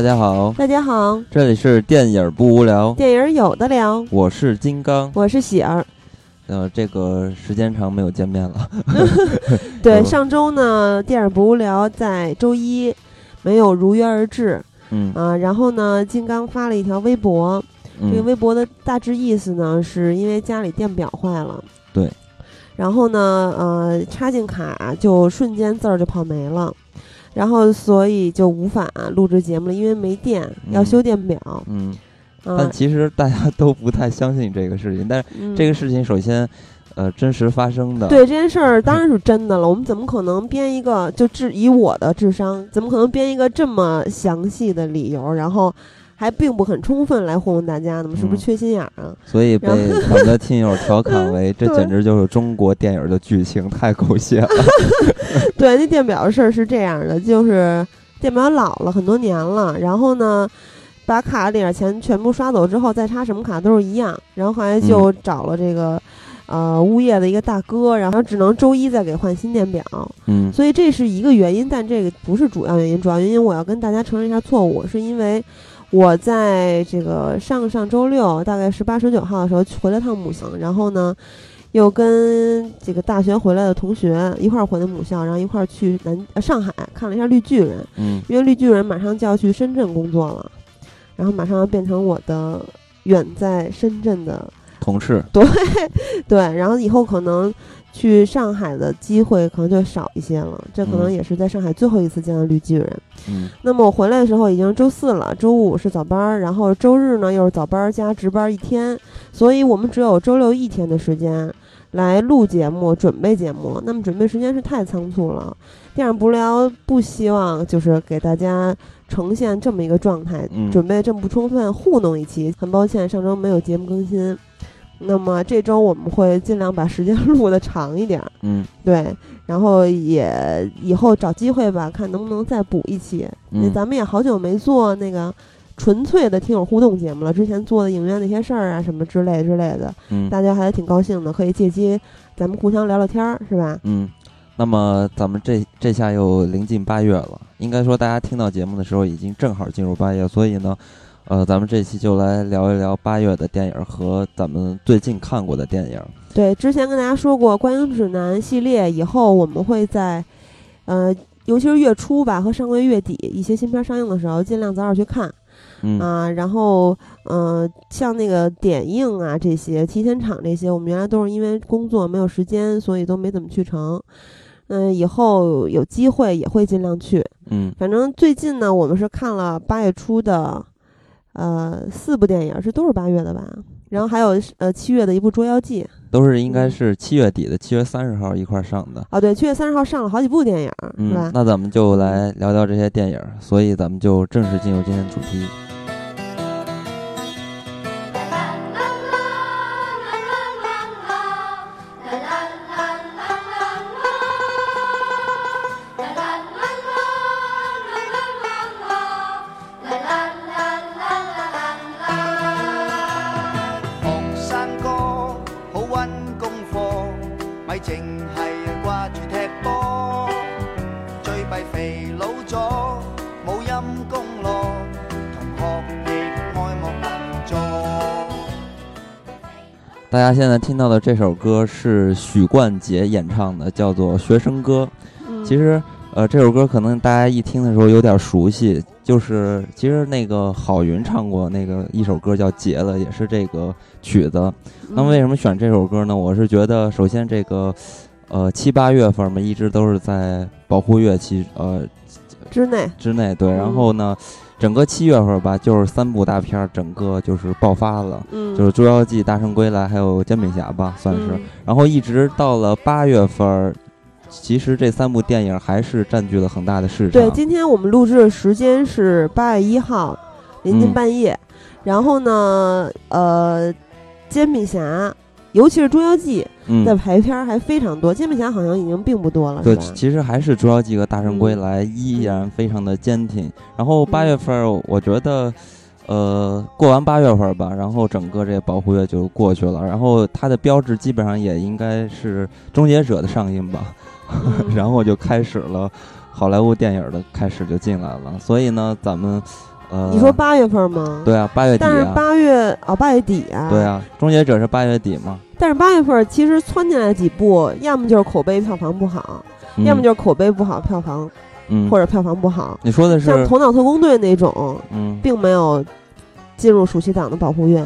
大家好，大家好，这里是电影不无聊，电影有的聊，我是金刚，我是喜儿。呃，这个时间长没有见面了。对，上周呢，电影不无聊在周一没有如约而至。嗯啊，然后呢，金刚发了一条微博，这个微博的大致意思呢，是因为家里电表坏了。对。然后呢，呃，插进卡就瞬间字儿就跑没了，然后所以就无法录制节目了，因为没电，要修电表。嗯。但其实大家都不太相信这个事情，但是这个事情首先，呃，真实发生的。对这件事儿当然是真的了。我们怎么可能编一个就智以我的智商，怎么可能编一个这么详细的理由，然后还并不很充分来糊弄大家呢？是不是缺心眼儿啊？所以被很多听友调侃 为这简直就是中国电影的剧情，太狗血了。对，那电表的事儿是这样的，就是电表老了很多年了，然后呢。把卡里边钱全部刷走之后，再插什么卡都是一样。然后后来就找了这个，呃，物业的一个大哥，然后只能周一再给换新电表。嗯，所以这是一个原因，但这个不是主要原因。主要原因我要跟大家承认一下错误，是因为我在这个上上周六，大概十八十九号的时候回了趟母校，然后呢，又跟这个大学回来的同学一块儿回的母校，然后一块儿去南上海看了一下绿巨人。嗯，因为绿巨人马上就要去深圳工作了。然后马上要变成我的远在深圳的同事，对对，然后以后可能去上海的机会可能就少一些了，这可能也是在上海最后一次见到绿巨人。嗯，那么我回来的时候已经周四了，周五是早班，然后周日呢又是早班加值班一天，所以我们只有周六一天的时间来录节目、准备节目。那么准备时间是太仓促了，电影不聊不希望就是给大家。呈现这么一个状态，准备这么不充分，糊弄一期。很抱歉，上周没有节目更新。那么这周我们会尽量把时间 录的长一点。嗯，对，然后也以后找机会吧，看能不能再补一期。那咱们也好久没做那个纯粹的听友互动节目了。之前做的影院那些事儿啊，什么之类之类的，大家还挺高兴的，可以借机咱们互相聊聊天儿，是吧？嗯。那么咱们这这下又临近八月了，应该说大家听到节目的时候已经正好进入八月，所以呢，呃，咱们这期就来聊一聊八月的电影和咱们最近看过的电影。对，之前跟大家说过观影指南系列，以后我们会在，呃，尤其是月初吧和上个月月底一些新片上映的时候，尽量早点去看。嗯啊，然后嗯，像那个点映啊这些提前场这些，我们原来都是因为工作没有时间，所以都没怎么去成。嗯，以后有机会也会尽量去。嗯，反正最近呢，我们是看了八月初的，呃，四部电影，这都是八月的吧？然后还有呃七月的一部《捉妖记》，都是应该是七月底的，七月三十号一块上的。啊，对，七月三十号上了好几部电影，是吧？那咱们就来聊聊这些电影，所以咱们就正式进入今天主题。大家现在听到的这首歌是许冠杰演唱的，叫做《学生歌》。其实，呃，这首歌可能大家一听的时候有点熟悉，就是其实那个郝云唱过那个一首歌叫《结了》，也是这个曲子。那么为什么选这首歌呢？我是觉得，首先这个，呃，七八月份嘛，一直都是在保护月期呃之内之内，对。然后呢？整个七月份吧，就是三部大片，整个就是爆发了，嗯，就是《捉妖记》《大圣归来》还有《煎饼侠》吧，算是。然后一直到了八月份，其实这三部电影还是占据了很大的市场。对，今天我们录制的时间是八月一号，临近半夜。然后呢，呃，《煎饼侠》。尤其是《捉妖记》的排片还非常多，《煎饼侠》好像已经并不多了，对，其实还是《捉妖记》和《大圣归来》依然非常的坚挺。然后八月份，我觉得，呃，过完八月份吧，然后整个这保护月就过去了。然后它的标志基本上也应该是《终结者》的上映吧，然后就开始了好莱坞电影的开始就进来了。所以呢，咱们。呃，你说八月份吗？对啊，八月底但是啊，八月哦，八月底啊。对。啊，终结者是八月底嘛，但是八月份其实窜进来几部，要么就是口碑票房不好，嗯要么就是口碑不好，票房嗯，或者票房不好。你说的是像《是头脑特工队》那种，嗯，并没有进入暑期档的保护院。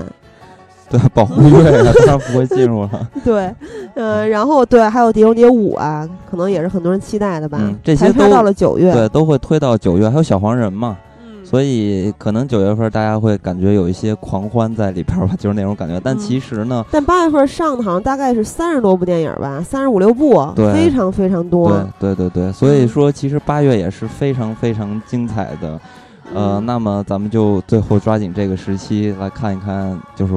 对，保护月呀，当然不会进入了。对，呃，然后对，还有《碟中谍五》啊，可能也是很多人期待的吧。嗯这些都到了九月。对，都会推到九月，还有小黄人嘛，嗯，所以可能九月份大家会感觉有一些狂欢在里边儿吧，就是那种感觉。但嗯其实呢，但八月份上的好像大概是三十多部电影吧，三十五六部，对非常非常多。对对对对，所以嗯说其实八月也是非常非常精彩的。呃，嗯那么咱们就最后抓紧这个时期来看一看，就是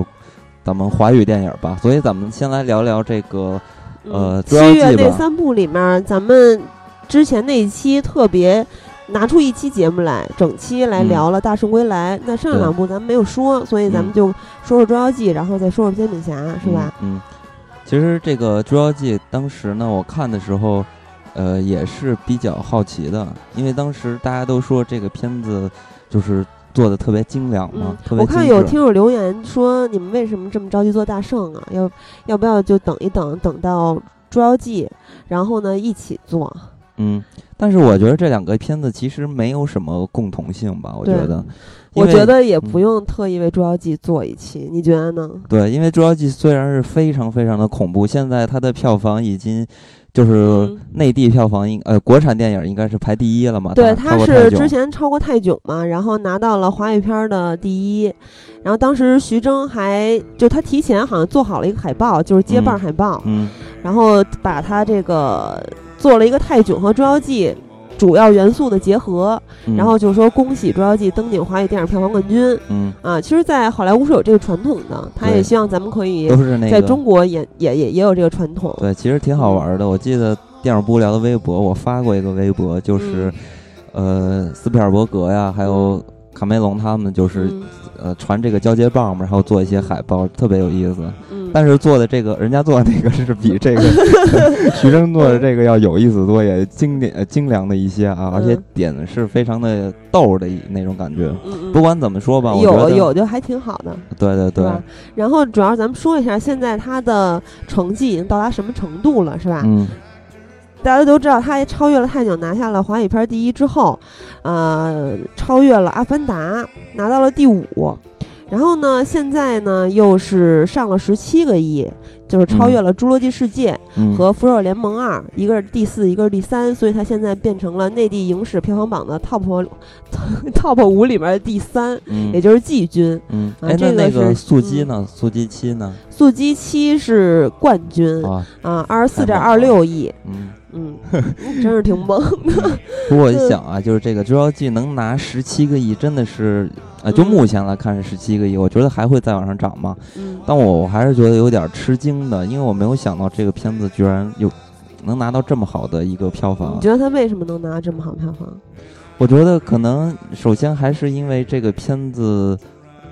咱们华语电影吧。所以咱们先来聊聊这个，呃七月那三部里面，咱们之前那一期特别拿出一期节目来，整期来嗯聊了《大圣归来》那上两部咱们没有说，所以咱们嗯就说说《捉妖记》，然后再说说《煎饼侠》，是吧？嗯？嗯，其实这个《捉妖记》当时呢，我看的时候，呃，也是比较好奇的，因为当时大家都说这个片子就是做的特别精良嘛，嗯特，别我看有听友留言说，你们为什么这么着急做大圣啊？要要不要就等一等，等到《捉妖记》，然后呢一起做？嗯，但是我觉得这两个片子其实没有什么共同性吧，我觉得。我觉得也嗯不用特意为《捉妖记》做一期，你觉得呢？对，因为《捉妖记》虽然是非常非常的恐怖，现在它的票房已经就是嗯内地票房应呃国产电影应该是排第一了嘛？对，它是之前超过泰囧嘛，然后拿到了华语片儿的第一，然后当时徐峥还就他提前好像做好了一个海报，就是接棒嗯海报，嗯然后把他这个做了一个泰囧和捉妖记。主要元素的结合，嗯，然后就说恭喜《捉妖记》登顶华语电影票房冠军嗯啊！其实，在好莱坞是有这个传统的，他也希望咱们可以在中国也也也也有这个传统。对，其实挺好玩的。我记得电影不无聊的微博，我发过一个微博，就是、呃斯皮尔伯格呀，还有卡梅隆他们就是、嗯呃传这个交接棒嘛，然后做一些海报，特别有意思。嗯，但是做的这个，人家做的那个是比这个 徐峥做的这个要有意思多，也经典、呃精良的一些啊，而且嗯点是非常的逗的那种感觉。不管怎么说吧，有得有就还挺好的。对对对，然后主要咱们说一下，现在他的成绩已经到达什么程度了，是吧？嗯大家都知道，他超越了泰囧，拿下了华语片第一之后，呃，超越了《阿凡达》，拿到了第五。然后呢，现在呢又是上了十七个亿，就是超越了《侏罗纪世界》嗯和《复仇者联盟二》，一个是第四，一个是第三，所以它现在变成了内地影史票房榜的 top top 五里面的第三，嗯也就是季军。嗯，啊哎，那这个是那个速激嗯呢？速激七呢？速激七是冠军啊，啊，二十四点二六亿，嗯。嗯，真是挺猛的。不过我一想啊，就是这个《捉妖记》能拿十七个亿，真的是，呃，就嗯目前来看是十七个亿，我觉得还会再往上涨嘛。嗯，但我我还是觉得有点吃惊的，因为我没有想到这个片子居然有能拿到这么好的一个票房你。觉得他为什么能拿到这么好票房？我觉得可能首先还是因为这个片子，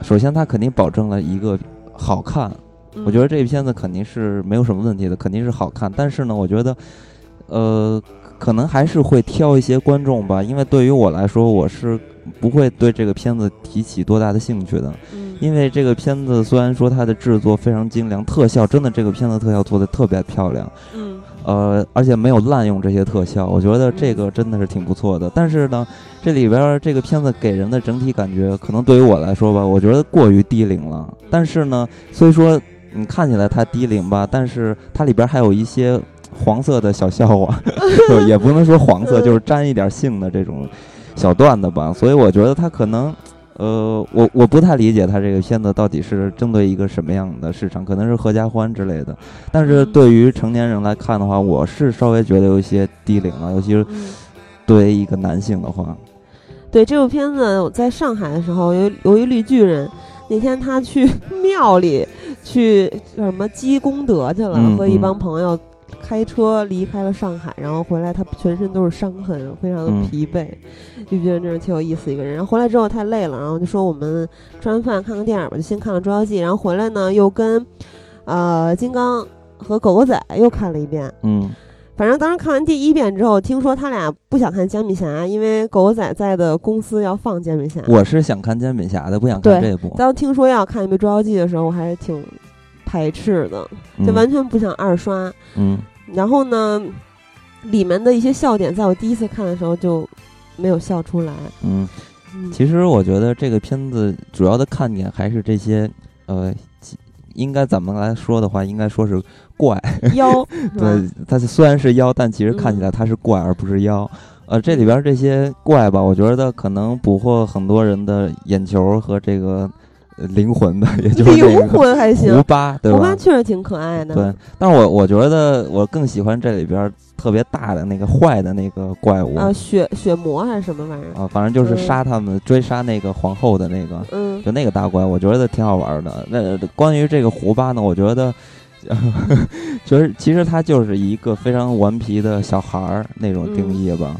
首先它肯定保证了一个好看，我觉得这片子肯定是没有什么问题的，肯定是好看。但是呢，我觉得，呃，可能还是会挑一些观众吧，因为对于我来说，我是不会对这个片子提起多大的兴趣的。嗯，因为这个片子虽然说它的制作非常精良，特效真的这个片子特效做的特别漂亮，嗯呃，而且没有滥用这些特效，我觉得这个真的是挺不错的。但是呢，这里边这个片子给人的整体感觉，可能对于我来说吧，我觉得过于低龄了。但是呢，虽说你看起来它低龄吧，但是它里边还有一些黄色的小笑话，也不能说黄色，就是沾一点性的这种小段子吧。所以我觉得他可能。呃，我我不太理解他这个片子到底是针对一个什么样的市场，可能是合家欢之类的。但是嗯对于成年人来看的话，我是稍微觉得有一些低龄了，尤其是嗯，对于一个男性的话，对这部片子，我在上海的时候有有一绿巨人，那天他去 庙里去叫什么积功德去了，嗯和一嗯帮朋友。开车离开了上海，然后回来，他全身都是伤痕，非常的嗯疲惫。就觉得真是挺有意思一个人。然后回来之后太累了，然后就说我们吃完饭看个电影吧，就先看了《捉妖记》，然后回来呢又跟呃金刚和狗狗仔又看了一遍。嗯反正当时看完第一遍之后，听说他俩不想看煎饼侠，因为狗仔在的公司要放煎饼侠。我是想看煎饼侠的，不想看这部。当听说要看一部《捉妖记》的时候，我还是挺排斥的，就完全不想二刷。嗯。然后呢，里面的一些笑点，在我第一次看的时候就没有笑出来。嗯。其实我觉得这个片子主要的看点还是这些，呃，应该怎么来说的话，应该说是怪妖。对，它虽然是妖，但其实看起来它是怪而不是妖。呃，这里边这些怪吧，我觉得可能捕获很多人的眼球和这个灵魂的，也就是灵魂还行。胡巴，对吧？胡巴确实挺可爱的。对，但是我我觉得我更喜欢这里边。特别大的那个坏的那个怪物啊，血血魔还是什么玩意儿啊？反正就是杀他们、追杀那个皇后的那个，嗯，就那个大怪，我觉得挺好玩的。那关于这个胡巴呢，我觉得，其 实其实他就是一个非常顽皮的小孩儿那种定义吧。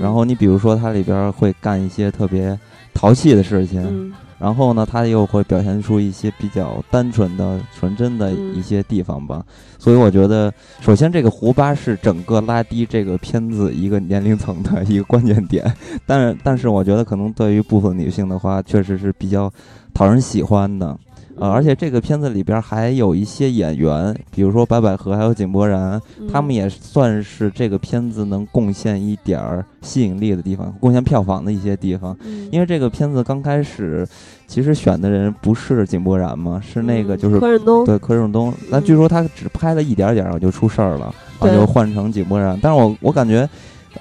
然后你比如说，他里边会干一些特别淘气的事情。然后呢，他又会表现出一些比较单纯的、纯真的一些地方吧。所以我觉得，首先这个胡巴是整个拉低这个片子一个年龄层的一个关键点。但是，但是我觉得可能对于部分女性的话，确实是比较讨人喜欢的。呃，而且这个片子里边还有一些演员，比如说白百合还有井柏然，他们也算是这个片子能贡献一点儿吸引力的地方，贡献票房的一些地方。因为这个片子刚开始其实选的人不是井柏然嘛，是那个就是柯震东，对柯震东。那据说他只拍了一点点儿就出事儿了，然后就换成井柏然。但是我我感觉，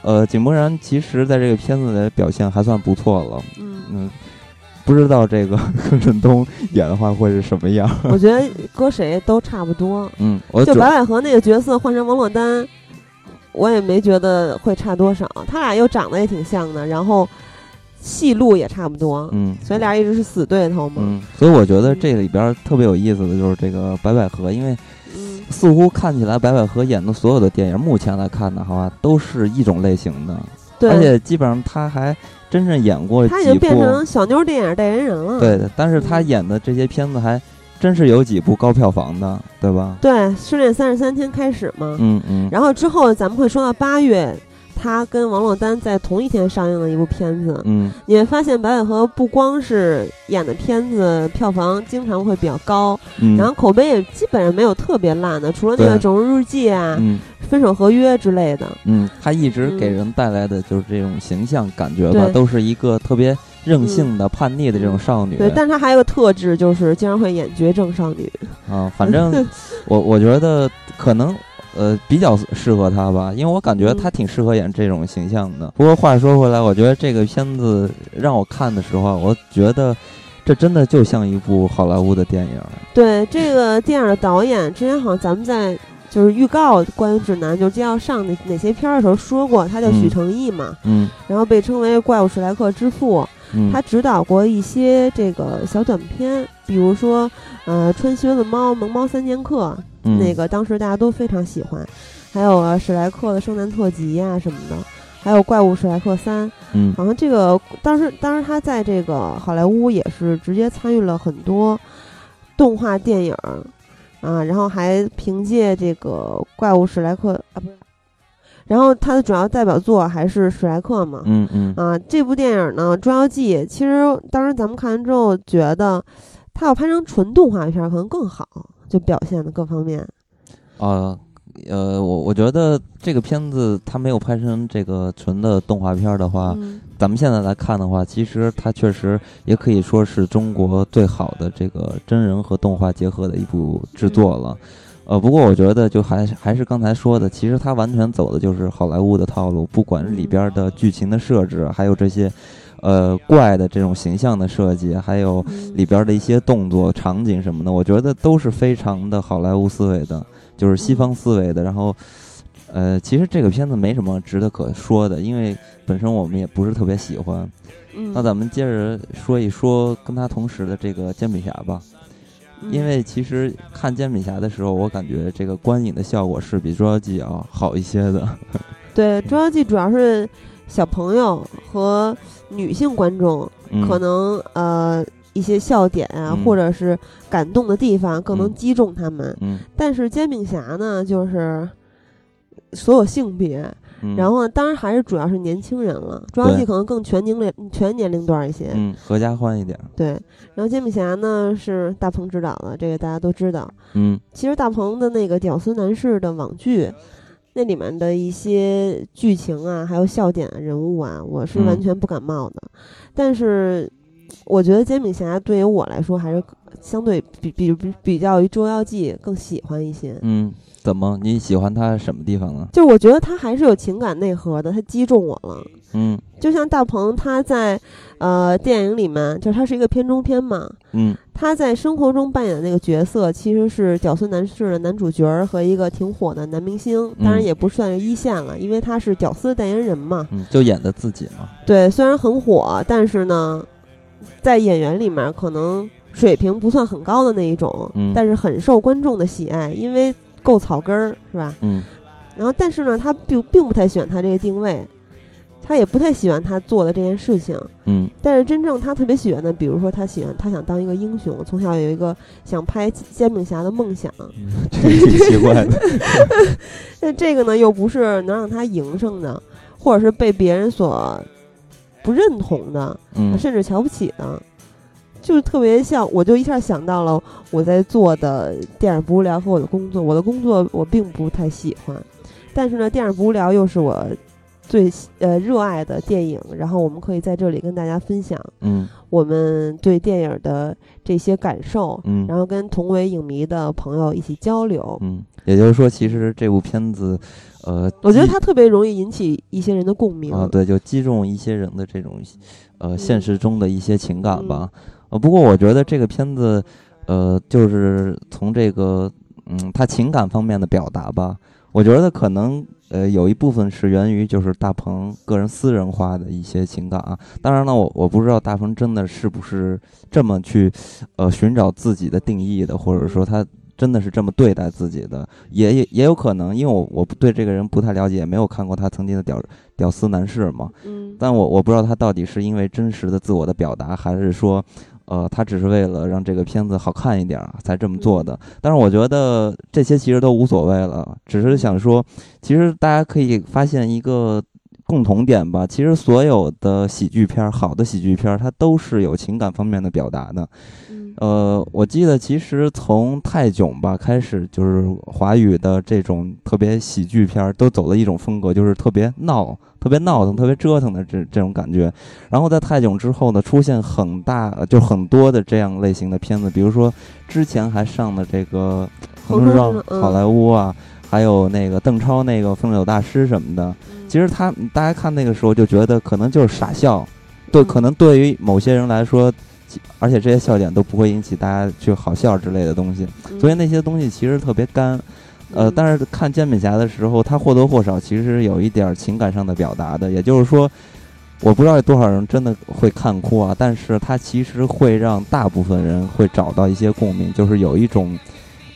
呃，井柏然其实在这个片子的表现还算不错了。嗯。不知道这个 柯震东演的话会是什么样？我觉得搁谁都差不多。嗯，就白百合那个角色换成王珞丹，我也没觉得会差多少。他俩又长得也挺像的，然后戏路也差不多。嗯，所以俩一直是死对头嘛。嗯，所以我觉得这里边特别有意思的就是这个白百合，因为似乎看起来白百合演的所有的电影，目前来看的话都是一种类型的。对，而且基本上他还。真正演过，他已经变成小妞电影代言人了。对的，但是他演的这些片子还真是有几部高票房的，对吧？对，《失恋三十三天》开始嘛，嗯嗯，然后之后咱们会说到八月。他跟王珞丹在同一天上映的一部片子，嗯，你会发现白百合不光是演的片子票房经常会比较高，嗯，然后口碑也基本上没有特别烂的，除了那个《整容日记》啊，嗯，《分手合约》之类的，嗯，他一直给人带来的就是这种形象感觉吧，都是一个特别任性的、叛逆的这种少女。对，但是她还有个特质，就是经常会演绝症少女。啊，反正我我觉得可能。呃，比较适合他吧，因为我感觉他挺适合演这种形象的。不过话说回来，我觉得这个片子让我看的时候，我觉得这真的就像一部好莱坞的电影。对这个电影的导演，之前好像咱们在就是预告《关于指南》就将要上哪哪些片儿的时候说过，他叫许成义嘛，嗯，然后被称为怪物史莱克之父。他指导过一些这个小短片，比如说呃《穿靴子猫》《萌猫三剑客》。那个当时大家都非常喜欢，还有史莱克的圣诞特辑呀什么的，还有怪物史莱克三，嗯，好像这个当时当时他在这个好莱坞也是直接参与了很多动画电影啊，然后还凭借这个怪物史莱克啊不是，然后他的主要代表作还是史莱克嘛，嗯嗯啊这部电影呢《捉妖记》，其实当时咱们看完之后觉得，他要拍成纯动画片可能更好。就表现的各方面，啊，呃，我我觉得这个片子它没有拍成这个纯的动画片的话，咱们现在来看的话，其实它确实也可以说是中国最好的这个真人和动画结合的一部制作了。呃，不过我觉得就还还是刚才说的，其实它完全走的就是好莱坞的套路，不管是里边的剧情的设置，还有这些。呃，怪的这种形象的设计，还有里边的一些动作场景什么的，我觉得都是非常的好莱坞思维的，就是西方思维的。然后，呃，其实这个片子没什么值得可说的，因为本身我们也不是特别喜欢。那咱们接着说一说跟他同时的这个煎饼侠吧，因为其实看煎饼侠的时候，我感觉这个观影的效果是比捉妖记要好一些的。对，捉妖记主要是。小朋友和女性观众可能呃一些笑点啊，或者是感动的地方更能击中他们。嗯，但是煎饼侠呢，就是所有性别。嗯然后呢，当然还是主要是年轻人了，《捉妖记》可能更全年龄全年龄段一些。嗯，合家欢一点，对，然后《煎饼侠》呢是大鹏执导的，这个大家都知道。嗯其实大鹏的那个《屌丝男士》的网剧，那里面的一些剧情啊，还有笑点人物啊，我是完嗯全不感冒的。但是我觉得《煎饼侠》对于我来说还是相对比比比比较于《捉妖记》更喜欢一些。嗯，怎么你喜欢他什么地方呢？就是我觉得他还是有情感内核的，他击中我了。嗯就像大鹏他在呃电影里面，就是他是一个片中片嘛，嗯他在生活中扮演的那个角色其实是《屌丝男士》的男主角儿和一个挺火的男明星，当然嗯也不算是一线了，因为他是屌丝代言人嘛。嗯，就演的自己嘛，对，虽然很火，但是呢，在演员里面可能水平不算很高的那一种，嗯但是很受观众的喜爱，因为够草根儿，是吧？嗯然后，但是呢，他并并不太喜欢他这个定位，他也不太喜欢他做的这件事情。嗯但是真正他特别喜欢的，比如说他喜欢他想当一个英雄，从小有一个想拍煎饼侠的梦想。这挺奇怪的，那这个呢，又不是能让他营生的，或者是被别人所不认同的，嗯。甚至瞧不起的，就是特别像，我就一下想到了我在做的电影不无聊和我的工作。我的工作我并不太喜欢，但是呢，电影不无聊又是我最呃热爱的电影，然后我们可以在这里跟大家分享嗯。我们对电影的这些感受，嗯。然后跟同为影迷的朋友一起交流。嗯，也就是说，其实这部片子，呃，我觉得它特别容易引起一些人的共鸣。啊，对，就击中一些人的这种呃现嗯实中的一些情感吧。呃，不过我觉得这个片子，呃，就是从这个嗯，他情感方面的表达吧，我觉得可能呃有一部分是源于就是大鹏个人私人化的一些情感啊。当然了，我我不知道大鹏真的是不是这么去呃寻找自己的定义的，或者说他。真的是这么对待自己的，也也也有可能，因为我我不对这个人不太了解，也没有看过他曾经的屌屌丝男士嘛，嗯，但我我不知道他到底是因为真实的自我的表达，还是说，呃，他只是为了让这个片子好看一点儿才这么做的。但是我觉得这些其实都无所谓了，只是想说，其实大家可以发现一个共同点吧，其实所有的喜剧片儿，好的喜剧片儿，它都是有情感方面的表达的。嗯呃，我记得其实从泰囧吧开始，就是华语的这种特别喜剧片儿都走了一种风格，就是特别闹、特别闹腾、特别折腾的这这种感觉。然后在泰囧之后呢，出现很大呃就很多的这样类型的片子，比如说之前还上的这个《横冲横冲直撞好莱坞》啊，还有那个邓超那个《风流大师》什么的。其实他大家看那个时候就觉得可能就是傻笑，对，嗯可能对于某些人来说，而且这些笑点都不会引起大家去好笑之类的东西，嗯所以那些东西其实特别干。呃，但是看煎饼侠的时候，他或多或少其实有一点情感上的表达的，也就是说，我不知道有多少人真的会看哭啊，但是他其实会让大部分人会找到一些共鸣，就是有一种。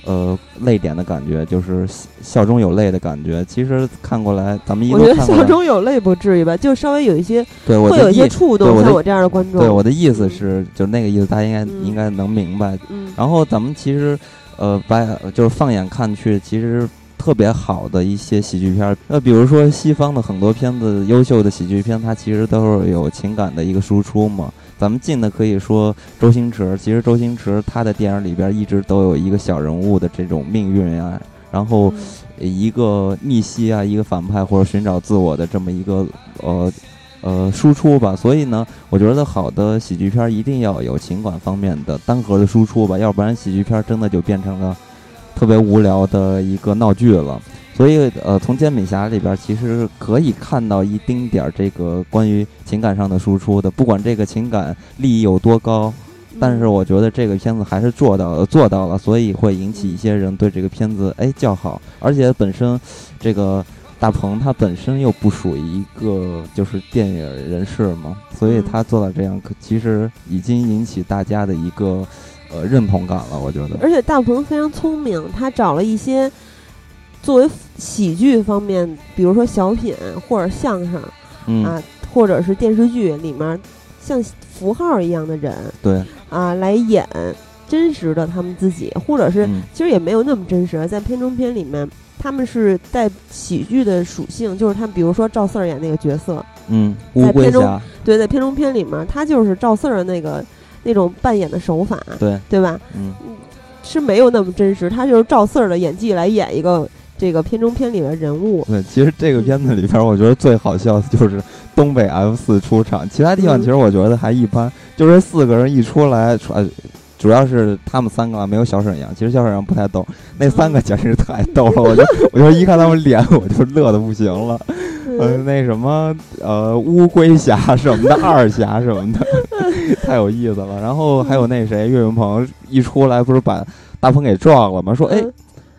呃，泪点的感觉，就是笑笑中有泪的感觉。其实看过来，咱们一我觉得笑中有泪不至于吧，就稍微有一些对我会有一些，触动，像我这样的观众。对我的意思是，就那个意思，大家应该、嗯应该能明白。嗯，然后咱们其实，呃，把就是放眼看去，其实特别好的一些喜剧片儿，那，比如说西方的很多片子，优秀的喜剧片，它其实都是有情感的一个输出嘛。咱们近的可以说周星驰，其实周星驰他的电影里边一直都有一个小人物的这种命运啊，然后一个逆袭啊，一个反派或者寻找自我的这么一个呃呃输出吧。所以呢，我觉得好的喜剧片一定要有情感方面的单核的输出吧，要不然喜剧片真的就变成了特别无聊的一个闹剧了。所以，呃，从《煎饼侠》里边儿其实可以看到一丁点儿这个关于情感上的输出的，不管这个情感利益有多高，但是我觉得这个片子还是做到了，做到了，所以会引起一些人对这个片子哎叫好，而且本身这个大鹏他本身又不属于一个就是电影人士嘛，所以他做到这样，可其实已经引起大家的一个呃认同感了，我觉得。而且大鹏非常聪明，他找了一些作为喜剧方面，比如说小品或者相声嗯，啊，或者是电视剧里面像符号一样的人对，啊来演真实的他们自己，或者是嗯。其实也没有那么真实，在片中片里面他们是带喜剧的属性，就是他们比如说赵四儿演那个角色，嗯，乌龟侠，对，在片中片里面，他就是赵四儿的那个那种扮演的手法，对。对吧？嗯，是没有那么真实，他就是赵四儿的演技来演一个这个片中片里的人物。对，其实这个片子里边，我觉得最好笑的就是东北 F 四出场，其他地方其实我觉得还一般，就是四个人一出来，呃。主要是他们三个没有小沈阳，其实小沈阳不太逗，那三个简直太逗了，我就我就一看他们脸，我就乐的不行了。呃，那什么，呃，乌龟侠什么的，二侠什么的，太有意思了。然后还有那谁，岳云鹏一出来不是把大鹏给撞了吗？说哎。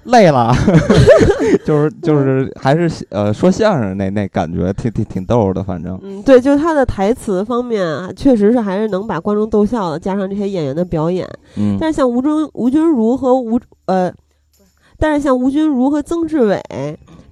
累了，就是就是还是呃说相声那那感觉挺挺挺逗的，反正嗯对，就是他的台词方面啊，确实是还是能把观众逗笑的，加上这些演员的表演，嗯，但是像吴尊吴君如和吴呃，但是像吴君如和曾志伟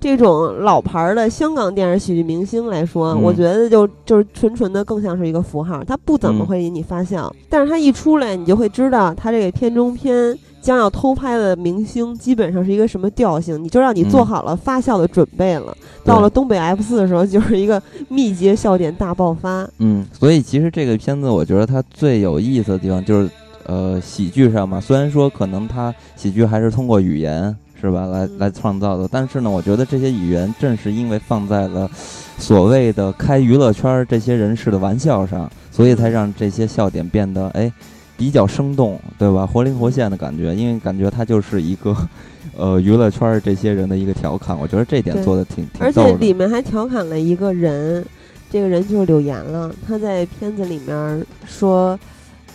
这种老牌的香港电视喜剧明星来说，我觉得就就是纯纯的更像是一个符号，他不怎么会引你发笑，但是他一出来，你就会知道他这个片中片。将要偷拍的明星基本上是一个什么调性，你就让你做好了发笑的准备了。到了东北 F 四的时候，就是一个密集笑点大爆发。嗯，所以其实这个片子，我觉得它最有意思的地方就是，呃，喜剧上嘛。虽然说可能它喜剧还是通过语言是吧来来创造的，但是呢，我觉得这些语言正是因为放在了所谓的开娱乐圈这些人士的玩笑上，所以才让这些笑点变得哎。比较生动，对吧？活灵活现的感觉，因为感觉他就是一个，呃，娱乐圈这些人的一个调侃。我觉得这点做的挺挺而且里面还调侃了一个人，这个人就是柳岩了。他在片子里面说，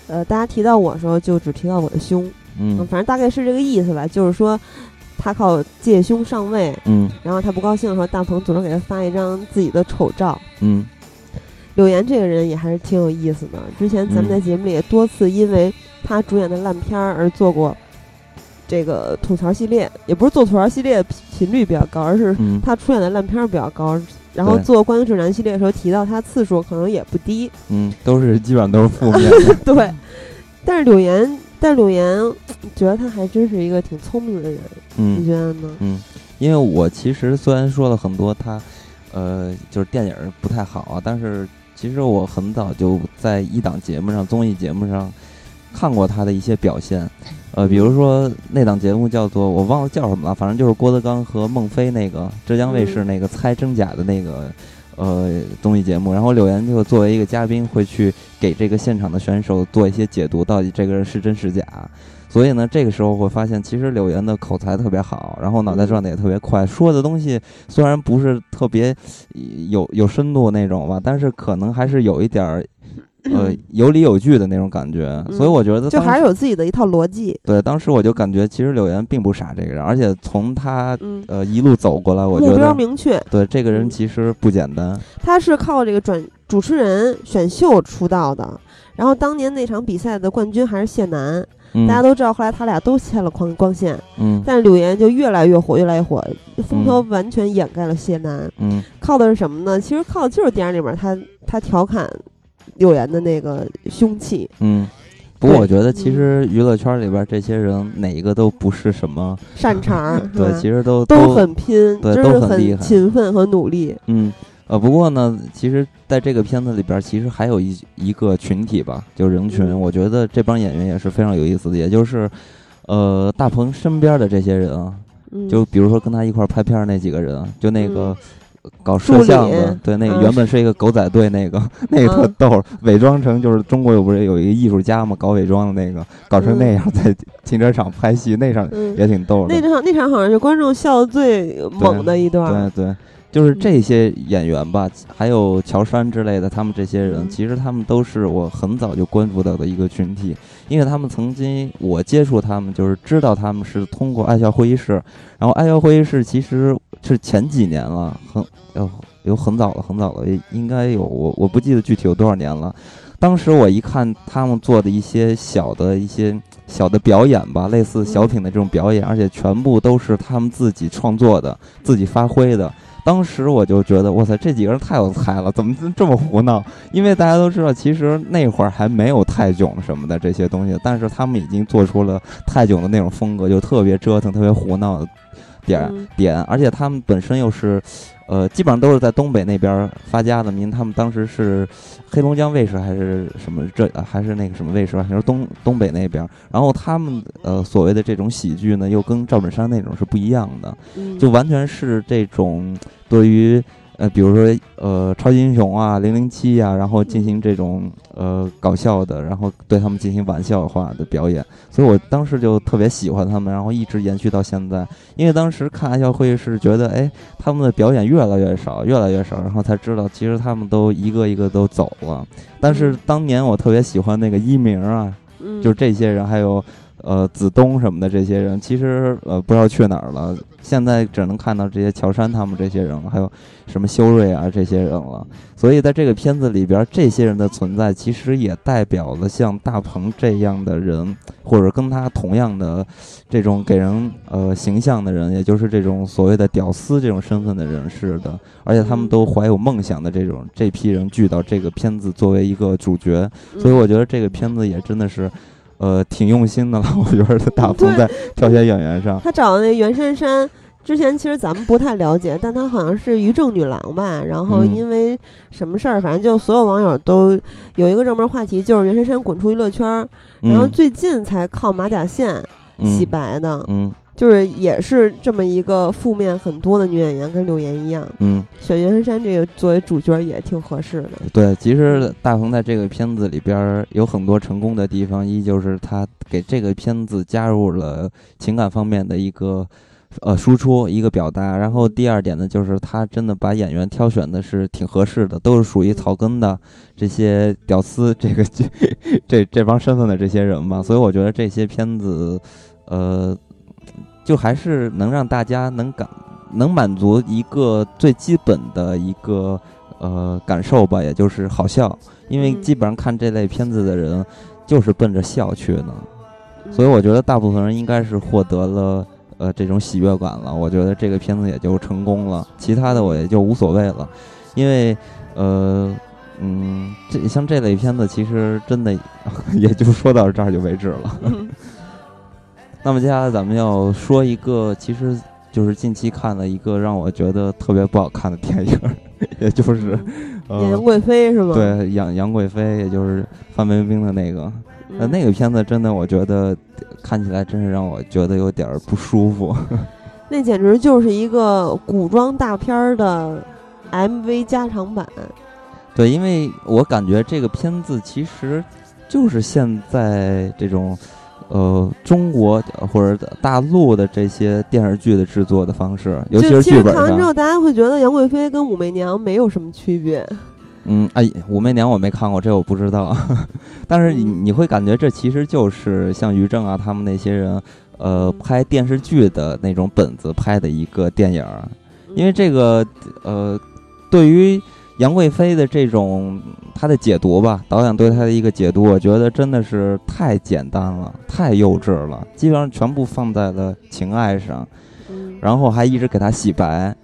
呃，大家提到我的时候就只提到我的胸，嗯，反正大概是这个意思吧。就是说他靠借胸上位，嗯，然后他不高兴的时候，大鹏总是给他发一张自己的丑照，嗯。柳岩这个人也还是挺有意思的。之前咱们在节目里也多次因为他主演的烂片儿而做过这个吐槽系列，也不是做吐槽系列频率比较高，而是他出演的烂片儿比较高。然后做关于指南系列的时候提到他次数可能也不低。嗯，都是基本上都是负面。对，但是柳岩，但柳岩觉得他还真是一个挺聪明的人。嗯，你觉得呢？嗯，因为我其实虽然说了很多他，呃，就是电影不太好啊，但是。其实我很早就在一档节目上，综艺节目上看过他的一些表现，呃，比如说那档节目叫做我忘了叫什么了，反正就是郭德纲和孟非那个浙江卫视那个猜真假的那个呃综艺节目，然后柳岩就作为一个嘉宾会去给这个现场的选手做一些解读，到底这个人是真是假。所以呢，这个时候会发现，其实柳岩的口才特别好，然后脑袋转的也特别快，说的东西虽然不是特别有有深度那种吧，但是可能还是有一点儿 呃有理有据的那种感觉。所以我觉得就还是有自己的一套逻辑。对，当时我就感觉，其实柳岩并不傻，这个人，而且从他呃一路走过来，我觉得目标明确。对，这个人其实不简单。他是靠这个转主持人选秀出道的，然后当年那场比赛的冠军还是谢楠。大家都知道，后来他俩都签了光光线，嗯，但是柳岩就越来越火，越来越火，风头完全掩盖了谢楠，嗯，靠的是什么呢？其实靠的就是电影里面他他调侃柳岩的那个凶器，嗯，不过我觉得其实娱乐圈里边这些人哪一个都不是什么擅长，对，其实都都很拼，对，都很勤奋和努力，嗯。呃，不过呢，其实在这个片子里边，其实还有一一个群体吧，就人群。我觉得这帮演员也是非常有意思的，也就是，呃，大鹏身边的这些人啊，就比如说跟他一块拍片那几个人，就那个搞摄像的，对，那个原本是一个狗仔队，那个 那个特逗，伪装成就是中国有不是有一个艺术家嘛，搞伪装的那个，搞成那样在停车场拍戏，那场也挺逗的。那场那场好像是观众笑的最猛的一段。对对。就是这些演员吧，还有乔杉之类的，他们这些人，其实他们都是我很早就关注到的一个群体，因为他们曾经我接触他们，就是知道他们是通过爱笑会议室，然后爱笑会议室其实是前几年了，很有有很早了，很早了，应该有我我不记得具体有多少年了。当时我一看他们做的一些小的一些小的表演吧，类似小品的这种表演，而且全部都是他们自己创作的，自己发挥的。当时我就觉得，哇塞，这几个人太有才了，怎么这么胡闹？因为大家都知道，其实那会儿还没有泰囧什么的这些东西，但是他们已经做出了泰囧的那种风格，就特别折腾，特别胡闹。点点，而且他们本身又是。呃，基本上都是在东北那边发家的。您，他们当时是黑龙江卫视还是什么？这还是那个什么卫视吧？就是东东北那边。然后他们呃所谓的这种喜剧呢，又跟赵本山那种是不一样的，就完全是这种对于。呃，比如说，呃，超级英雄啊，零零七呀，然后进行这种呃搞笑的，然后对他们进行玩笑化的表演，所以我当时就特别喜欢他们，然后一直延续到现在。因为当时看《爱笑会议室》，觉得哎，他们的表演越来越少，越来越少，然后才知道其实他们都一个一个都走了。但是当年我特别喜欢那个一鸣啊，就这些人，还有。呃，子东什么的这些人，其实呃不知道去哪儿了。现在只能看到这些乔杉他们这些人了，还有什么修睿啊这些人了。所以在这个片子里边，这些人的存在，其实也代表了像大鹏这样的人，或者跟他同样的这种给人呃形象的人，也就是这种所谓的屌丝这种身份的人似的。而且他们都怀有梦想的这种这批人聚到这个片子作为一个主角，所以我觉得这个片子也真的是。呃，挺用心的了，我觉得大鹏在挑选演员上。他找的那袁姗姗，之前其实咱们不太了解，但她好像是于正女郎吧。然后因为什么事儿，反正就所有网友都有一个热门话题，就是袁姗姗滚出娱乐圈，然后最近才靠马甲线洗白的。嗯。就是也是这么一个负面很多的女演员，跟柳岩一样。嗯，选袁姗姗这个作为主角也挺合适的。对，其实大鹏在这个片子里边有很多成功的地方，一就是他给这个片子加入了情感方面的一个呃输出，一个表达。然后第二点呢，就是他真的把演员挑选的是挺合适的，都是属于草根的这些屌丝，这个 这这帮身份的这些人嘛。所以我觉得这些片子，呃。就还是能让大家能感，能满足一个最基本的一个呃感受吧，也就是好笑。因为基本上看这类片子的人，就是奔着笑去的，所以我觉得大部分人应该是获得了呃这种喜悦感了。我觉得这个片子也就成功了，其他的我也就无所谓了。因为呃嗯，这像这类片子其实真的 也就说到这儿就为止了。那么接下来咱们要说一个，其实就是近期看了一个让我觉得特别不好看的电影，也就是杨贵妃是吧？对，杨杨贵妃，也就是范冰冰的那个，呃，那个片子真的我觉得看起来真是让我觉得有点不舒服。那简直就是一个古装大片的 MV 加长版。对，因为我感觉这个片子其实就是现在这种。呃，中国或者大陆的这些电视剧的制作的方式，尤其是剧本上，看完之后，大家会觉得杨贵妃跟武媚娘没有什么区别。嗯，哎，武媚娘我没看过，这我不知道。但是你你会感觉这其实就是像于正啊他们那些人，呃，拍电视剧的那种本子拍的一个电影，因为这个呃，对于。杨贵妃的这种她的解读吧，导演对她的一个解读，我觉得真的是太简单了，太幼稚了，基本上全部放在了情爱上，然后还一直给她洗白。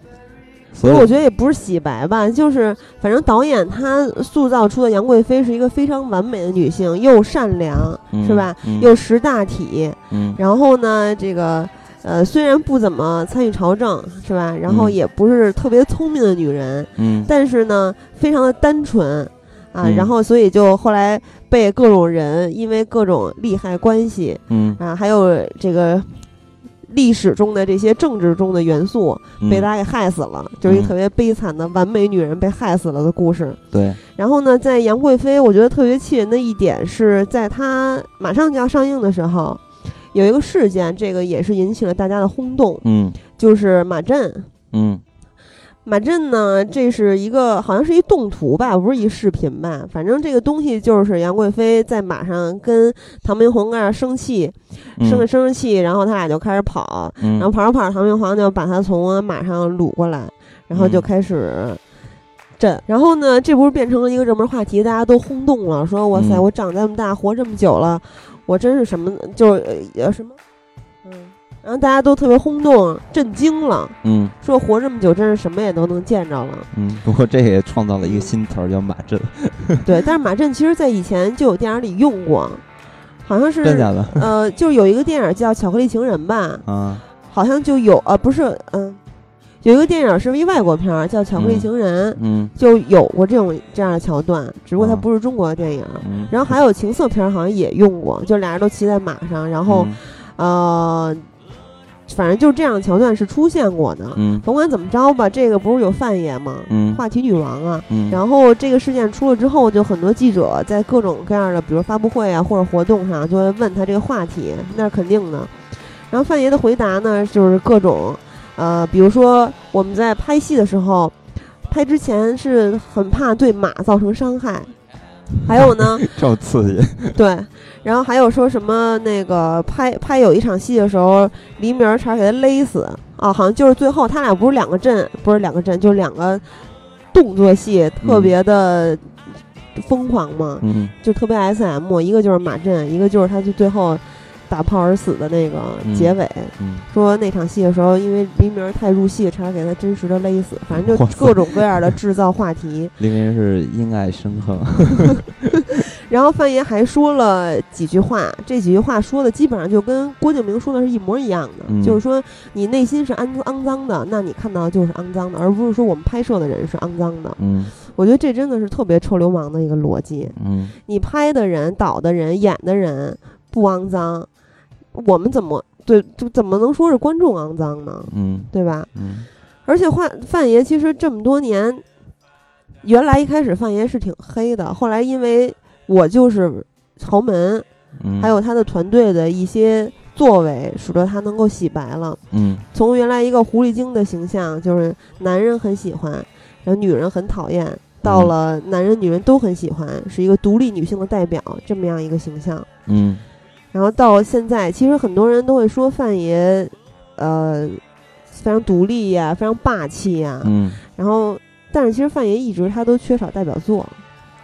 所以我觉得也不是洗白吧，就是反正导演他塑造出的杨贵妃是一个非常完美的女性，又善良，是吧？又识大体，然后呢，这个。呃，虽然不怎么参与朝政，是吧？然后也不是特别聪明的女人，嗯，但是呢，非常的单纯，啊，然后所以就后来被各种人因为各种利害关系，嗯啊，还有这个历史中的这些政治中的元素，被大家给害死了，就是一个特别悲惨的完美女人被害死了的故事。对。然后呢，在杨贵妃，我觉得特别气人的一点是在她马上就要上映的时候。有一个事件，这个也是引起了大家的轰动。嗯，就是马震。嗯，马震呢，这是一个好像是一动图吧，不是一视频吧？反正这个东西就是杨贵妃在马上跟唐明皇那儿生气，生着生着气，然后他俩就开始跑，然后跑着跑着，唐明皇就把他从马上掳过来，然后就开始震。然后呢，这不是变成了一个热门话题，大家都轰动了，说哇塞，我长这么大，活这么久了。我真是什么，就是呃什么，嗯，然后大家都特别轰动、震惊了，嗯，说活这么久，真是什么也都能见着了，嗯。不过这也创造了一个新词儿，叫马震。对，但是马震其实在以前就有电影里用过，好像是真假的？呃，就有一个电影叫《巧克力情人》吧，啊，好像就有啊，不是，嗯，有一个电影是一外国片儿，叫《巧克力情人》，嗯就有过这种这样的桥段，只不过它啊不是中国的电影。嗯，然后还有情色片儿，好像也用过，就俩人都骑在马上，然后、呃，反正就这样的桥段是出现过的。嗯甭管怎么着吧，这个不是有范爷吗？嗯话题女王啊。嗯，然后这个事件出了之后，就很多记者在各种各样的，比如发布会啊或者活动上，就会问他这个话题，那是肯定的。然后范爷的回答呢，就是各种，呃，比如说我们在拍戏的时候，拍之前是很怕对马造成伤害，还有呢，这么刺激，对，然后还有说什么那个拍拍有一场戏的时候，黎明儿差点给他勒死啊，好像就是最后他俩不是两个阵，不是两个阵，就是两个动作戏，特别的疯狂嘛，嗯。就特别 S M，一个就是马阵，一个就是他就最后打炮而死的那个结尾。嗯说那场戏的时候，因为黎明太入戏，差点给他真实的勒死，反正就各种各样的制造话题。黎明是因爱生恨，然后范爷还说了几句话，这几句话说的基本上就跟郭敬明说的是一模一样的，嗯就是说你内心是肮肮脏的，那你看到的就是肮脏的，而不是说我们拍摄的人是肮脏的。嗯我觉得这真的是特别臭流氓的一个逻辑。嗯你拍的人、导的人、演的人不肮脏，我们怎么对就怎么能说是观众肮脏呢？嗯对吧？嗯而且范范爷其实这么多年，原来一开始范爷是挺黑的，后来因为我就是豪门，嗯，还有他的团队的一些作为，使得他能够洗白了。嗯从原来一个狐狸精的形象，就是男人很喜欢，然后女人很讨厌，到嗯了男人女人都很喜欢，是一个独立女性的代表这么样一个形象。嗯然后到现在，其实很多人都会说范爷，呃，非常独立呀、非常霸气呀、嗯，然后，但是其实范爷一直他都缺少代表作，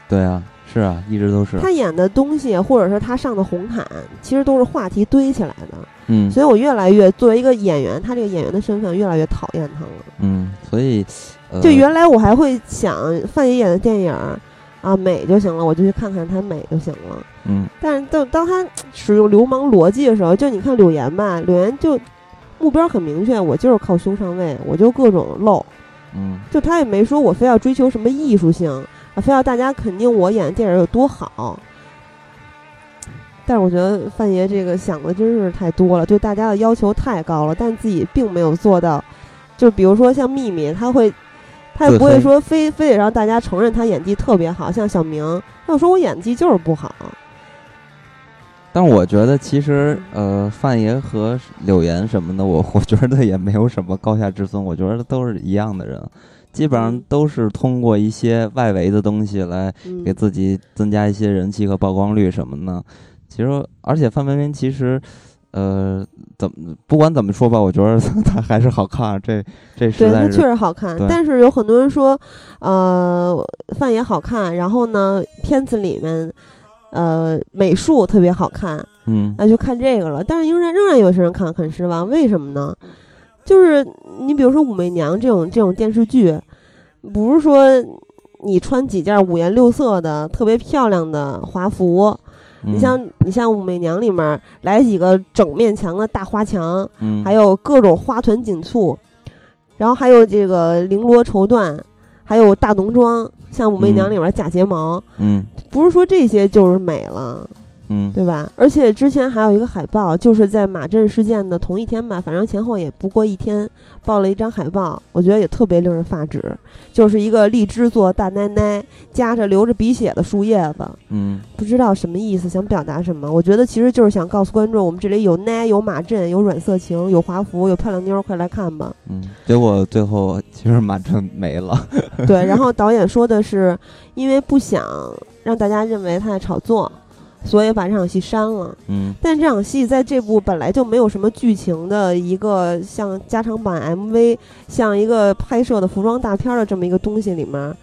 对啊，是啊，一直都是，他演的东西或者说他上的红毯，其实都是话题堆起来的。嗯所以我越来越作为一个演员，他这个演员的身份越来越讨厌他了。嗯，所以呃就原来我还会想范爷演的电影儿啊美就行了，我就去看看他美就行了。嗯但是当当他使用流氓逻辑的时候，就你看柳岩吧，柳岩就目标很明确，我就是靠胸上位，我就各种露，嗯就他也没说我非要追求什么艺术性啊，非要大家肯定我演的电影有多好。但是我觉得范爷这个想的真是太多了，对大家的要求太高了，但自己并没有做到。就比如说像秘密，他会，他也不会说非非得让大家承认他演技特别好，像小明，他就说我演技就是不好。但是我觉得其实呃，范爷和柳岩什么的，我我觉得也没有什么高下之分，我觉得都是一样的人，基本上嗯都是通过一些外围的东西来嗯，给自己增加一些人气和曝光率什么的。其实，而且范冰冰其实，呃，怎么不管怎么说吧，我觉得它还是好看，这这实对他确实好看，但是有很多人说，呃，范爷好看，然后呢，片子里面，呃，美术特别好看，嗯那就看这个了。但是仍然仍然有些人看很失望，为什么呢？就是你比如说《武媚娘》这种这种电视剧，不是说你穿几件五颜六色的特别漂亮的华服，你嗯。像你像《武媚娘》里面来几个整面墙的大花墙，嗯。还有各种花团锦簇，然后还有这个绫罗绸缎，还有大浓妆，像《武媚娘》嗯。里面假睫毛，嗯。不是说这些就是美了，嗯对吧？而且之前还有一个海报，就是在马震事件的同一天吧，反正前后也不过一天，报了一张海报，我觉得也特别令人发指，就是一个荔枝做大奶奶夹着流着鼻血的树叶子，嗯不知道什么意思，想表达什么？我觉得其实就是想告诉观众，我们这里有奶，有马震，有软色情，有华服，有漂亮妞儿，快来看吧。嗯，结果最后其实马震没了，对，然 后导演说的是，因为不想让大家认为他在炒作，所以把这场戏删了。嗯但这场戏在这部本来就没有什么剧情的一个像加长版 MV，像一个拍摄的服装大片儿的这么一个东西里面，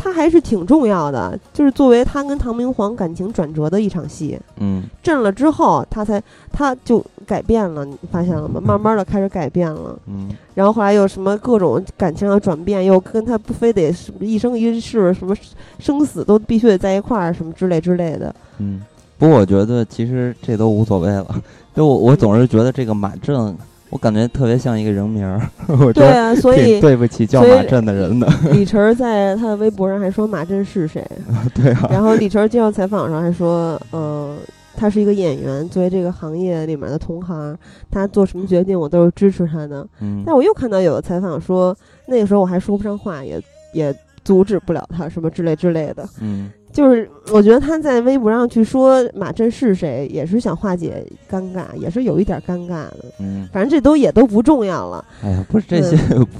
它还是挺重要的，就是作为他跟唐明皇感情转折的一场戏。嗯震了之后，他才他就改变了，你发现了吗？慢慢的开始改变了，嗯然后后来又什么各种感情上的转变，又跟他不非得什么一生一世，什么生死都必须得在一块儿，什么之类之类的。嗯。不过我觉得其实这都无所谓了，就我我总是觉得这个马震我感觉特别像一个人名儿。我对啊，所以对不起叫马震的人的。李晨在他的微博上还说马震是谁？对啊。然后李晨接受采访上还说，呃，他是一个演员，作为这个行业里面的同行，他做什么决定我都是支持他的。嗯。但我又看到有的采访说，那个时候我还说不上话，也也阻止不了他什么之类之类的。嗯。就是我觉得他在微博上去说马震是谁，也是想化解尴尬，也是有一点尴尬的。嗯，反正这都也都不重要了。哎呀，不是这些，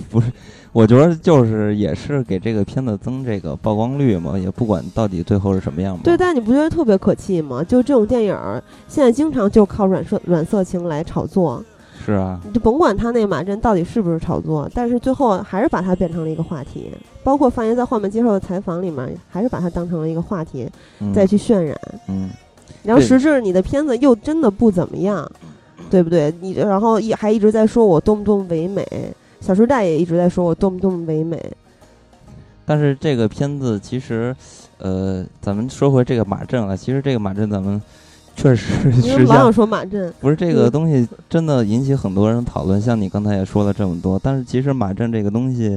不是，我觉得就是也是给这个片子增这个曝光率嘛，也不管到底最后是什么样嘛。对，但你不觉得特别可气吗？就这种电影现在经常就靠软色软色情来炒作。是啊，你就甭管他那马震到底是不是炒作，但是最后还是把它变成了一个话题。包括范爷在后面接受的采访里面，还是把它当成了一个话题，再去渲染。嗯，然后实质你的片子又真的不怎么样，对不对？你然后一还一直在说我多么多么唯美，《小时代》也一直在说我多么多么唯美。但是这个片子其实，呃，咱们说回这个马震啊，其实这个马震咱们。确实，是老想说马震，不是这个东西真的引起很多人讨论。像你刚才也说了这么多，但是其实马震这个东西，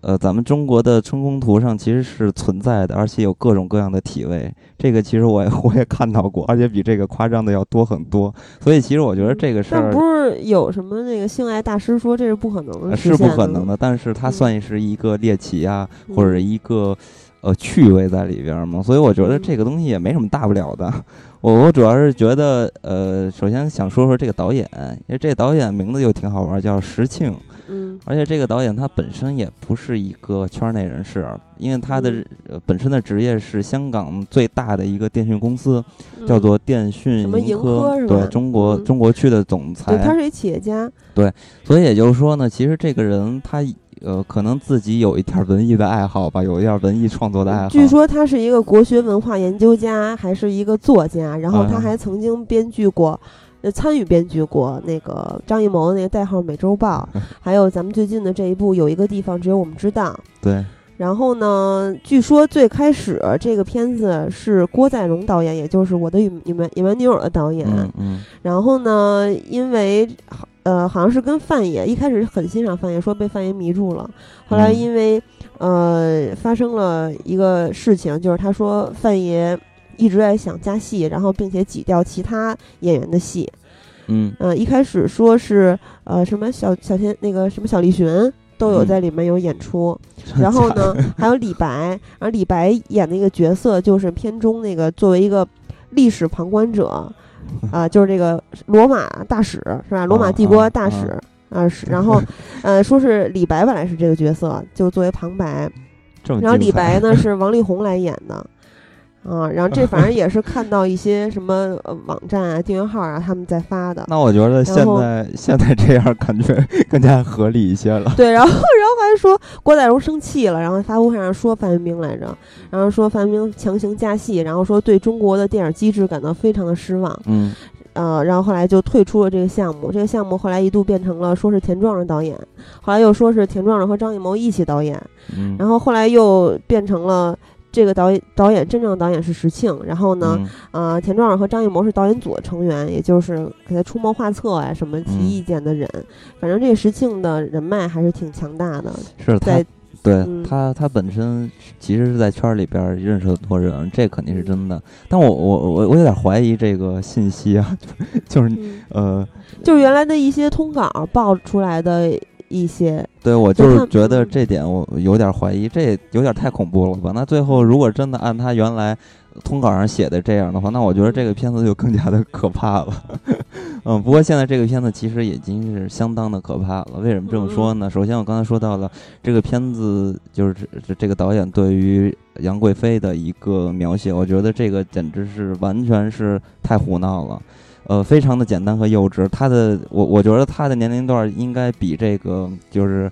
呃，咱们中国的春宫图上其实是存在的，而且有各种各样的体位。这个其实我也 我也看到过，而且比这个夸张的要多很多。所以其实我觉得这个事儿，不是有什么那个性爱大师说这是不可能的，是不可能的。但是它算是一个猎奇啊，或者一个呃趣味在里边嘛。所以我觉得这个东西也没什么大不了的。我我主要是觉得，呃，首先想说说这个导演，因为这个导演名字就挺好玩，叫石庆。嗯。而且这个导演他本身也不是一个圈内人士，因为他的本身的职业是香港最大的一个电讯公司，叫做电讯盈科，对中国中国区的总裁。对，他是一企业家。对，所以也就是说呢，其实这个人他。呃，可能自己有一点文艺的爱好吧，有一点文艺创作的爱好。据说他是一个国学文化研究家，还是一个作家，然后他还曾经编剧过，呃，参与编剧过那个张艺谋那个代号《美洲豹》，还有咱们最近的这一部《有一个地方只有我们知道》。对。然后呢，据说最开始这个片子是郭在荣导演，也就是我的《女女野蛮女友》的导演。嗯嗯。然后呢，因为。呃，好像是跟范爷一开始很欣赏范爷，说被范爷迷住了。后来因为呃发生了一个事情，就是他说范爷一直在想加戏，然后并且挤掉其他演员的戏。嗯，呃，一开始说是呃什么小小天那个什么小栗旬都有在里面有演出，然后呢还有李白，然后李白演的一个角色就是片中那个作为一个历史旁观者。啊，就是这个罗马大使是吧？罗马帝国大使啊，是。然后，呃，说是李白本来是这个角色，就作为旁白。然后李白呢是 王力宏来演的。啊，然后这反正也是看到一些什么网站啊、订阅号啊，他们在发的。那我觉得现在现在这样感觉更加合理一些了。对，然后 然后还说郭在荣生气了，然后发布会上说范冰冰来着，然后说范冰冰强行加戏，然后说对中国的电影机制感到非常的失望。嗯，呃，然后后来就退出了这个项目。这个项目后来一度变成了说是田壮壮导演，后来又说是田壮壮和张艺谋一起导演，然后后来又变成了。这个导演导演真正的导演是石庆，然后呢，呃，田壮壮和张艺谋是导演组的成员，也就是给他出谋划策啊，什么提意见的人。反正这个石庆的人脉还是挺强大的。是在对他他本身其实是在圈里边认识很多人，这肯定是真的。但我我我我有点怀疑这个信息啊，就是呃，就是原来的一些通稿爆出来的。一些对我就是觉得这点我有点怀疑，这有点太恐怖了吧？那最后如果真的按他原来通稿上写的这样的话，那我觉得这个片子就更加的可怕了。嗯，不过现在这个片子其实已经是相当的可怕了。为什么这么说呢？首先我刚才说到了这个片子，就是这这个导演对于杨贵妃的一个描写，我觉得这个简直是完全是太胡闹了。呃，非常的简单和幼稚。他的，我我觉得他的年龄段应该比这个就是，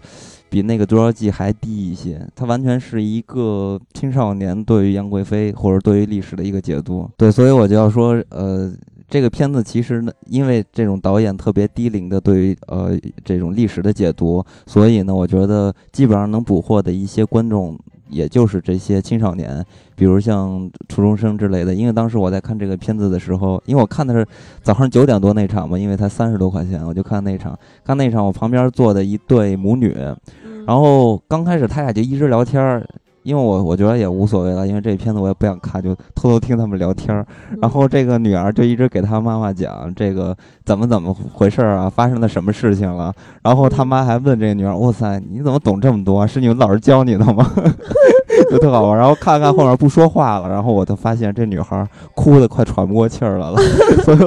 比那个《捉妖记》还低一些。他完全是一个青少年对于杨贵妃或者对于历史的一个解读。对，所以我就要说，呃，这个片子其实呢，因为这种导演特别低龄的对于呃这种历史的解读，所以呢，我觉得基本上能捕获的一些观众。也就是这些青少年，比如像初中生之类的。因为当时我在看这个片子的时候，因为我看的是早上九点多那场嘛，因为才三十多块钱，我就看那场。看那场，我旁边坐的一对母女，然后刚开始他俩就一直聊天儿。因为我我觉得也无所谓了，因为这片子我也不想看，就偷偷听他们聊天儿。然后这个女儿就一直给她妈妈讲这个怎么怎么回事儿啊，发生了什么事情了。然后他妈还问这个女儿：“哇塞，你怎么懂这么多？是你们老师教你的吗？” 就特好玩。然后看看后面不说话了，然后我就发现这女孩哭的快喘不过气儿来了。所以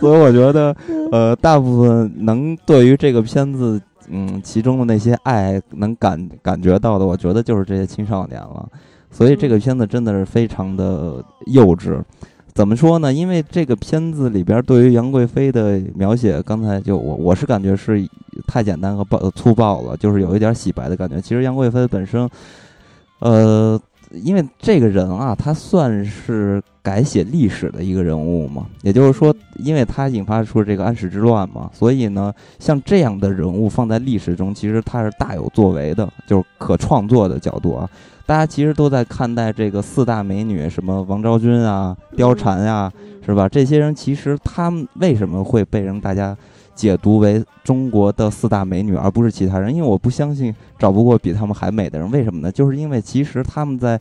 所以我觉得，呃，大部分能对于这个片子。嗯，其中的那些爱能感感觉到的，我觉得就是这些青少年了。所以这个片子真的是非常的幼稚。怎么说呢？因为这个片子里边对于杨贵妃的描写，刚才就我我是感觉是太简单和暴粗暴了，就是有一点洗白的感觉。其实杨贵妃本身，呃。因为这个人啊，他算是改写历史的一个人物嘛，也就是说，因为他引发出这个安史之乱嘛，所以呢，像这样的人物放在历史中，其实他是大有作为的，就是可创作的角度啊。大家其实都在看待这个四大美女，什么王昭君啊、貂蝉呀，是吧？这些人其实他们为什么会被人大家？解读为中国的四大美女，而不是其他人，因为我不相信找不过比她们还美的人。为什么呢？就是因为其实他们在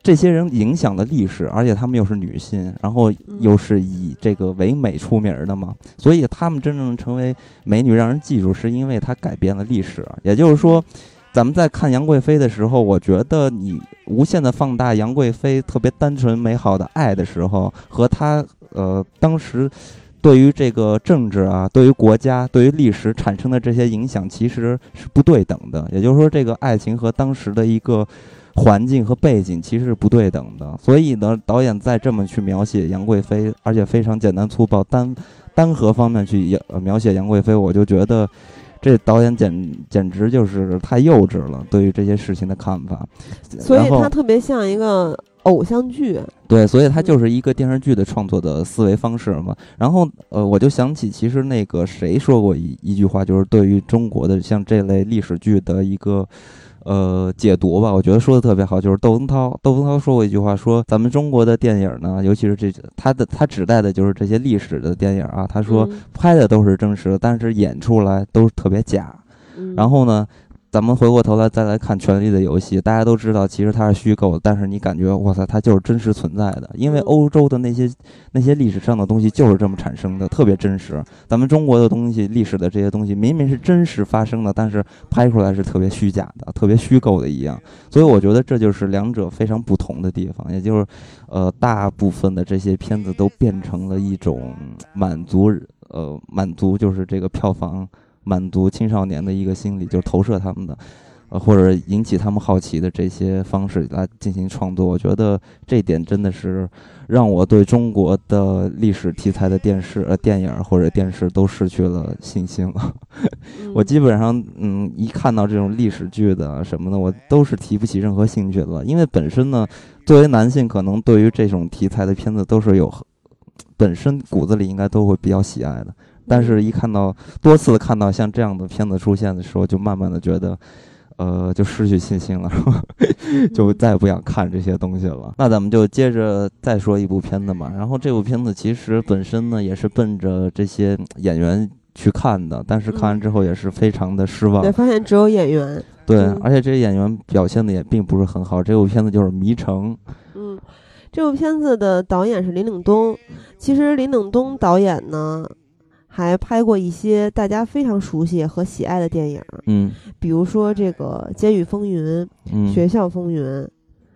这些人影响的历史，而且他们又是女性，然后又是以这个唯美出名的嘛，所以他们真正成为美女，让人记住，是因为她改变了历史。也就是说，咱们在看杨贵妃的时候，我觉得你无限的放大杨贵妃特别单纯美好的爱的时候，和她呃当时。对于这个政治啊，对于国家，对于历史产生的这些影响，其实是不对等的。也就是说，这个爱情和当时的一个环境和背景其实是不对等的。所以呢，导演再这么去描写杨贵妃，而且非常简单粗暴，单单核方面去描写杨贵妃，我就觉得这导演简简直就是太幼稚了。对于这些事情的看法，所以他特别像一个。偶像剧，对，所以它就是一个电视剧的创作的思维方式嘛。然后，呃，我就想起，其实那个谁说过一一句话，就是对于中国的像这类历史剧的一个呃解读吧。我觉得说的特别好，就是窦文涛。窦文涛说过一句话，说咱们中国的电影呢，尤其是这他的他指代的就是这些历史的电影啊。他说拍的都是真实的，但是演出来都是特别假。然后呢？咱们回过头来再来看《权力的游戏》，大家都知道，其实它是虚构的，但是你感觉，哇塞，它就是真实存在的。因为欧洲的那些那些历史上的东西就是这么产生的，特别真实。咱们中国的东西，历史的这些东西，明明是真实发生的，但是拍出来是特别虚假的，特别虚构的一样。所以我觉得这就是两者非常不同的地方，也就是，呃，大部分的这些片子都变成了一种满足，呃，满足就是这个票房。满足青少年的一个心理，就是投射他们的，呃，或者引起他们好奇的这些方式来进行创作。我觉得这点真的是让我对中国的历史题材的电视、呃电影或者电视都失去了信心了。我基本上，嗯，一看到这种历史剧的什么的，我都是提不起任何兴趣了。因为本身呢，作为男性，可能对于这种题材的片子都是有本身骨子里应该都会比较喜爱的。但是，一看到多次看到像这样的片子出现的时候，就慢慢的觉得，呃，就失去信心了，就再也不想看这些东西了。那咱们就接着再说一部片子嘛。然后这部片子其实本身呢，也是奔着这些演员去看的，但是看完之后也是非常的失望。对，发现只有演员。对，而且这些演员表现的也并不是很好。这部片子就是《迷城》。嗯，这部片子的导演是林岭东。其实林岭东导演呢。还拍过一些大家非常熟悉和喜爱的电影，嗯，比如说这个《监狱风云》、《学校风云》、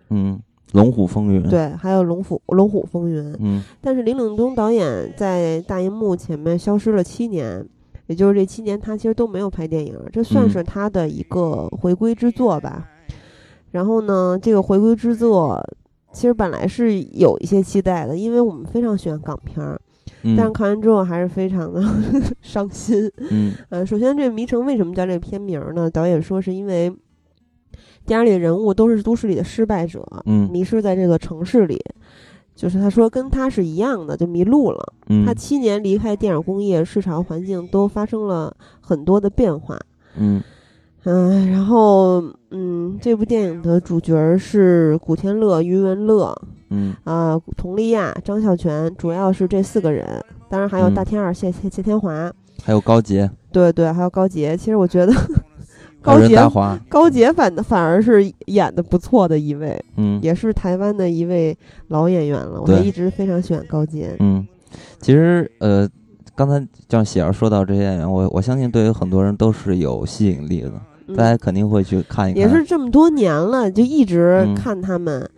嗯，《龙虎风云》对，还有《龙虎龙虎风云》。嗯，但是林岭东导演在大荧幕前面消失了七年，也就是这七年他其实都没有拍电影，这算是他的一个回归之作吧。然后呢，这个回归之作其实本来是有一些期待的，因为我们非常喜欢港片儿。但是看完之后还是非常的 伤心。嗯，呃，首先这《迷城》为什么叫这个片名呢？导演说是因为电影里的人物都是都市里的失败者，嗯，迷失在这个城市里，就是他说跟他是一样的，就迷路了。嗯，他七年离开电影工业，市场环境都发生了很多的变化。嗯，嗯，然后嗯，这部电影的主角是古天乐、余文乐，嗯啊，佟丽娅、张孝全，主要是这四个人，当然还有嗯大天二谢谢谢天华，还有高洁，对对，还有高洁。其实我觉得 高洁，高洁反的反而是演的不错的一位，嗯也是台湾的一位老演员了。我还一直非常喜欢高洁。嗯，其实呃，刚才像喜儿说到这些演员，我我相信对于很多人都是有吸引力的，嗯大家肯定会去看一看。也是这么多年了，就一直嗯看他们，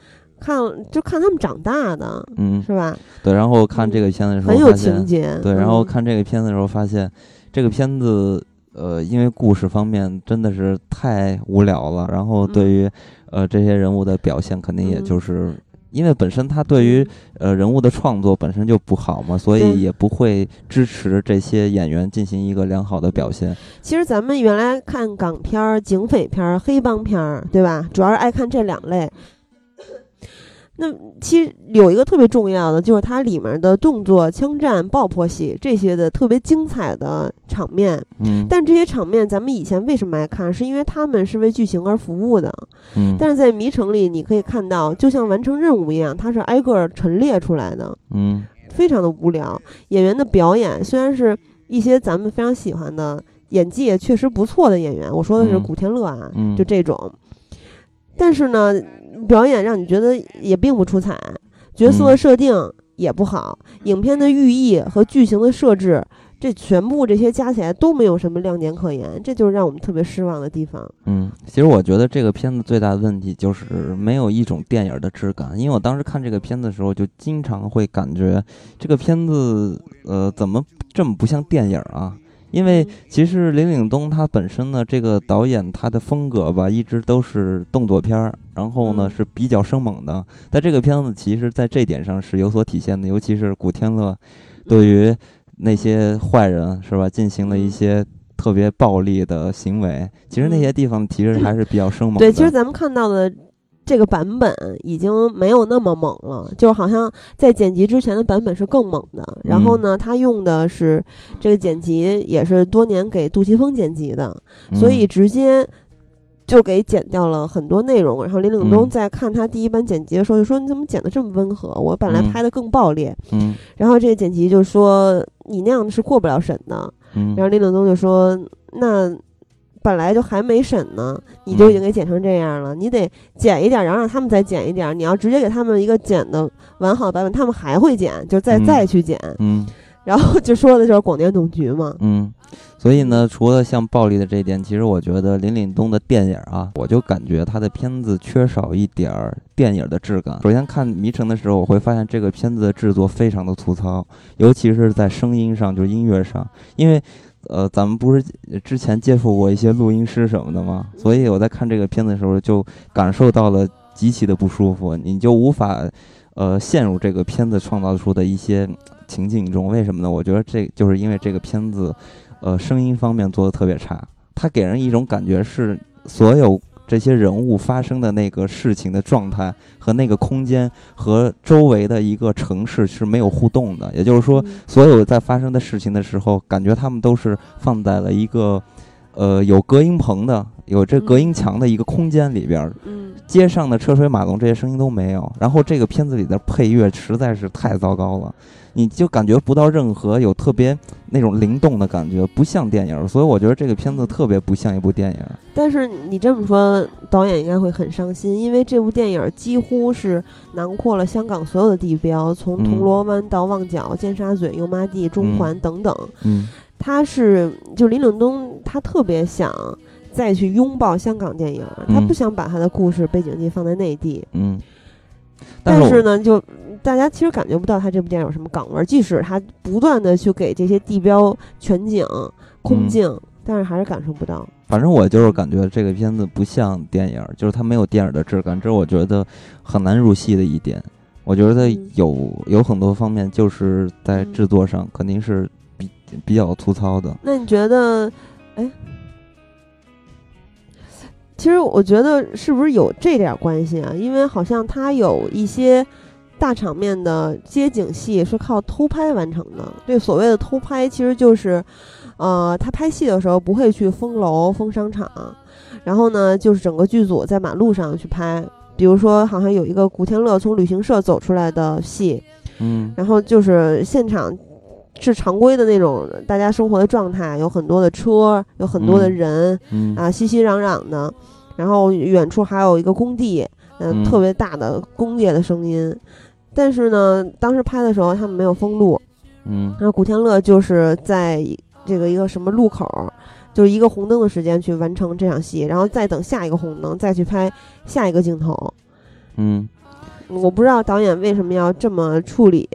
看就看他们长大的，嗯，是吧？对。然后看这个片子的时候，很有情节。对，然后嗯看这个片子的时候，发现这个片子，呃，因为故事方面真的是太无聊了，然后对于、呃这些人物的表现，肯定也嗯就是。因为本身他对于呃人物的创作本身就不好嘛，所以也不会支持这些演员进行一个良好的表现。其实咱们原来看港片儿、警匪片儿、黑帮片儿，对吧？主要是爱看这两类。那其实有一个特别重要的，就是它里面的动作、枪战、爆破戏这些的特别精彩的场面。嗯但这些场面，咱们以前为什么爱看？是因为他们是为剧情而服务的。嗯但是在《迷城》里，你可以看到，就像完成任务一样，它是挨个儿陈列出来的。嗯非常的无聊。演员的表演虽然是一些咱们非常喜欢的，演技也确实不错的演员，我说的是嗯古天乐啊，嗯就这种。但是呢，表演让你觉得也并不出彩，角色的嗯设定也不好，影片的寓意和剧情的设置，这全部这些加起来都没有什么亮点可言，这就是让我们特别失望的地方。嗯，其实我觉得这个片子最大的问题就是没有一种电影的质感，因为我当时看这个片子的时候，就经常会感觉这个片子呃怎么这么不像电影啊？因为其实林岭东他本身呢，这个导演他的风格吧，一直都是动作片儿，然后呢嗯是比较生猛的。但这个片子其实在这点上是有所体现的，尤其是古天乐对于那些坏人是吧，进行了一些特别暴力的行为。其实那些地方其实还是比较生猛的。对，其实咱们看到的这个版本已经没有那么猛了，就好像在剪辑之前的版本是更猛的。然后呢，他用的是这个剪辑也是多年给杜琪峰剪辑的，所以嗯直接。就给剪掉了很多内容，然后林岭东嗯在看他第一版剪辑的时候就说：“你怎么剪得这么温和？我本来嗯拍的更爆裂。嗯然后这个剪辑就说：“你那样是过不了审的。”嗯，然后林岭东就说：“那本来就还没审呢，你就已经给剪成这样了，你得剪一点，然后让他们再剪一点。你要直接给他们一个剪的完好版本，他们还会剪，就再、嗯再去剪。嗯 然后就说的就是广电总局嘛。嗯，所以呢，除了像暴力的这一点，其实我觉得林岭东的电影啊，我就感觉他的片子缺少一点儿电影的质感。首先看《迷城》的时候，我会发现这个片子的制作非常的粗糙，尤其是在声音上，就是音乐上，因为。呃，咱们不是之前接触过一些录音师什么的吗？所以我在看这个片子的时候，就感受到了极其的不舒服，你就无法，呃，陷入这个片子创造出的一些情境中。为什么呢？我觉得这就是因为这个片子，呃，声音方面做的特别差，它给人一种感觉是所有这些人物发生的那个事情的状态和那个空间和周围的一个城市是没有互动的。也就是说，嗯所有在发生的事情的时候，感觉他们都是放在了一个，呃，有隔音棚的、有这隔音墙的一个空间里边儿。嗯，街上的车水马龙这些声音都没有，然后这个片子里的配乐实在是太糟糕了，你就感觉不到任何有特别那种灵动的感觉，不像电影，所以我觉得这个片子特别不像一部电影。但是你这么说，导演应该会很伤心，因为这部电影几乎是囊括了香港所有的地标，从铜嗯锣湾到旺角、尖沙咀、油麻地、中环等等。嗯他是就林岭东，他特别想再去拥抱香港电影，他嗯不想把他的故事背景地放在内地。嗯，但是呢，就大家其实感觉不到他这部电影有什么港味儿，即使他不断的去给这些地标全景、空嗯镜，但是还是感受不到。反正我就是感觉这个片子不像电影，就是它没有电影的质感，这是我觉得很难入戏的一点。我觉得嗯有有很多方面就是在嗯制作上肯定是比比较粗糙的。那你觉得，哎，其实我觉得是不是有这点关系啊？因为好像他有一些大场面的街景戏是靠偷拍完成的。对所谓的偷拍，其实就是，呃，他拍戏的时候不会去封楼、封商场，然后呢，就是整个剧组在马路上去拍。比如说，好像有一个古天乐从旅行社走出来的戏，嗯，然后就是现场是常规的那种大家生活的状态，有很多的车，有很多的人，嗯啊，熙熙攘攘的，然后远处还有一个工地，嗯，嗯特别大的工业的声音。但是呢，当时拍的时候他们没有封路，嗯然后古天乐就是在这个一个什么路口，就是一个红灯的时间去完成这场戏，然后再等下一个红灯再去拍下一个镜头。嗯我不知道导演为什么要这么处理，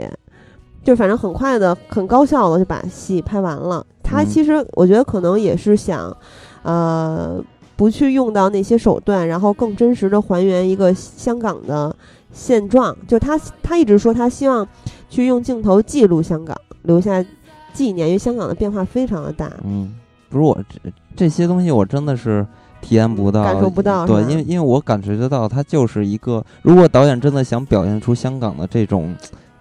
就反正很快的、很高效的就把戏拍完了。他嗯其实我觉得可能也是想，呃，不去用到那些手段，然后更真实的还原一个香港的现状。就他他一直说他希望去用镜头记录香港，留下纪念，因为香港的变化非常的大。嗯，不是我这这些东西我真的是体验不到，感受不到对，因为因为我感觉得到，它就是一个，如果导演真的想表现出香港的这种。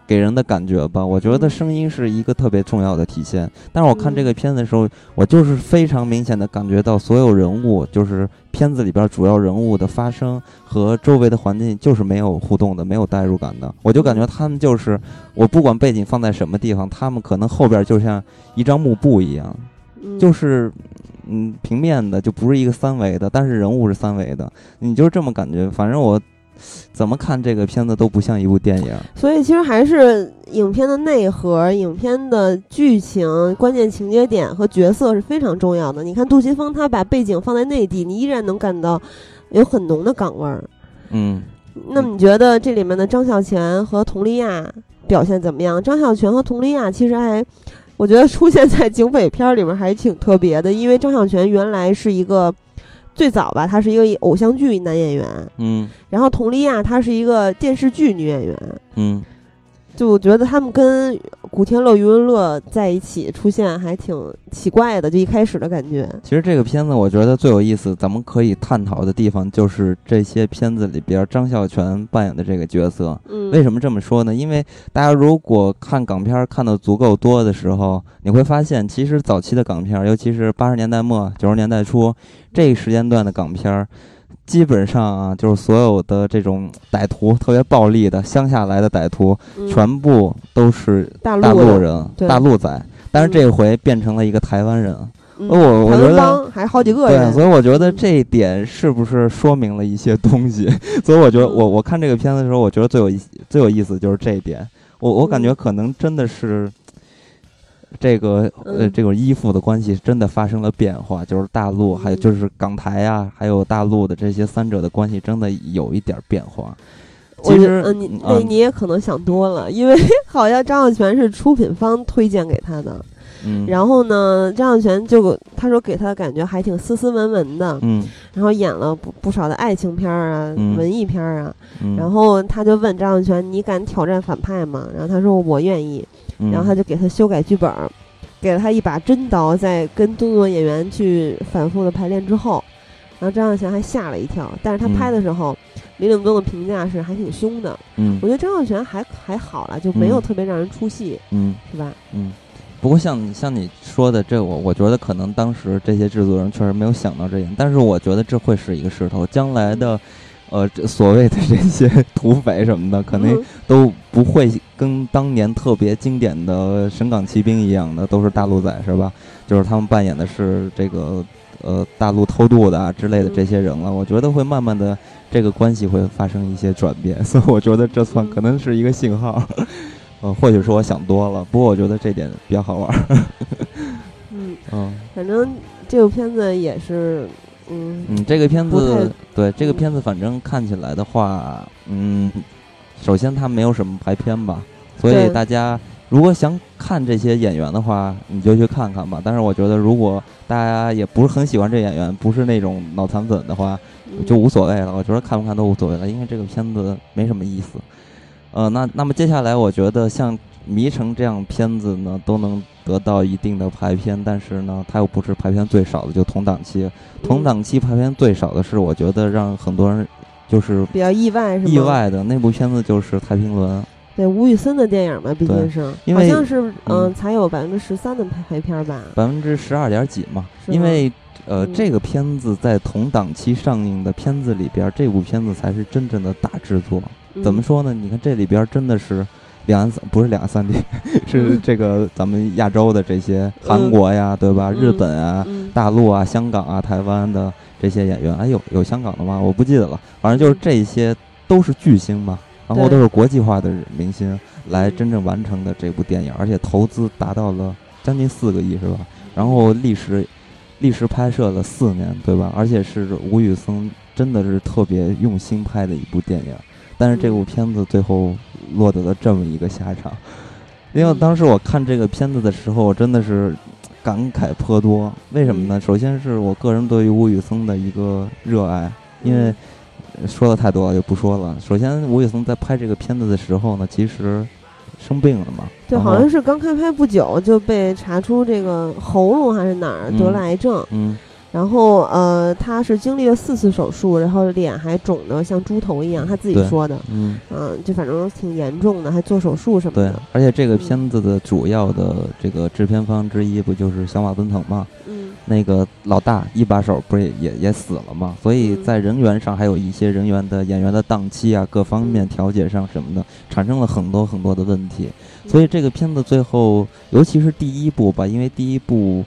给人的感觉吧，我觉得嗯声音是一个特别重要的体现。但是我看这嗯个片子的时候，我就是非常明显的感觉到，所有人物就是片子里边主要人物的发声和周围的环境就是没有互动的，没有代入感的。我就感觉他们就是我不管背景放在什么地方，他们可能后边就像一张幕布一样，嗯就是嗯平面的，就不是一个三维的，但是人物是三维的，你就是这么感觉。反正我怎么看这个片子都不像一部电影。所以其实还是影片的内核、影片的剧情、关键情节点和角色是非常重要的。你看杜琪峰他把背景放在内地，你依然能感到有很浓的港味儿。嗯那么你觉得这里面的张孝全和佟丽娅表现怎么样？张孝全和佟丽娅其实还，我觉得出现在警匪片儿里面还挺特别的，因为张小泉原来是一个最早吧，他是一个偶像剧男演员，嗯。然后佟丽娅她是一个电视剧女演员。嗯就我觉得他们跟古天乐、余文乐在一起出现还挺奇怪的，就一开始的感觉。其实这个片子我觉得最有意思，咱们可以探讨的地方就是这些片子里边张孝全扮演的这个角色。嗯，为什么这么说呢？因为大家如果看港片儿看的足够多的时候，你会发现，其实早期的港片儿，尤其是八十年代末九十年代初这个时间段的港片儿，基本上啊，就是所有的这种歹徒，特别暴力的乡下来的歹徒，嗯。全部都是大陆人、大陆仔。但是嗯这回变成了一个台湾人，嗯。我我觉得还好几个对，人，所以我觉得这一点是不是说明了一些东西？所以我觉得嗯。我我看这个片子的时候，我觉得最有意最有意思就是这一点。我我感觉嗯。可能真的是这个呃嗯。这种依附的关系真的发生了变化，就是大陆还有嗯。就是港台啊，还有大陆的这些三者的关系真的有一点变化。我其实嗯，那你也可能想多了，因为 好像张小泉是出品方推荐给他的，嗯，然后呢，张小泉就他说给他的感觉还挺斯斯文文的，嗯。然后演了不不少的爱情片儿啊、嗯。文艺片儿啊，嗯，然后他就问张小泉：“你敢挑战反派吗？”然后他说：“我愿意。”嗯然后他就给他修改剧本儿，给了他一把真刀，在跟动作演员去反复的排练之后，然后张耀全还吓了一跳。但是他拍的时候，李岭东的评价是还挺凶的。嗯我觉得张耀全还还好了，就没有嗯特别让人出戏，嗯。是吧？嗯，不过像像你说的这我我觉得可能当时这些制作人确实没有想到这点，但是我觉得这会是一个势头，将来的，呃，这所谓的这些土匪什么的，可能嗯都不会跟当年特别经典的神港骑兵一样的，都是大陆仔是吧？就是他们扮演的是这个呃大陆偷渡的啊之类的这些人了，我觉得会慢慢的这个关系会发生一些转变，所以我觉得这算嗯可能是一个信号。呃，或许是我想多了，不过我觉得这点比较好玩儿。嗯，嗯反正这部片子也是，嗯嗯，这个片子对这个嗯片子，反正看起来的话，嗯，首先它没有什么排片吧，所以大家如果想看这些演员的话，你就去看看吧。但是我觉得，如果大家也不是很喜欢这演员，不是那种脑残粉的话，嗯就无所谓了。我觉得看不看都无所谓了，因为这个片子没什么意思。呃，那那么接下来，我觉得像《迷城》这样片子呢，都能得到一定的排片，但是呢，它又不是排片最少的，就同档期。同档期排片最少的是，我觉得让很多人就是比较意外是吗？意外的那部片子就是《太平轮》。对吴宇森的电影嘛，毕竟是，好像是嗯，才有百分之十三的排排片吧，百分之十二点几嘛。因为呃，这个片子在同档期上映的片子里边，这部片子才是真正的大制作。怎么说呢？你看这里边真的是两岸三，不是两岸三地，是这个咱们亚洲的这些韩国呀，对吧？日本啊，大陆啊，香港啊，台湾的这些演员，哎呦，有香港的吗？我不记得了。反正就是这些都是巨星嘛。然后都是国际化的明星来真正完成的这部电影，而且投资达到了将近四个亿，是吧？然后历时历时拍摄了四年，对吧？而且是吴宇森真的是特别用心拍的一部电影，但是这部片子最后落得了这么一个下场。因为当时我看这个片子的时候，真的是感慨颇多。为什么呢？首先是我个人对于吴宇森的一个热爱，因为。说的太多了，就不说了。首先，吴宇森在拍这个片子的时候呢，其实生病了嘛。对，好像是刚开拍不久就被查出这个喉咙还是哪儿得了癌症。嗯。然后呃，他是经历了四次手术，然后脸还肿的像猪头一样，他自己说的。嗯。嗯，就反正挺严重的，还做手术什么的。对，而且这个片子的主要的这个制片方之一不就是小马奔腾嘛？嗯。那个老大一把手不是也也死了嘛？所以在人员上还有一些人员的演员的档期啊，各方面调节上什么的，产生了很多很多的问题。所以这个片子最后，尤其是第一部吧，因为第一部，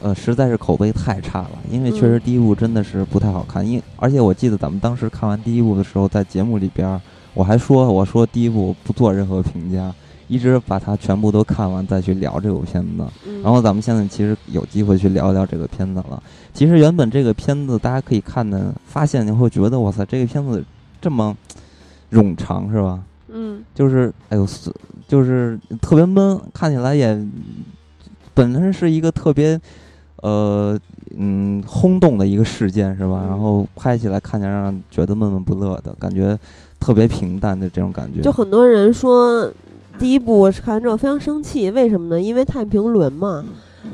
呃，实在是口碑太差了。因为确实第一部真的是不太好看。因而且我记得咱们当时看完第一部的时候，在节目里边，我还说我说第一部不做任何评价。一直把它全部都看完再去聊这部片子，然后咱们现在其实有机会去聊聊这个片子了。其实原本这个片子大家可以看的，发现你会觉得哇塞，这个片子这么冗长是吧？嗯，就是哎呦，就是特别闷，看起来也本身是一个特别呃嗯轰动的一个事件是吧？然后拍起来看起来让人觉得闷闷不乐的感觉，特别平淡的这种感觉。就很多人说。第一部我是看完之后非常生气，为什么呢？因为太平轮嘛，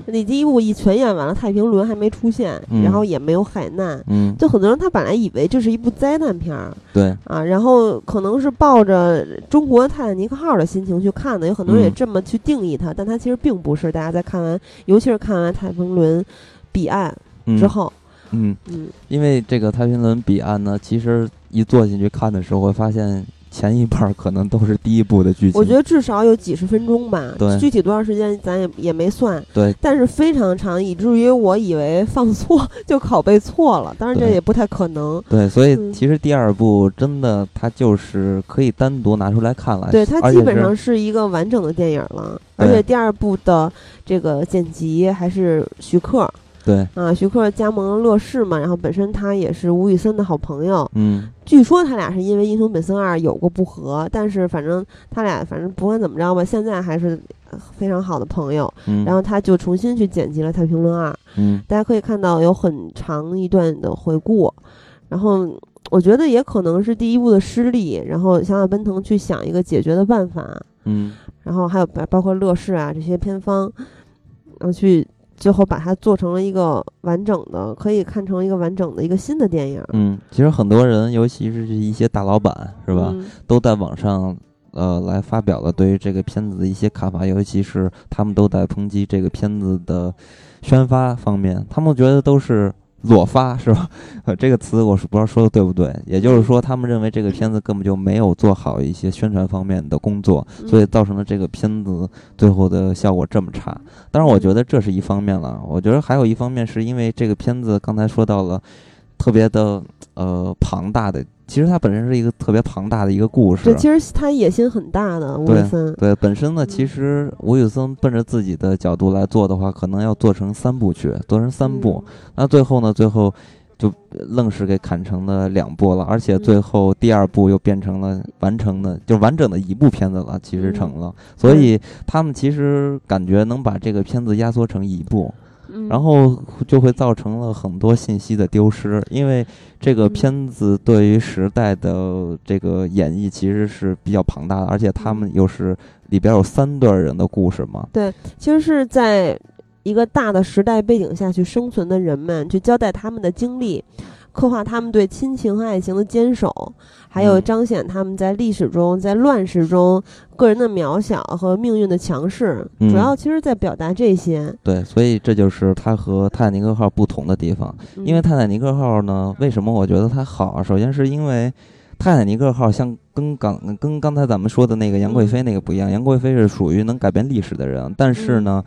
你第一部一全演完了，太平轮还没出现，然后也没有海难，就很多人他本来以为这是一部灾难片儿，对啊，然后可能是抱着中国泰坦尼克号的心情去看的，有很多人也这么去定义它，但它其实并不是。大家在看完，尤其是看完太平轮彼岸之后，嗯嗯，因为这个太平轮彼岸呢，其实一坐进去看的时候会发现。前一半可能都是第一部的剧情，我觉得至少有几十分钟吧。对，具体多长时间咱也也没算。对，但是非常长，以至于我以为放错 就拷贝错了。当然这也不太可能。对，所以其实第二部真的它就是可以单独拿出来看了。对，它基本上是一个完整的电影了。而且第二部的这个剪辑还是徐克。对啊，徐克加盟了乐视嘛，然后本身他也是吴宇森的好朋友。嗯，据说他俩是因为《英雄本色二》有过不和，但是反正他俩反正不管怎么着吧，现在还是非常好的朋友。嗯，然后他就重新去剪辑了《太平轮二》。嗯，大家可以看到有很长一段的回顾。然后我觉得也可能是第一部的失利，然后想想奔腾去想一个解决的办法。嗯，然后还有包括乐视啊这些片方，然后去。最后把它做成了一个完整的，可以看成一个完整的一个新的电影。嗯，其实很多人，尤其是一些大老板，是吧，都在网上呃来发表了对于这个片子的一些看法，尤其是他们都在抨击这个片子的宣发方面，他们觉得都是。裸发是吧？呃，这个词我是不知道说的对不对。也就是说，他们认为这个片子根本就没有做好一些宣传方面的工作，所以造成了这个片子最后的效果这么差。当然，我觉得这是一方面了。我觉得还有一方面是因为这个片子刚才说到了特别的呃庞大的。其实它本身是一个特别庞大的一个故事。对，其实他野心很大的吴宇森。对，本身呢，其实吴宇森奔着自己的角度来做的话，可能要做成三部曲，做成三部。那最后呢，最后就愣是给砍成了两部了，而且最后第二部又变成了完成的，就完整的一部片子了，其实成了。所以他们其实感觉能把这个片子压缩成一部。然后就会造成了很多信息的丢失，因为这个片子对于时代的这个演绎其实是比较庞大的，而且他们又是里边有三段人的故事嘛。对，其实是在一个大的时代背景下去生存的人们，去交代他们的经历。刻画他们对亲情和爱情的坚守，还有嗯彰显他们在历史中、在乱世中个人的渺小和命运的强势。嗯主要其实在表达这些。对，所以这就是它和泰坦尼克号不同的地方。因为嗯泰坦尼克号呢，为什么我觉得它好啊？首先是因为泰坦尼克号像跟刚跟刚才咱们说的那个杨贵妃那个不一样，杨贵妃是属于能改变历史的人，但是呢。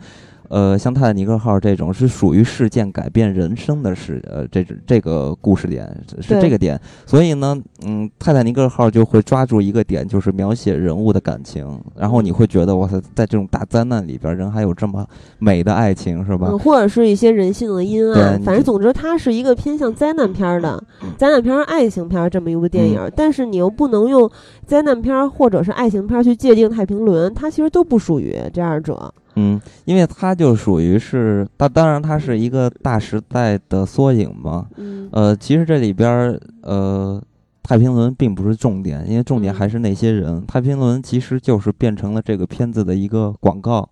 呃，像泰坦尼克号这种是属于事件改变人生的事，呃，这这个故事点是这个点，所以呢，嗯，泰坦尼克号就会抓住一个点，就是描写人物的感情，然后你会觉得哇塞，在这种大灾难里边，人还有这么美的爱情，是吧？嗯，或者是一些人性的阴暗，反正总之它是一个偏向灾难片儿的灾难片儿、爱情片儿这么一部电影儿。但是你又不能用灾难片儿或者是爱情片儿去界定《太平轮》，它其实都不属于这二者。嗯，因为它就属于是，它当然它是一个大时代的缩影嘛。嗯呃，其实这里边儿呃，太平轮并不是重点，因为重点嗯还是那些人。太平轮其实就是变成了这个片子的一个广告，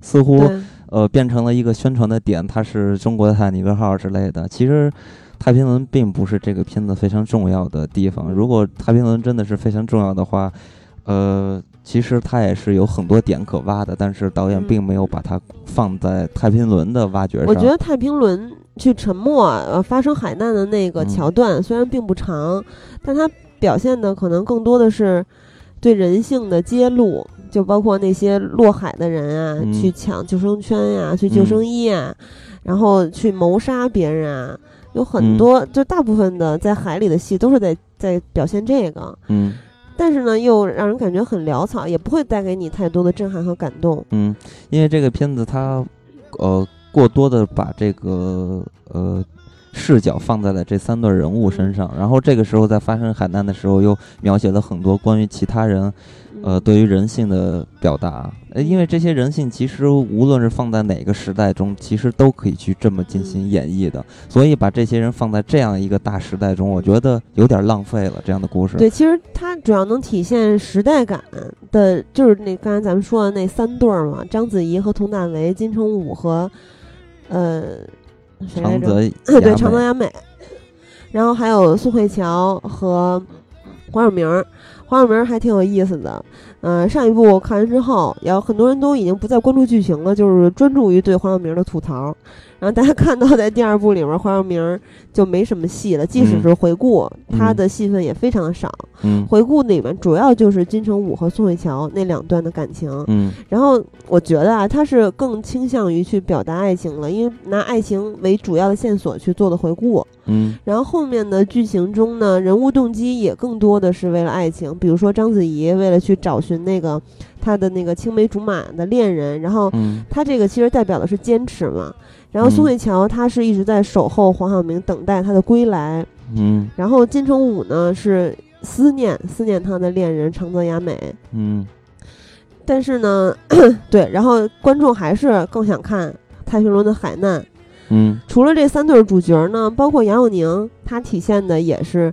似乎，呃变成了一个宣传的点，它是中国的泰坦尼克号之类的。其实。太平轮并不是这个片子非常重要的地方。如果太平轮真的是非常重要的话，呃，其实它也是有很多点可挖的，但是导演嗯。并没有把它放在太平轮的挖掘上。我觉得太平轮去沉没呃发生海难的那个嗯。桥段虽然并不长，但它表现的可能更多的是对人性的揭露，就包括那些落海的人啊，嗯。去抢救生圈呀、去救生衣啊，然后去谋杀别人啊，有很嗯。多，就大部分的在海里的戏都是在在表现这个。嗯但是呢，又让人感觉很潦草，也不会带给你太多的震撼和感动。嗯，因为这个片子它呃过多的把这个呃视角放在了这三对人物身上，然后这个时候在发生海难的时候又描写了很多关于其他人呃嗯对于人性的表达。呃，因为这些人性其实无论是放在哪个时代中，其实都可以去这么进行演绎的，所以把这些人放在这样一个大时代中，我觉得有点浪费了这样的故事。对，其实它主要能体现时代感的，就是那刚才咱们说的那三对儿嘛，章子怡和佟大为、金城武和呃谁来着？对，长泽雅美，然后还有宋慧乔和黄晓明儿。黄晓明儿还挺有意思的，嗯，上一部看完之后，然后很多人都已经不再关注剧情了，就是专注于对黄晓明的吐槽。然后大家看到在第二部里面，黄晓明儿就没什么戏了，即使嗯是回顾，他嗯的戏份也非常的少。嗯回顾里面主要就是金城武和宋慧乔那两段的感情。嗯然后我觉得啊，他是更倾向于去表达爱情了，因为拿爱情为主要的线索去做的回顾。嗯然后后面的剧情中呢，人物动机也更多的是为了爱情，比如说章子怡为了去找寻那个她的那个青梅竹马的恋人，然后嗯她这个其实代表的是坚持嘛。然后宋嗯慧乔她是一直在守候黄晓明，等待他的归来。嗯然后金城武呢是思念思念他的恋人长泽雅美，嗯但是呢，对，然后观众还是更想看太平轮的海难。嗯除了这三对主角呢，包括杨佑宁，他体现的也是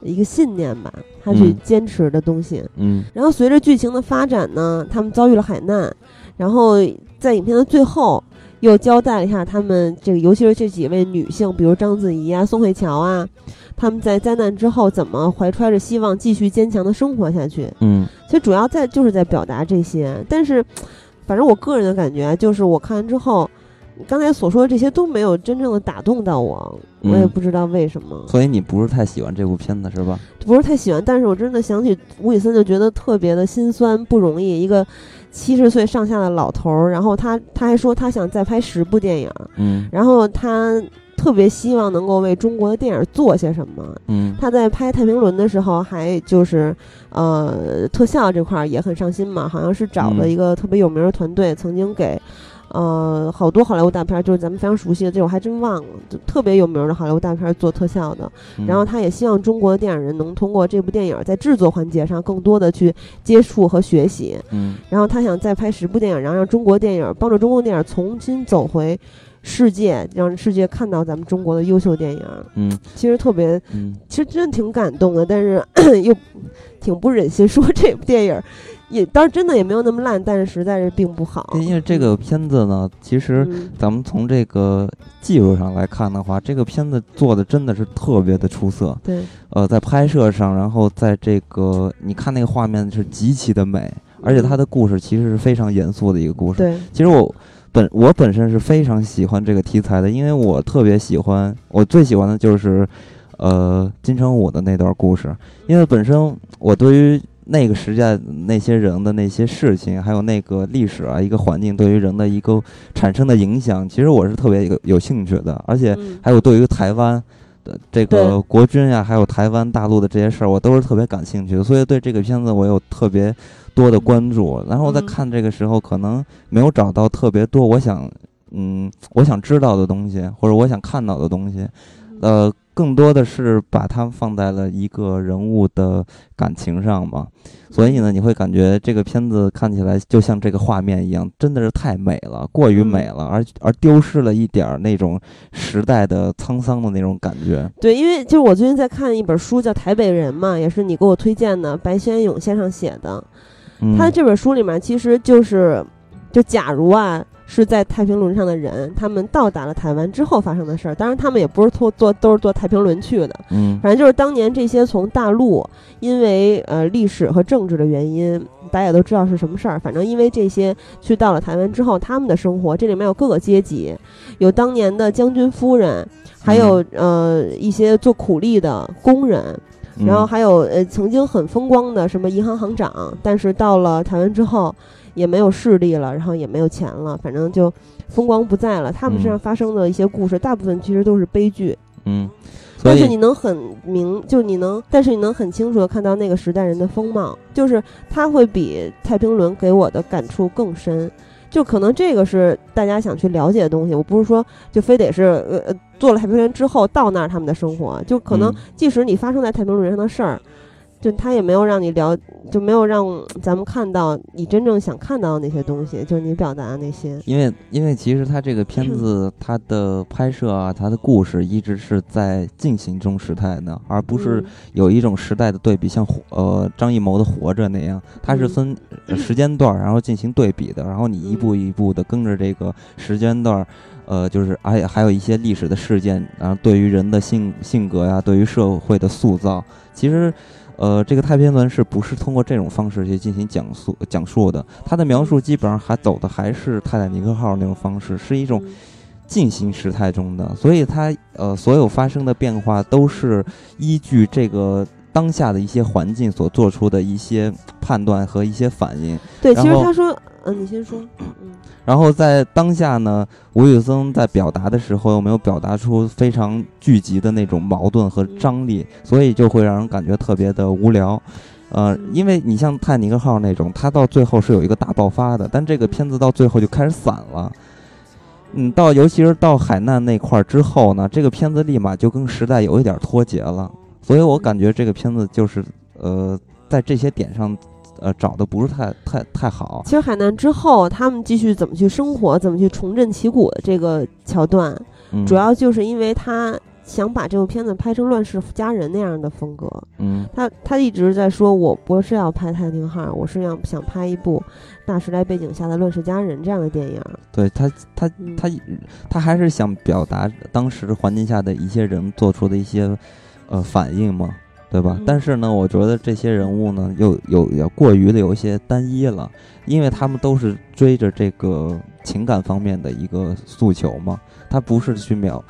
一个信念吧，他去嗯坚持的东西。嗯然后随着剧情的发展呢，他们遭遇了海难，然后在影片的最后又交代了一下他们这个，尤其是这几位女性，比如章子怡啊、宋慧乔啊，他们在灾难之后怎么怀揣着希望继续坚强的生活下去。嗯其实主要在就是在表达这些，但是反正我个人的感觉啊就是，我看完之后，刚才所说的这些都没有真正的打动到我，我也嗯不知道为什么，所以你不是太喜欢这部片子是吧？不是太喜欢。但是我真的想起吴宇森，就觉得特别的心酸，不容易。一个七十岁上下的老头儿，然后他他还说他想再拍十部电影，嗯。然后他特别希望能够为中国的电影做些什么。嗯。他在拍《太平轮》的时候，还就是呃特效这块儿也很上心嘛，好像是找了嗯。一个特别有名的团队，曾经给呃好多好莱坞大片儿，就是咱们非常熟悉的这我还真忘了，就特别有名的好莱坞大片儿做特效的。嗯然后他也希望中国的电影人能通过这部电影在制作环节上更多的去接触和学习。嗯然后他想再拍十部电影，然后让中国电影帮助中国电影重新走回世界，让世界看到咱们中国的优秀电影。嗯其实特别嗯其实真的挺感动的，但是 又挺不忍心说这部电影也当然真的也没有那么烂，但是实在是并不好。因为这个片子呢，其实咱们从这个技术上来看的话，这个片子做的真的是特别的出色。对，呃，在拍摄上，然后在这个你看那个画面是极其的美，而且它的故事其实是非常严肃的一个故事。对，其实我本我本身是非常喜欢这个题材的，因为我特别喜欢，我最喜欢的就是呃金城武的那段故事，因为本身我对于。那个时代那些人的那些事情，还有那个历史啊，一个环境对于人的一个产生的影响，其实我是特别有有兴趣的。而且还有对于台湾的这个国军呀，还有台湾大陆的这些事儿，我都是特别感兴趣的。所以对这个片子我有特别多的关注。然后我在看这个时候，可能没有找到特别多我想嗯我想知道的东西，或者我想看到的东西，呃。更多的是把它放在了一个人物的感情上嘛，所以呢，你会感觉这个片子看起来就像这个画面一样，真的是太美了，过于美了，而而丢失了一点那种时代的沧桑的那种感觉。对，因为就是我最近在看一本书，叫《台北人》嘛，也是你给我推荐的，白先勇先生写的。他这本书里面其实就是，就假如啊。是在太平轮上的人，他们到达了台湾之后发生的事儿。当然，他们也不是坐坐都是坐太平轮去的。嗯，反正就是当年这些从大陆因为呃历史和政治的原因，大家也都知道是什么事儿。反正因为这些去到了台湾之后，他们的生活这里面有各个阶级，有当年的将军夫人，还有呃一些做苦力的工人，然后还有呃曾经很风光的什么银行行长，但是到了台湾之后。也没有势力了，然后也没有钱了，反正就风光不再了。他们身上发生的一些故事，大部分其实都是悲剧。嗯，但是你能很明，就你能，但是你能很清楚的看到那个时代人的风貌，就是他会比太平轮给我的感触更深。就可能这个是大家想去了解的东西。我不是说就非得是呃做了太平轮之后到那儿他们的生活，就可能即使你发生在太平轮上的事儿。就他也没有让你聊，就没有让咱们看到你真正想看到的那些东西，就是你表达的那些。因为，因为其实他这个片子，它的拍摄啊，它的故事一直是在进行中时态的，而不是有一种时代的对比，像呃张艺谋的《活着》那样，它是分时间段然后进行对比的，然后你一步一步的跟着这个时间段呃，就是而且还有一些历史的事件，然后对于人的性性格呀，对于社会的塑造，其实。呃，这个太平轮是不是通过这种方式去进行讲述讲述的？它的描述基本上还走的还是泰坦尼克号那种方式，是一种进行时态中的，所以它呃所有发生的变化都是依据这个当下的一些环境所做出的一些判断和一些反应。对，其实他说，嗯，你先说，嗯。然后在当下呢，吴宇森在表达的时候又没有表达出非常聚集的那种矛盾和张力，所以就会让人感觉特别的无聊。呃，因为你像泰尼克号那种，它到最后是有一个大爆发的，但这个片子到最后就开始散了。嗯，到尤其是到海难那块儿之后呢，这个片子立马就跟时代有一点脱节了。所以我感觉这个片子就是呃，在这些点上。呃，找的不是太太太好。其实海南之后，他们继续怎么去生活，怎么去重振旗鼓的这个桥段，主要就是因为他想把这部片子拍成《乱世佳人》那样的风格。嗯，他他一直在说，我不是要拍泰坦号，我是要想拍一部大时代背景下的《乱世佳人》这样的电影。对他，他他他还是想表达当时环境下的一些人做出的一些呃反应嘛。对吧？但是呢，我觉得这些人物呢，又有要过于的有一些单一了，因为他们都是追着这个情感方面的一个诉求嘛，他不是去秒，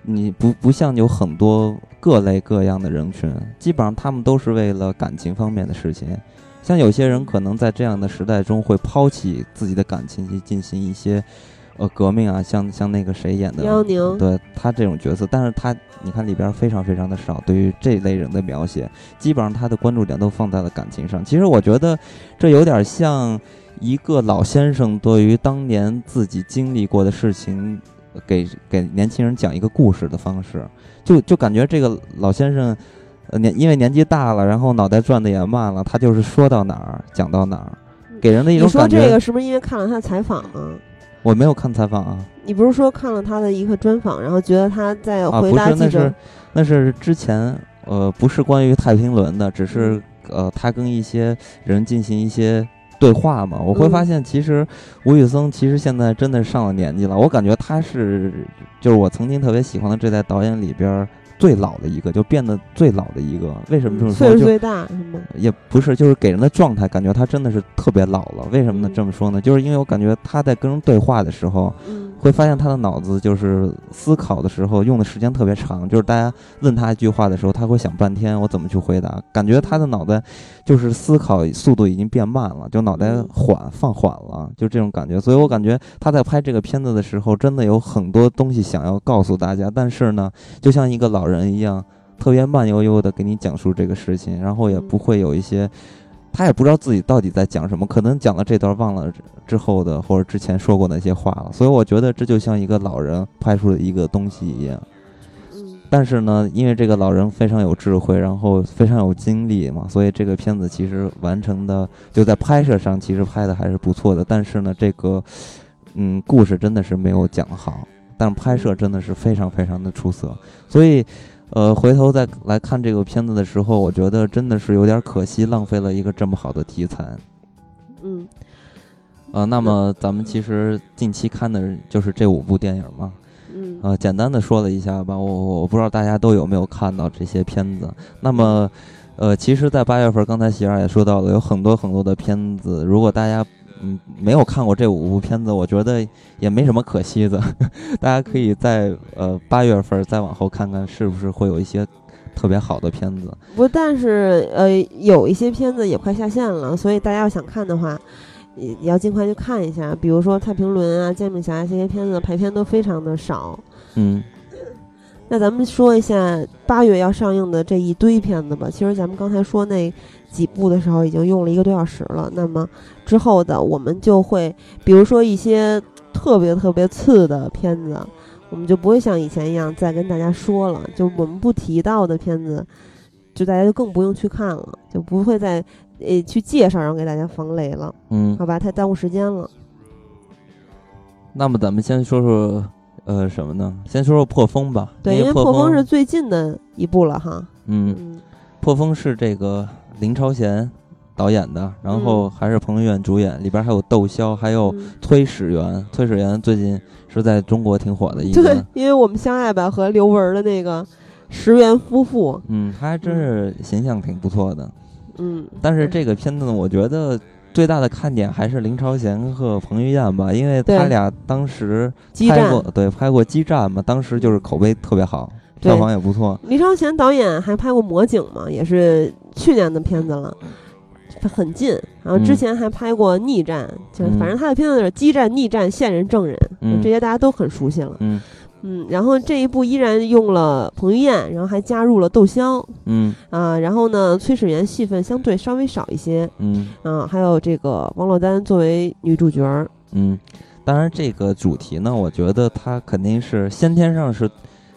你不不像有很多各类各样的人群，基本上他们都是为了感情方面的事情，像有些人可能在这样的时代中会抛弃自己的感情去进行一些。呃，革命啊，像像那个谁演的，对他这种角色，但是他你看里边非常非常的少，对于这类人的描写，基本上他的关注点都放在了感情上。其实我觉得这有点像一个老先生对于当年自己经历过的事情，给给年轻人讲一个故事的方式，就就感觉这个老先生，呃年因为年纪大了，然后脑袋转的也慢了，他就是说到哪儿讲到哪儿，给人的一种感觉。你说这个是不是因为看了他的采访啊？我没有看采访啊，你不是说看了他的一个专访，然后觉得他在回答记者？那是那是之前，呃，不是关于太平轮的，只是呃，他跟一些人进行一些对话嘛，我会嗯发现其实吴宇森其实现在真的上了年纪了，我感觉他是就是我曾经特别喜欢的这代导演里边儿最老的一个，就变得最老的一个。为什么这么说？就岁数最大是吗？也不是，就是给人的状态感觉他真的是特别老了。为什么呢？嗯这么说呢？就是因为我感觉他在跟人对话的时候，嗯会发现他的脑子就是思考的时候用的时间特别长，就是大家问他一句话的时候，他会想半天我怎么去回答，感觉他的脑袋就是思考速度已经变慢了，就脑袋缓放缓了，就这种感觉。所以我感觉他在拍这个片子的时候，真的有很多东西想要告诉大家，但是呢，就像一个老人一样，特别慢悠悠的给你讲述这个事情，然后也不会有一些。他也不知道自己到底在讲什么，可能讲了这段忘了之后的或者之前说过那些话了，所以我觉得这就像一个老人拍出的一个东西一样。嗯但是呢，因为这个老人非常有智慧，然后非常有经历嘛，所以这个片子其实完成的就在拍摄上其实拍的还是不错的。但是呢，这个嗯故事真的是没有讲好，但是拍摄真的是非常非常的出色，所以。呃，回头再来看这个片子的时候，我觉得真的是有点可惜，浪费了一个这么好的题材。嗯呃，那么咱们其实近期看的就是这五部电影嘛，嗯呃，简单的说了一下吧，我我不知道大家都有没有看到这些片子。那么，呃，其实，在八月份，刚才喜儿也说到了，有很多很多的片子，如果大家嗯没有看过这五部片子，我觉得也没什么可惜的，大家可以在呃八月份再往后看看，是不是会有一些特别好的片子。不，但是呃，有一些片子也快下线了，所以大家要想看的话，也也要尽快去看一下。比如说《太平轮》啊、《煎饼侠》这些片子排片都非常的少。嗯那咱们说一下八月要上映的这一堆片子吧。其实咱们刚才说那几部的时候，已经用了一个多小时了。那么之后的我们就会，比如说一些特别特别次的片子，我们就不会像以前一样再跟大家说了。就我们不提到的片子，就大家就更不用去看了，就不会再呃去介绍，然后给大家防雷了，嗯，好吧？太耽误时间了。那么咱们先说说呃什么呢？先说说破风吧。对，因因为破风风是最近的一部了哈。嗯。嗯破风是这个林超贤导演的，然后还是彭于晏主演，里边还有窦骁，还有嗯。崔始源。崔始源最近是在中国挺火的一对个，，因为我们相爱吧和刘雯的那个石原夫妇，嗯，他还真是形象挺不错的。嗯，但是这个片子呢，我觉得最大的看点还是林超贤和彭于晏吧，因为他俩当时拍过，对，拍过《激战》嘛，当时就是口碑特别好，对票房也不错。林超贤导演还拍过《魔警》嘛，也是去年的片子了，很近。然后之前还拍过《逆战》，就嗯。反正他的片子是激战、逆战、线人、证人，嗯。这些大家都很熟悉了。嗯。嗯，然后这一部依然用了彭于晏，然后还加入了窦骁。嗯。啊，然后呢，崔始源戏份相对稍微少一些。嗯。啊，还有这个王珞丹作为女主角儿。嗯，当然这个主题呢，我觉得它肯定是先天上是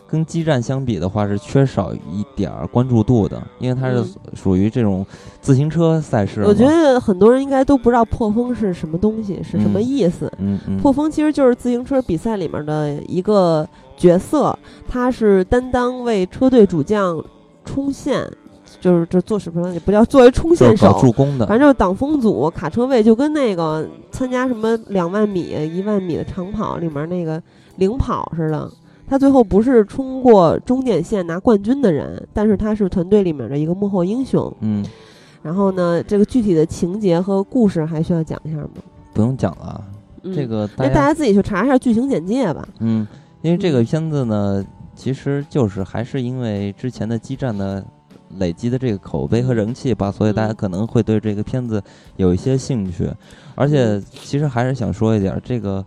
跟激战相比的话是缺少一点儿关注度的，因为它是嗯属于这种自行车赛事。我觉得很多人应该都不知道破风是什么东西，是什么嗯意思。嗯嗯破风其实就是自行车比赛里面的一个角色，他是担当为车队主将冲线，就是这做什么也不叫作为冲线手，助攻的，反正就是挡风组、卡车位，就跟那个参加什么两万米、一万米的长跑里面那个领跑似的。他最后不是冲过终点线拿冠军的人，但是他是团队里面的一个幕后英雄。嗯，然后呢，这个具体的情节和故事还需要讲一下吗？不用讲了，嗯、这个那大家自己去查一下剧情简介吧。嗯，因为这个嗯片子呢，其实就是还是因为之前的激战的累积的这个口碑和人气吧，所以大家嗯可能会对这个片子有一些兴趣。而且嗯其实还是想说一点，这个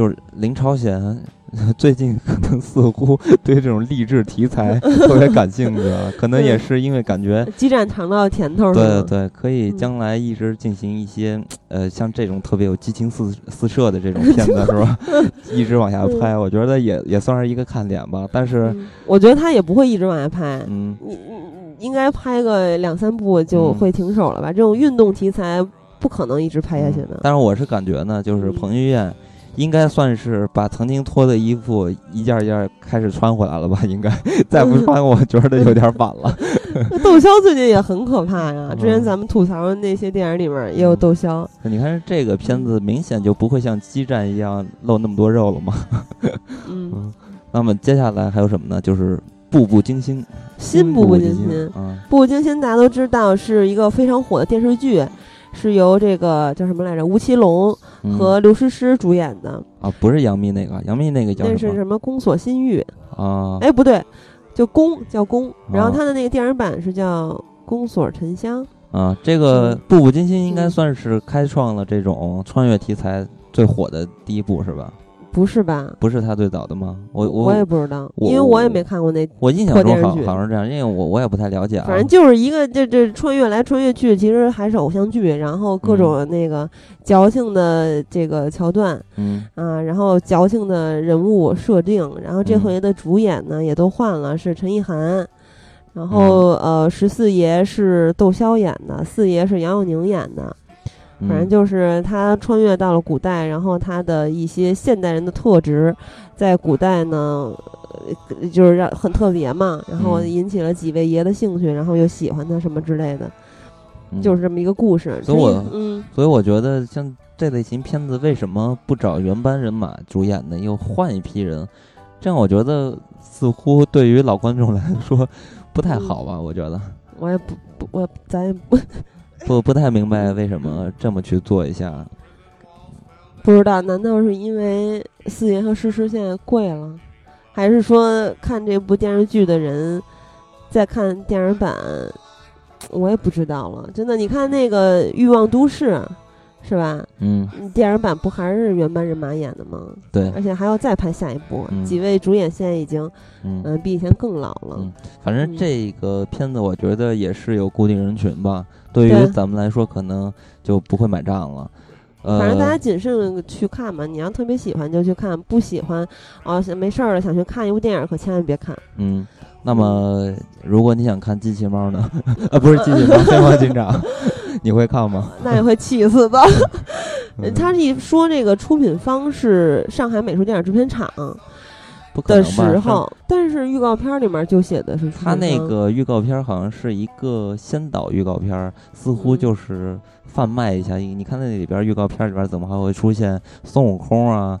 就是林超贤。最近可能似乎对这种励志题材特别感兴趣了，可能也嗯是因为感觉激战尝到甜头？对对，可以嗯将来一直进行一些呃，像这种特别有激情四四射的这种 片子是吧？一直往下拍，我觉得也也算是一个看点吧。但是，嗯我觉得他也不会一直往下拍，嗯你应该拍个两三部就嗯会停手了吧？这种运动题材不可能一直拍下去的。但是我是感觉呢，就是嗯彭于晏应该算是把曾经脱的衣服一件一件开始穿回来了吧？应该 再不穿，我觉得有点晚了。窦骁最近也很可怕呀，之前嗯咱们吐槽的那些电影里面也有窦骁。你看这个片子明显就不会像激战一样露那么多肉了嘛。嗯，那么接下来还有什么呢？就是《步步惊心》。新步步惊心，《啊，步步惊心》大家都知道是一个非常火的电视剧，是由这个叫什么来着，吴奇隆嗯和刘诗诗主演的。啊，不是杨幂那个，杨幂那个叫那是什么宫锁心玉？啊？哎，不对，就宫叫宫，然后哦他的那个电影版是叫宫锁沉香。啊，这个《嗯步步惊心》应该嗯算是开创了这种穿越题材最火的第一部，是吧？不是吧？不是他最早的吗？我我我也不知道，因为我也没看过那。我印象中好破电视剧好像是这样，因为我我也不太了解啊。反正就是一个这这穿越来穿越去，其实还是偶像剧，然后各种那个矫情的这个桥段嗯啊，然后矫情的人物设定，然后这嗯回的主演呢也都换了，是陈意涵，然后嗯呃十四爷是窦骁演的，四爷是杨佑宁演的，嗯，反正就是他穿越到了古代，然后他的一些现代人的特质，在古代呢，呃就是让很特别嘛，然后嗯引起了几位爷的兴趣，然后又喜欢他什么之类的，嗯就是这么一个故事。所以我嗯，所以我觉得像这类型片子，为什么不找原班人马主演呢？又换一批人？这样我觉得似乎对于老观众来说不太好吧？我觉得我也不不，我咱也不不不太明白为什么这么去做一下。不知道，难道是因为四爷和诗诗现在贵了，还是说看这部电视剧的人在看电影版？我也不知道了，真的。你看那个《欲望都市》，是吧？嗯，嗯电影版不还是原班人马演的吗？对，而且还要再拍下一部，嗯几位主演现在已经嗯嗯、比以前更老了。嗯反正嗯这个片子我觉得也是有固定人群吧。对于咱们来说，可能就不会买账了。呃，反正大家谨慎去看嘛，你要特别喜欢就去看，不喜欢哦没事儿了想去看一部电影，可千万别看。嗯，那么如果你想看机器猫呢？啊，不是机器猫，黑猫警长，你会看吗？那也会气死的。嗯 他是一说这个出品方是上海美术电影制片厂的不可能吧？是时候，但是预告片里面就写的是他那个预告片儿好像是一个先导预告片儿，似乎嗯就是贩卖一下。你看那里边儿预告片儿里边儿怎么还会出现孙悟空啊、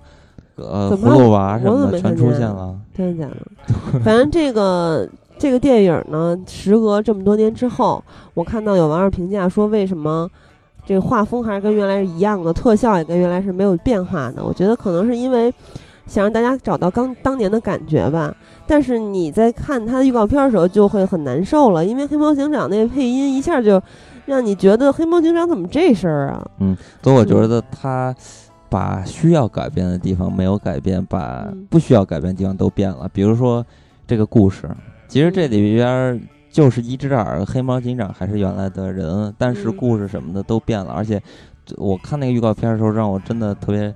呃怎么葫芦娃什我怎么么的，全出现了。真的假的？反正这个这个电影呢，时隔这么多年之后，我看到有网友评价说，为什么这个画风还是跟原来是一样的，特效也跟原来是没有变化的？我觉得可能是因为想让大家找到刚当年的感觉吧。但是你在看他的预告片的时候，就会很难受了，因为黑猫警长那配音一下就让你觉得黑猫警长怎么这事儿啊？嗯所以我觉嗯得他把需要改变的地方没有改变，把嗯不需要改变的地方都变了。比如说这个故事，其实这嗯里边儿就是一只耳，黑猫警长还是原来的人，但是嗯故事什么的都变了。而且我看那个预告片的时候，让我真的特别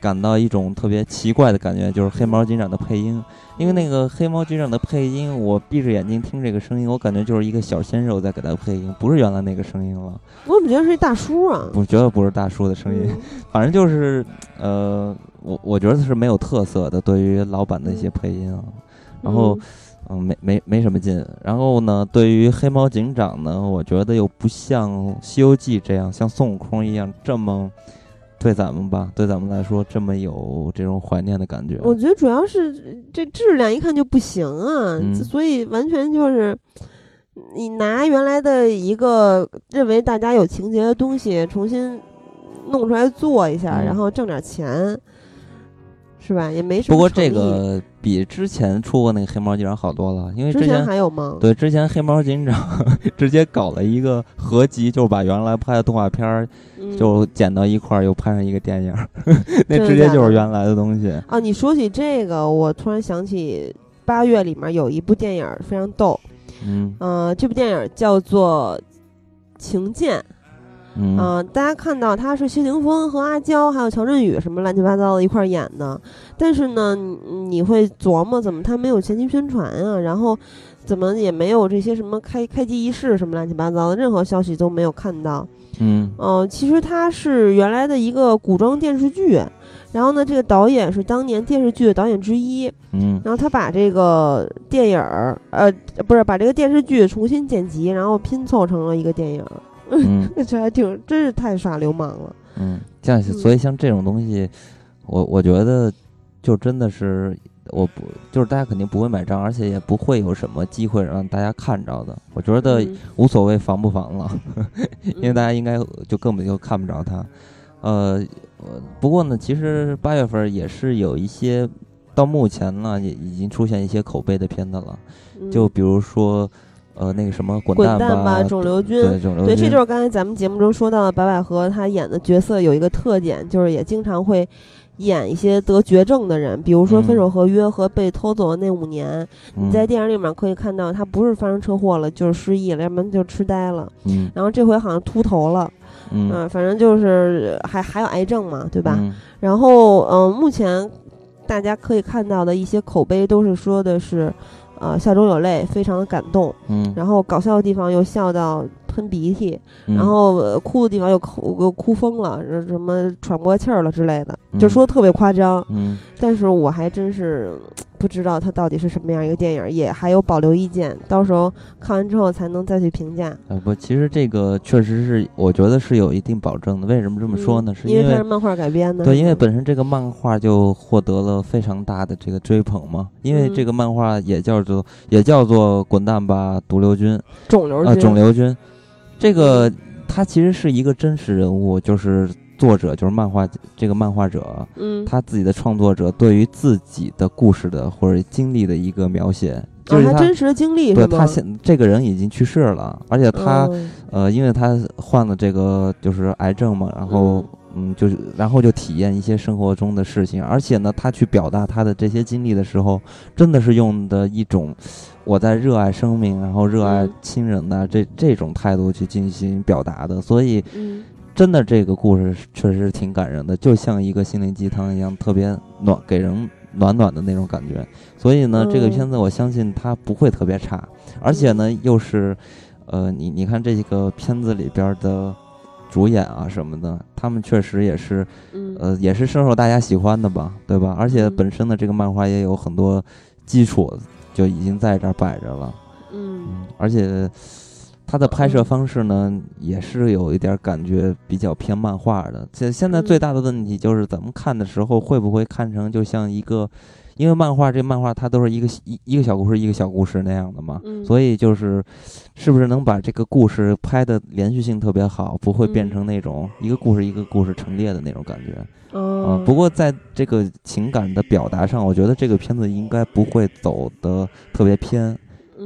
感到一种特别奇怪的感觉，就是黑猫警长的配音。因为那个黑猫警长的配音，我闭着眼睛听这个声音，我感觉就是一个小鲜肉在给他配音，不是原来那个声音了。我怎么觉得是一大叔啊？我觉得不是大叔的声音，嗯反正就是，呃，我我觉得是没有特色的，对于老版的一些配音啊，然后嗯嗯，没没没什么劲。然后呢，对于黑猫警长呢，我觉得又不像《西游记》这样，像孙悟空一样这么对咱们吧，对咱们来说这么有这种怀念的感觉。我觉得主要是这质量一看就不行啊，嗯所以完全就是你拿原来的一个认为大家有情节的东西重新弄出来做一下，嗯然后挣点钱，是吧？也没什么。不过这个比之前出过那个黑猫警长好多了，因为之前还有吗？对，之前黑猫警长 直接搞了一个合集，就是把原来拍的动画片儿嗯，就剪到一块儿，又拍上一个电影儿，那直接就是原来的东西。啊，你说起这个，我突然想起八月里面有一部电影非常逗，嗯呃，这部电影叫做《情剑》。嗯啊、大家看到他是谢霆锋和阿娇还有乔振宇什么乱七八糟的一块儿演的，但是呢，你你会琢磨怎么他没有前期宣传啊，然后怎么也没有这些什么开开机仪式什么乱七八糟的，任何消息都没有看到。嗯嗯、其实它是原来的一个古装电视剧，然后呢，这个导演是当年电视剧的导演之一，嗯，然后他把这个电影儿，呃，不是把这个电视剧重新剪辑，然后拼凑成了一个电影儿。嗯，这还挺，真是太耍流氓了。嗯，这样所以像这种东西，我我觉得就真的是我不就是大家肯定不会买账，而且也不会有什么机会让大家看着的。我觉得无所谓防不防了，因为大家应该就根本就看不着它。呃，不过呢，其实八月份也是有一些到目前呢也已经出现一些口碑的片子了，就比如说。呃，那个什么，滚蛋吧，肿瘤君。对，肿瘤君。对，这就是刚才咱们节目中说到的白百合，她演的角色有一个特点，就是也经常会演一些得绝症的人，比如说《分手合约》和被偷走的那五年。你在电影里面可以看到，她不是发生车祸了，就是失忆了，要不然就痴呆了。嗯。然后这回好像秃头了。嗯。反正就是还还有癌症嘛，对吧？然后，嗯，目前大家可以看到的一些口碑都是说的是。呃，笑中有泪，非常的感动。嗯，然后搞笑的地方又笑到喷鼻涕，然后哭的地方又哭又哭疯了，什么喘不过气儿了之类的，就说特别夸张。嗯，但是我还真是。不知道它到底是什么样一个电影，也还有保留意见，到时候看完之后才能再去评价。呃，不，其实这个确实是，我觉得是有一定保证的。为什么这么说呢？是因为它是漫画改编的。对，因为本身这个漫画就获得了非常大的这个追捧嘛。因为这个漫画也叫做也叫做《滚蛋吧，毒瘤君》。肿瘤君。啊，肿瘤君，这个它其实是一个真实人物，就是。作者就是漫画这个漫画者，嗯，他自己的创作者对于自己的故事的或者经历的一个描写，就是他真实的经历。对他现这个人已经去世了，而且他呃，因为他患了这个就是癌症嘛，然后嗯，就是然后就体验一些生活中的事情，而且呢，他去表达他的这些经历的时候，真的是用的一种我在热爱生命，然后热爱亲人的这这种态度去进行表达的，所以。真的，这个故事确实挺感人的，就像一个心灵鸡汤一样，特别暖，给人暖暖的那种感觉。所以呢，这个片子我相信它不会特别差，而且呢，又是，呃，你你看这个片子里边的主演啊什么的，他们确实也是，呃，也是深受大家喜欢的吧，对吧？而且本身的这个漫画也有很多基础就已经在这儿摆着了，嗯，而且。它的拍摄方式呢，也是有一点感觉比较偏漫画的。现现在最大的问题就是咱们看的时候会不会看成就像一个，因为漫画这漫画它都是一个一一个小故事一个小故事那样的嘛，所以就是是不是能把这个故事拍的连续性特别好，不会变成那种一个故事一个故事陈列的那种感觉。嗯，不过在这个情感的表达上，我觉得这个片子应该不会走的特别偏。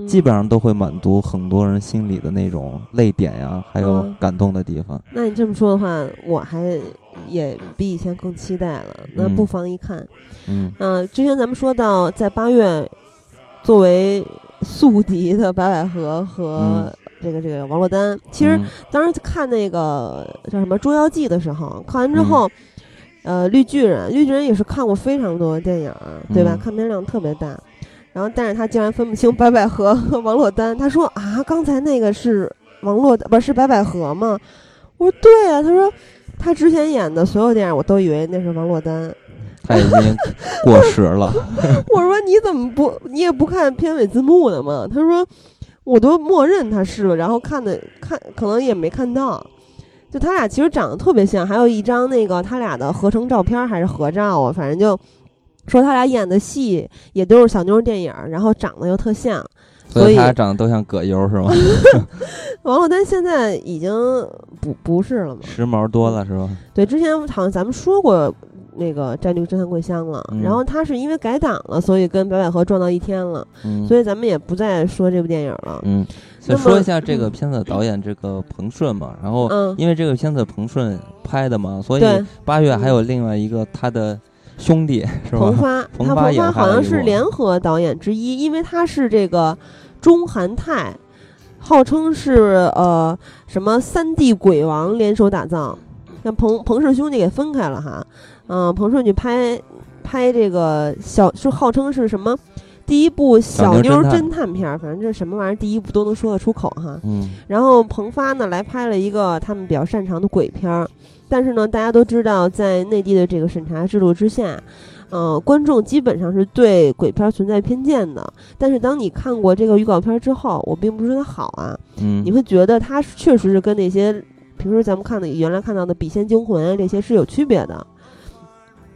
基本上都会满足很多人心里的那种泪点呀，还有感动的地方。那你这么说的话，我还也比以前更期待了。那不妨一看。嗯。嗯，之前咱们说到，在八月，作为宿敌的白百合和这个这个王珞丹，其实当时看那个叫什么《捉妖记》的时候，看完之后，呃，绿巨人，绿巨人也是看过非常多的电影，对吧？看片量特别大。然后，但是他竟然分不清白百合和王珞丹。他说：“啊，刚才那个是王珞，不是白百合吗？”我说：“对啊。”他说：“他之前演的所有电影，我都以为那是王珞丹。”他已经过时了。我说：“你怎么不？你也不看片尾字幕的吗？”他说：“我都默认他是了，然后看的看，可能也没看到。就他俩其实长得特别像，还有一张那个他俩的合成照片还是合照啊，反正就。”说他俩演的戏也都是小妞电影，然后长得又特像，所以他俩长得都像葛优是吗？王珞丹现在已经不不是了吗？时髦多了是吧？对，之前好像咱们说过那个《战地侦探桂香》了，然后他是因为改档了，所以跟白百合撞到一天了，所以咱们也不再说这部电影了。嗯，再说一下这个片子导演这个彭顺嘛，然后因为这个片子彭顺拍的嘛，所以八月还有另外一个他的。兄弟是吧？彭发，他彭发好像是联合导演之一，因为他是这个中韩泰，号称是呃什么三 D 鬼王联手打造，那彭彭氏兄弟给分开了哈。嗯，彭顺去拍拍这个小，就号称是什么第一部小妞侦侦探片，反正这什么玩意儿，第一部都能说得出口哈。嗯。然后彭发呢来拍了一个他们比较擅长的鬼片儿，但是呢，大家都知道，在内地的这个审查制度之下，呃，观众基本上是对鬼片存在偏见的。但是当你看过这个预告片之后，我并不是说它好啊，嗯，你会觉得它确实是跟那些平时咱们看的原来看到的《笔仙惊魂》这些是有区别的。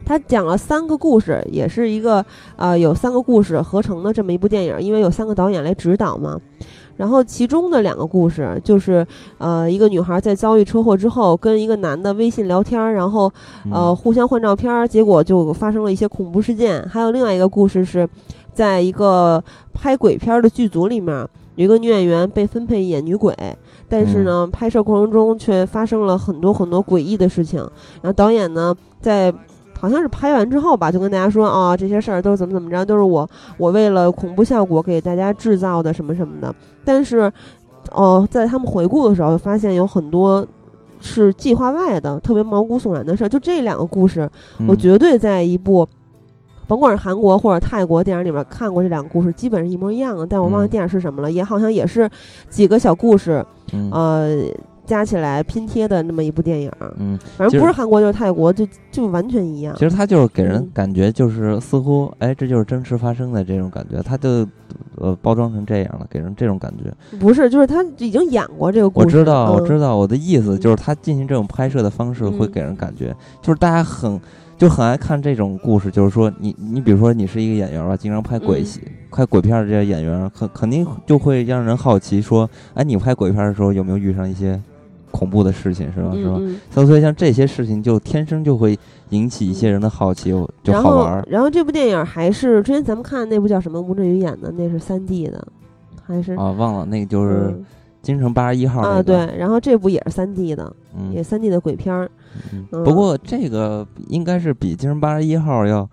他讲了三个故事，也是一个呃有三个故事合成的这么一部电影，因为有三个导演来指导嘛。然后其中的两个故事就是呃一个女孩在遭遇车祸之后，跟一个男的微信聊天，然后呃互相换照片，结果就发生了一些恐怖事件。还有另外一个故事是，在一个拍鬼片的剧组里面，有一个女演员被分配演女鬼，但是呢拍摄过程中却发生了很多很多诡异的事情。然后导演呢在。好像是拍完之后吧，就跟大家说啊，这些事儿都是怎么怎么着，都是我我为了恐怖效果给大家制造的什么什么的。但是，哦，在他们回顾的时候，发现有很多是计划外的，特别毛骨悚然的事儿。就这两个故事，我绝对在一部，甭管是韩国或者泰国电影里面看过这两个故事，基本是一模一样的。但我忘了电影是什么了，也好像也是几个小故事，呃。加起来拼贴的那么一部电影，嗯，反正不是韩国就是泰国，就就完全一样。其实他就是给人感觉就是似乎，哎，这就是真实发生的这种感觉，他就呃包装成这样了，给人这种感觉。不是，就是他已经演过这个故事。我知道，我知道，我的意思就是他进行这种拍摄的方式会给人感觉，就是大家很就很爱看这种故事，就是说你你比如说你是一个演员吧，经常拍鬼戏、拍鬼片的这些演员，肯肯定就会让人好奇说，哎，你拍鬼片的时候有没有遇上一些？恐怖的事情是吧？是吧？所以像这些事情，就天生就会引起一些人的好奇，就好玩。然后这部电影还是之前咱们看的那部叫什么？吴镇宇演的，那是三 D 的，还是啊？忘了，那个就是《京城八十一号》啊。对，然后这部也是三 D 的，也三 D 的鬼片儿。不过这个应该是比《京城八十一号》要。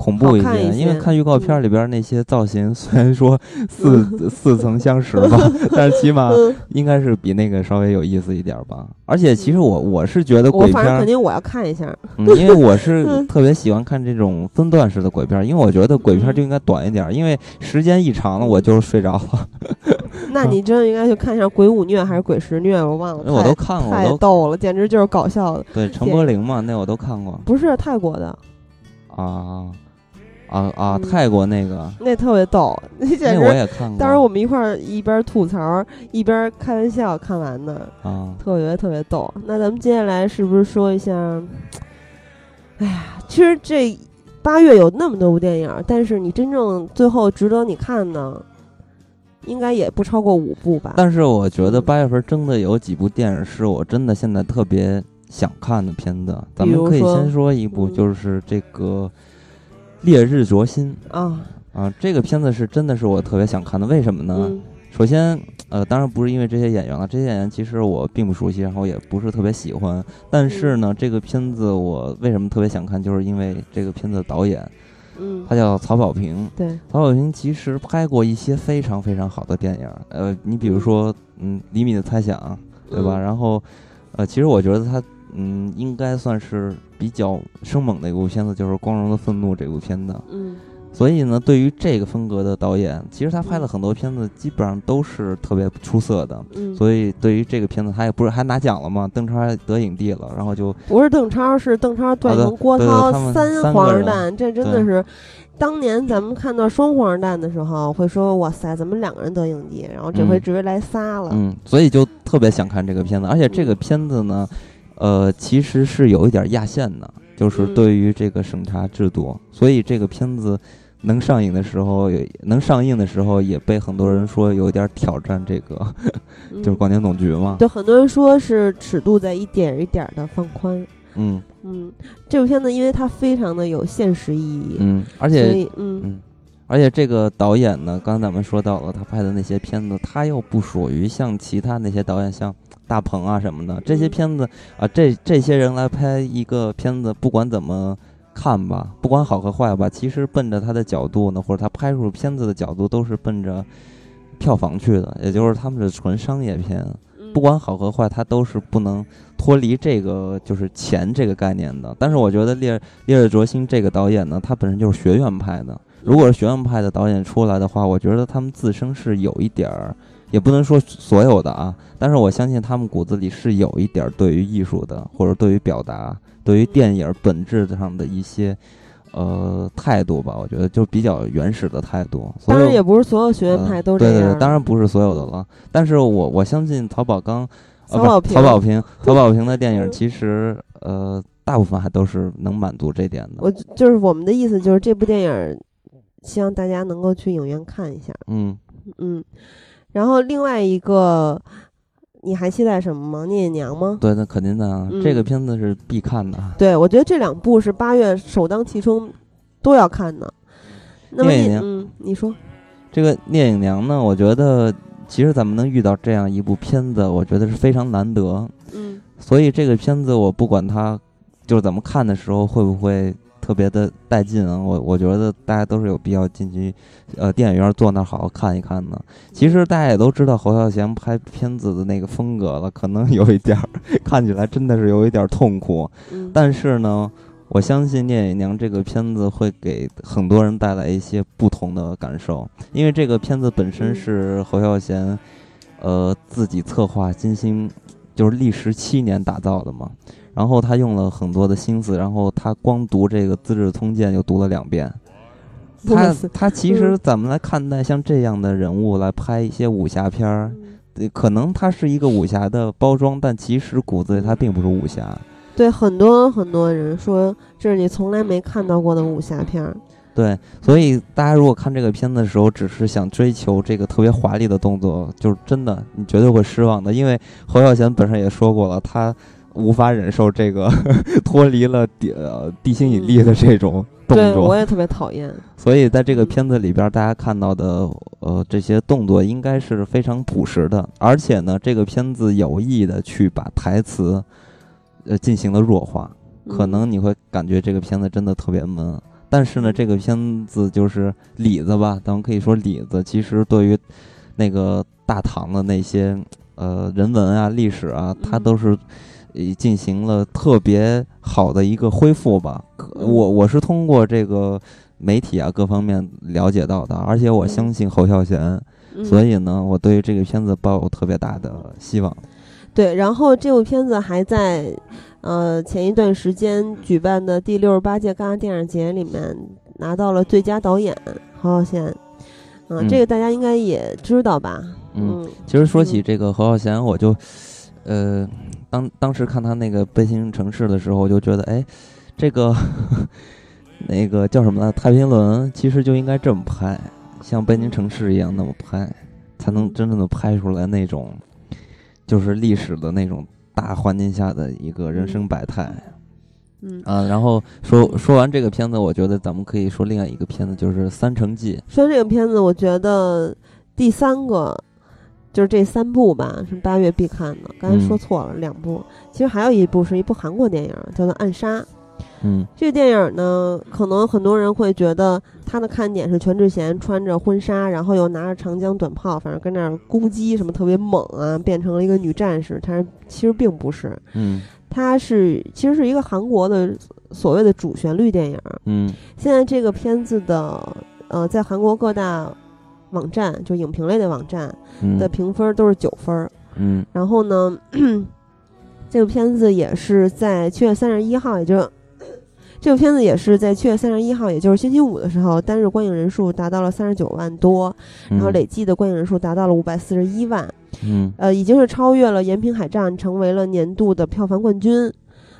恐怖一些，因为看预告片里边那些造型，虽然说似似曾相识吧，但是起码应该是比那个稍微有意思一点吧。而且其实我我是觉得鬼片肯定我要看一下，因为我是特别喜欢看这种分段式的鬼片，因为我觉得鬼片就应该短一点，因为时间一长了我就睡着了。那你真的应该去看一下《鬼舞虐》还是《鬼十虐》，我忘了。我都看过，太逗了，简直就是搞笑的。对，陈柏霖嘛，那我都看过。不是泰国的啊。啊啊！泰国那个那特别逗，那简直。我也看过。当时我们一块儿一边吐槽一边开玩笑看完的啊，特别特别逗。那咱们接下来是不是说一下？哎呀，其实这八月有那么多部电影，但是你真正最后值得你看的，应该也不超过五部吧。但是我觉得八月份真的有几部电影是我真的现在特别想看的片子。咱们可以先说一部，就是这个。烈日灼心啊啊！这个片子是真的是我特别想看的，为什么呢？首先，呃，当然不是因为这些演员了，这些演员其实我并不熟悉，然后也不是特别喜欢。但是呢，这个片子我为什么特别想看，就是因为这个片子的导演，嗯，他叫曹保平。对，曹保平其实拍过一些非常非常好的电影，呃，你比如说，嗯，厘米的猜想，对吧？然后，呃，其实我觉得他。嗯，应该算是比较生猛的一部片子，就是《光荣的愤怒》这部片子。嗯，所以呢，对于这个风格的导演，其实他拍的很多片子基本上都是特别出色的。嗯，所以对于这个片子，他也不是还拿奖了吗？邓超还得影帝了，然后就不是邓超，是邓超、段奕郭涛三黄二蛋，这真的是当年咱们看到双黄二蛋的时候，会说哇塞，怎么两个人得影帝？然后这回直接来仨了。嗯，所以就特别想看这个片子，而且这个片子呢。呃，其实是有一点压线的，就是对于这个审查制度，所以这个片子能上映的时候，能上映的时候也被很多人说有点挑战这个，就是广电总局嘛。对，很多人说是尺度在一点一点的放宽。嗯嗯，这部片子因为它非常的有现实意义。嗯，而且嗯嗯，而且这个导演呢，刚才咱们说到了他拍的那些片子，他又不属于像其他那些导演像。大鹏啊什么的这些片子啊，这这些人来拍一个片子，不管怎么看吧，不管好和坏吧，其实奔着他的角度呢，或者他拍出片子的角度，都是奔着票房去的，也就是他们是纯商业片，不管好和坏，他都是不能脱离这个就是钱这个概念的。但是我觉得《烈烈日灼心》这个导演呢，他本身就是学院派的，如果是学院派的导演出来的话，我觉得他们自身是有一点儿，也不能说所有的啊，但是我相信他们骨子里是有一点儿对于艺术的，或者对于表达，对于电影本质上的一些。呃，态度吧，我觉得就比较原始的态度。当然，也不是所有学院派都这样。对对对，当然不是所有的了。但是我我相信曹宝刚、曹宝平、曹保平、曹保平的电影，其实呃，大部分还都是能满足这点的。我就是我们的意思，就是这部电影，希望大家能够去影院看一下。嗯嗯。然后另外一个，你还期待什么吗？聂隐娘吗？对，那肯定的啊，这个片子是必看的。对，我觉得这两部是八月首当其冲。都要看呢。聂隐娘，你说这个聂隐娘呢？我觉得其实咱们能遇到这样一部片子，我觉得是非常难得。嗯，所以这个片子我不管它就是怎么看的时候会不会特别的带劲啊？我我觉得大家都是有必要进去呃电影院坐那儿好好看一看的。其实大家也都知道侯孝贤拍片子的那个风格了，可能有一点儿看起来真的是有一点痛苦。嗯，但是呢。我相信《聂隐娘》这个片子会给很多人带来一些不同的感受，因为这个片子本身是侯孝贤，呃，自己策划、精心，就是历时七年打造的嘛。然后他用了很多的心思，然后他光读这个《资治通鉴》就读了两遍。他他其实怎么来看待像这样的人物来拍一些武侠片儿？可能他是一个武侠的包装，但其实骨子里他并不是武侠。对很多很多人说，这是你从来没看到过的武侠片儿。对，所以大家如果看这个片子的时候，只是想追求这个特别华丽的动作，就是真的，你绝对会失望的。因为侯孝贤本身也说过了，他无法忍受这个 脱离了地地心引力的这种动作。对，我也特别讨厌。所以在这个片子里边，大家看到的呃这些动作应该是非常朴实的，而且呢，这个片子有意的去把台词。呃，进行了弱化，可能你会感觉这个片子真的特别闷。但是呢，这个片子就是里子吧，咱们可以说里子，其实对于那个大唐的那些呃人文啊、历史啊，它都是进行了特别好的一个恢复吧。我我是通过这个媒体啊各方面了解到的，而且我相信侯孝贤，所以呢，我对于这个片子抱有特别大的希望。对，然后这部片子还在，呃，前一段时间举办的第六十八届戛纳电影节里面拿到了最佳导演侯孝贤，嗯，这个大家应该也知道吧？嗯，其实说起这个侯孝贤，我就，呃，当当时看他那个《悲情城市》的时候，我就觉得，哎，这个 那个叫什么呢？《太平轮》其实就应该这么拍，像《北京城市》一样那么拍，才能真正的拍出来那种。就是历史的那种大环境下的一个人生百态，嗯啊，然后说说完这个片子，我觉得咱们可以说另外一个片子，就是《三城记》。说这个片子，我觉得第三个就是这三部吧，是八月必看的。刚才说错了，两部，其实还有一部是一部韩国电影，叫做《暗杀》。嗯，这个电影呢，可能很多人会觉得它的看点是全智贤穿着婚纱，然后又拿着长江短炮，反正跟那儿攻击什么特别猛啊，变成了一个女战士。但是其实并不是，嗯，它是其实是一个韩国的所谓的主旋律电影。嗯，现在这个片子的呃，在韩国各大网站，就影评类的网站的评分都是九分。嗯，然后呢，这部片子也是在七月三十一号，也就。这部片子也是在七月三十一号，也就是星期五的时候，单日观影人数达到了三十九万多，然后累计的观影人数达到了五百四十一万，嗯，呃，已经是超越了《延平海战》，成为了年度的票房冠军，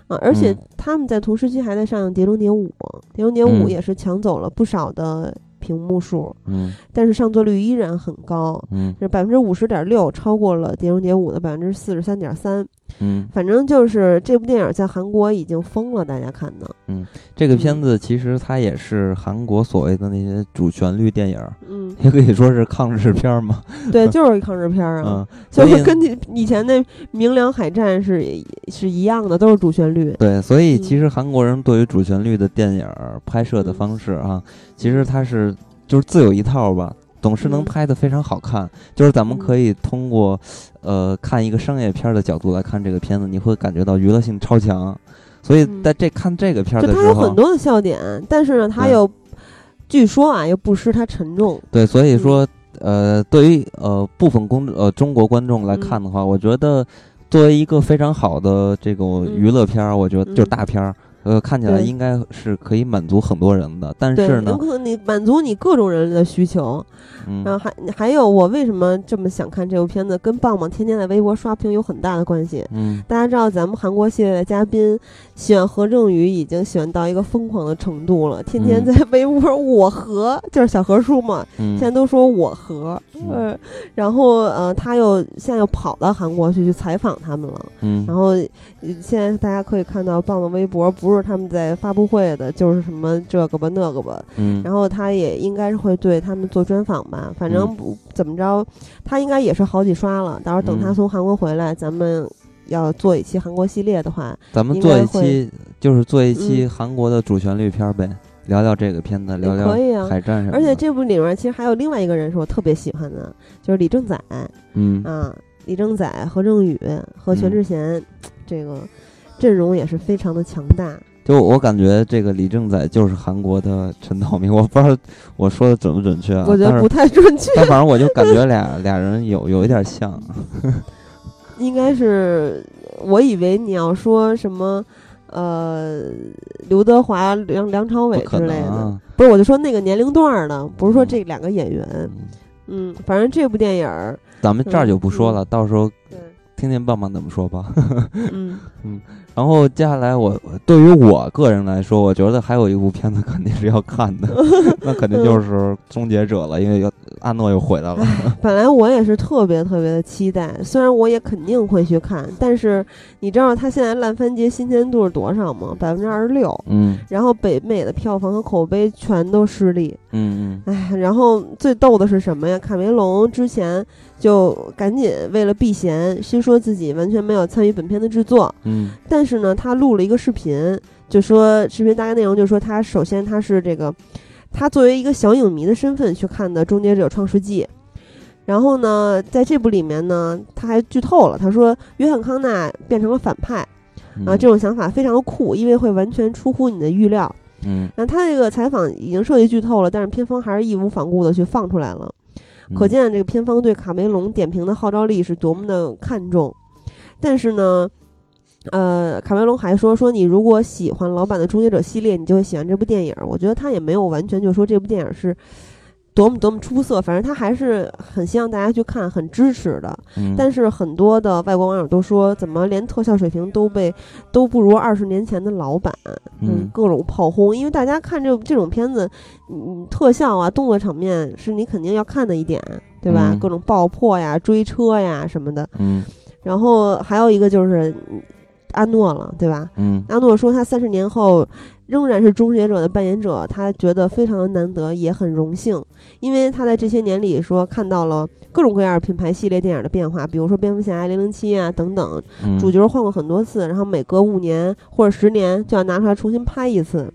啊，而且他们在同时期还在上映《碟中谍五》，《碟中谍五》也是抢走了不少的。屏幕数，嗯，但是上座率依然很高，嗯，是百分之五十点六，超过了《碟中谍五》的百分之四十三点三，嗯，反正就是这部电影在韩国已经疯了，大家看的，嗯，这个片子其实它也是韩国所谓的那些主旋律电影，嗯，也可以说是抗日片嘛，对，就是抗日片啊，嗯，就是跟你以前那《明良海战》是是一样的，都是主旋律，对，所以其实韩国人对于主旋律的电影拍摄的方式啊，其实它是。就是自有一套吧，总是能拍的非常好看。就是咱们可以通过，呃，看一个商业片的角度来看这个片子，你会感觉到娱乐性超强。所以在这看这个片的时候，它有很多的笑点，但是呢，它又据说啊又不失它沉重。对，所以说呃，对于呃部分公呃中国观众来看的话，我觉得作为一个非常好的这种娱乐片儿，我觉得就是大片儿。呃，看起来应该是可以满足很多人的，但是呢，有可能你满足你各种人的需求。嗯，然后还还有，我为什么这么想看这部片子，跟棒棒天天在微博刷屏有很大的关系。嗯，大家知道咱们韩国系列的嘉宾喜欢何正宇，已经喜欢到一个疯狂的程度了，天天在微博我和就是小何叔嘛，现在都说我和，嗯，然后呃，他又现在又跑到韩国去去采访他们了。嗯，然后现在大家可以看到棒棒微博不是他们在发布会的，就是什么这个吧那个吧。嗯，然后他也应该是会对他们做专访。吧，反正不怎么着，他应该也是好几刷了。到时候等他从韩国回来，咱们要做一期韩国系列的话，咱们做一期就是做一期韩国的主旋律片呗，聊聊这个片子，聊聊海战什么。而且这部里面其实还有另外一个人是我特别喜欢的，就是李正宰。嗯啊，李正宰、何正宇和全智贤，这个阵容也是非常的强大。就我感觉这个李正宰就是韩国的陈道明，我不知道我说的准不准确啊？我觉得不太准确。但反正我就感觉俩俩人有有一点像。应该是，我以为你要说什么，呃，刘德华、梁梁朝伟之类的，不是？我就说那个年龄段的，不是说这两个演员。嗯，反正这部电影儿，咱们这儿就不说了，到时候听听棒棒怎么说吧。嗯 嗯。然后接下来，我对于我个人来说，我觉得还有一部片子肯定是要看的，那肯定就是《终结者》了，因为要阿诺又回来了。本来我也是特别特别的期待，虽然我也肯定会去看，但是你知道他现在烂番茄新鲜度是多少吗？百分之二十六。嗯。然后北美的票房和口碑全都失利。嗯嗯。哎，然后最逗的是什么呀？卡梅隆之前就赶紧为了避嫌，先说自己完全没有参与本片的制作。嗯。但但是呢，他录了一个视频，就说视频大概内容就是说，他首先他是这个，他作为一个小影迷的身份去看的《终结者：创世纪》，然后呢，在这部里面呢，他还剧透了，他说约翰康纳变成了反派，啊，这种想法非常的酷，因为会完全出乎你的预料。嗯，那他这个采访已经涉及剧透了，但是片方还是义无反顾的去放出来了，可见这个片方对卡梅隆点评的号召力是多么的看重。但是呢。呃，卡梅隆还说说你如果喜欢老版的《终结者》系列，你就会喜欢这部电影。我觉得他也没有完全就说这部电影是多么多么出色，反正他还是很希望大家去看，很支持的。但是很多的外国网友都说，怎么连特效水平都被都不如二十年前的老版？嗯，各种炮轰，因为大家看这这种片子，嗯，特效啊，动作场面是你肯定要看的一点，对吧？各种爆破呀、追车呀什么的。嗯，然后还有一个就是。阿诺了，对吧？嗯，阿诺说他三十年后仍然是终结者的扮演者，他觉得非常的难得，也很荣幸，因为他在这些年里说看到了各种各样品牌系列电影的变化，比如说蝙蝠侠、零零七啊等等，主角换过很多次，然后每隔五年或者十年就要拿出来重新拍一次。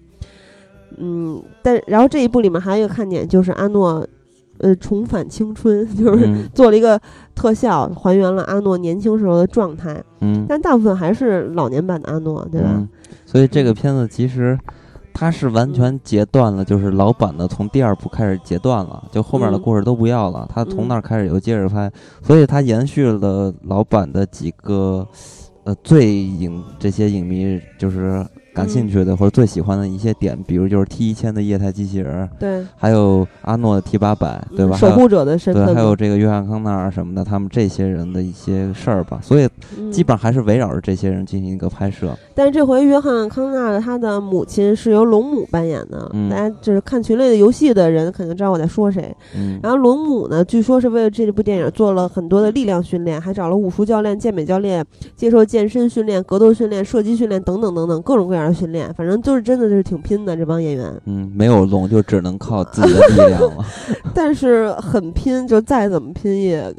嗯，但然后这一部里面还有一个看点就是阿诺。呃，重返青春就是做了一个特效，还原了阿诺年轻时候的状态。嗯，但大部分还是老年版的阿诺，对吧？所以这个片子其实它是完全截断了，就是老版的从第二部开始截断了，就后面的故事都不要了。他从那儿开始又接着拍，所以它延续了老版的几个呃最影这些影迷就是。感兴趣的或者最喜欢的一些点，比如就是 T 一千的液态机器人，对，还有阿诺的 T 八百，对吧？守护者的身份，对，还有这个约翰康纳什么的，他们这些人的一些事儿吧。所以基本上还是围绕着这些人进行一个拍摄。但是这回约翰康纳他的母亲是由龙母扮演的，大家就是看群类的游戏的人肯定知道我在说谁。然后龙母呢，据说是为了这部电影做了很多的力量训练，还找了武术教练、健美教练，接受健身训练、格斗训练、射击训练等等等等各种各样。训练，反正就是真的就是挺拼的这帮演员。嗯，没有龙就只能靠自己的力量了。但是很拼，就再怎么拼也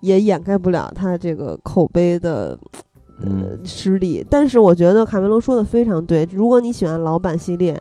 也掩盖不了他这个口碑的嗯失利。但是我觉得卡梅隆说的非常对，如果你喜欢老版系列，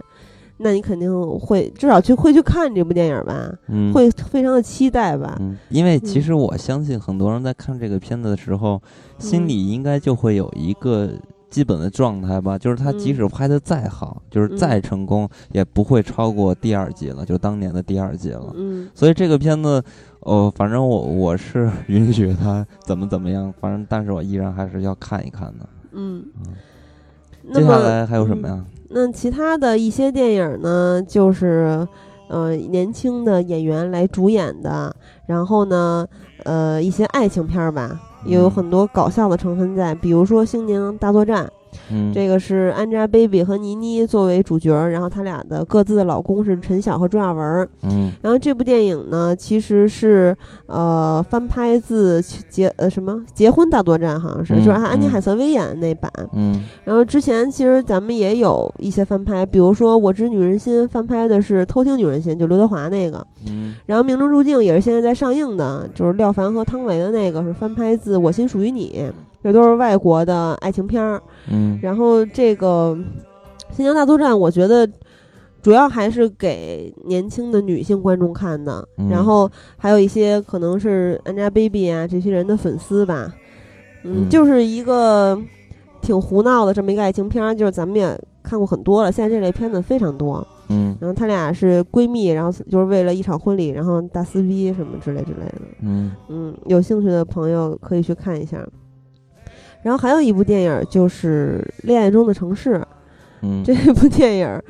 那你肯定会至少去会去看这部电影吧，会非常的期待吧。嗯，因为其实我相信很多人在看这个片子的时候，心里应该就会有一个。基本的状态吧，就是他即使拍的再好，就是再成功，也不会超过第二季了，就当年的第二季了。嗯，所以这个片子，哦，反正我我是允许他 怎么怎么样，反正但是我依然还是要看一看的。嗯嗯。接下来还有什么呀？那其他的一些电影呢，就是呃年轻的演员来主演的，然后呢，呃一些爱情片吧。也有很多搞笑的成分在，比如说《星宁大作战》，嗯，这个是 Angelababy 和倪妮作为主角，然后他俩的各自的老公是陈晓和朱亚文，嗯，然后这部电影呢其实是呃翻拍自结呃什么结婚大作战，好像是就是安妮海瑟薇演的那版，嗯，然后之前其实咱们也有一些翻拍，比如说《我知女人心》翻拍的是《偷听女人心》，就刘德华那个。嗯，然后《命中注定》也是现在在上映的，就是廖凡和汤唯的那个是翻拍自《我心属于你》，这都是外国的爱情片儿。嗯，然后这个《新疆大作战》，我觉得主要还是给年轻的女性观众看的，然后还有一些可能是 Angelababy 啊这些人的粉丝吧。嗯，就是一个挺胡闹的这么一个爱情片儿，就是咱们也看过很多了，现在这类片子非常多。嗯，然后他俩是闺蜜，然后就是为了一场婚礼，然后大撕逼什么之类之类的。嗯嗯，有兴趣的朋友可以去看一下。然后还有一部电影就是《恋爱中的城市》，嗯，这部电影，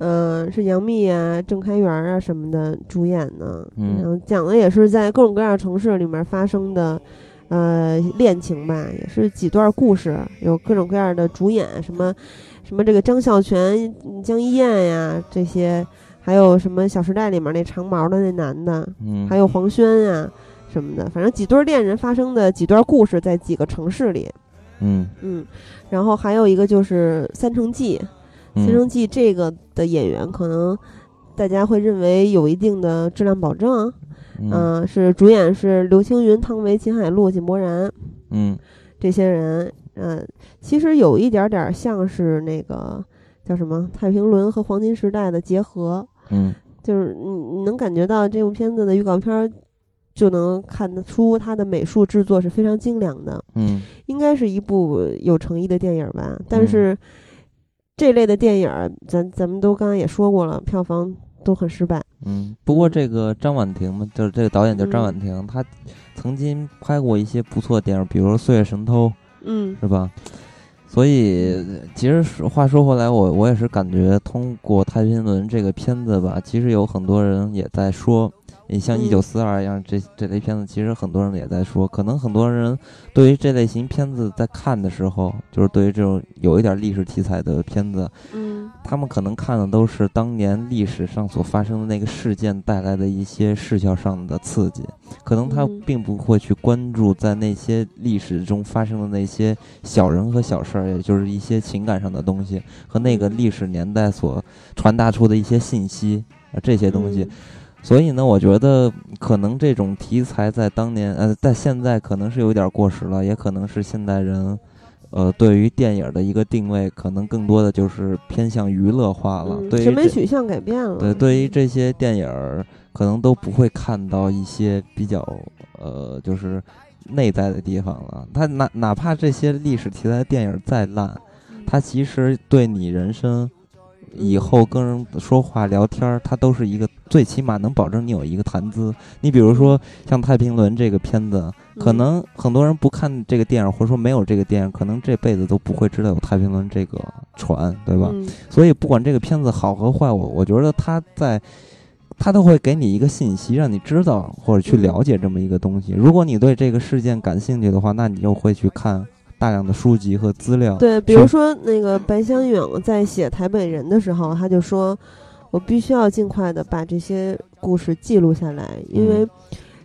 嗯，是杨幂啊、郑开元啊什么的主演的，嗯，然后讲的也是在各种各样的城市里面发生的，呃，恋情吧，也是几段故事，有各种各样的主演，什么什么这个张孝全、江一燕呀这些，还有什么《小时代》里面那长毛的那男的，嗯，还有黄轩呀什么的，反正几对恋人发生的几段故事在几个城市里。嗯。嗯，然后还有一个就是《三城记》，《三城记》这个的演员可能大家会认为有一定的质量保证，嗯，是主演是刘青云、汤唯、秦海璐、井柏然，嗯，这些人，嗯，其实有一点点像是那个叫什么《太平轮》和《黄金时代》的结合，嗯，就是你你能感觉到这部片子的预告片。就能看得出它的美术制作是非常精良的，嗯，应该是一部有诚意的电影吧。但是这类的电影，咱咱们都刚刚也说过了，票房都很失败。嗯，不过这个张婉婷嘛，就是这个导演叫张婉婷，她曾经拍过一些不错的电影，比如《岁月神偷》，嗯，是吧？所以其实话说回来，我我也是感觉通过《太平轮》这个片子吧，其实有很多人也在说。你像《一九四二》一样，这这类片子，其实很多人也在说，可能很多人对于这类型片子在看的时候，就是对于这种有一点历史题材的片子，嗯，他们可能看的都是当年历史上所发生的那个事件带来的一些视效上的刺激，可能他并不会去关注在那些历史中发生的那些小人和小事儿，也就是一些情感上的东西和那个历史年代所传达出的一些信息啊这些东西。所以呢，我觉得可能这种题材在当年，呃，在现在可能是有点过时了，也可能是现代人，呃，对于电影的一个定位，可能更多的就是偏向娱乐化了。对审美取向改变了。对，对于这些电影，可能都不会看到一些比较，呃，就是内在的地方了。它哪哪怕这些历史题材电影再烂，它其实对你人生。以后跟人说话聊天儿，它都是一个最起码能保证你有一个谈资。你比如说像《太平轮》这个片子，可能很多人不看这个电影，或者说没有这个电影，可能这辈子都不会知道有太平轮这个船，对吧？所以不管这个片子好和坏，我我觉得它在，它都会给你一个信息，让你知道或者去了解这么一个东西。如果你对这个事件感兴趣的话，那你就会去看。大量的书籍和资料，对，比如说那个白香永在写《台北人》的时候，他就说：“我必须要尽快的把这些故事记录下来，因为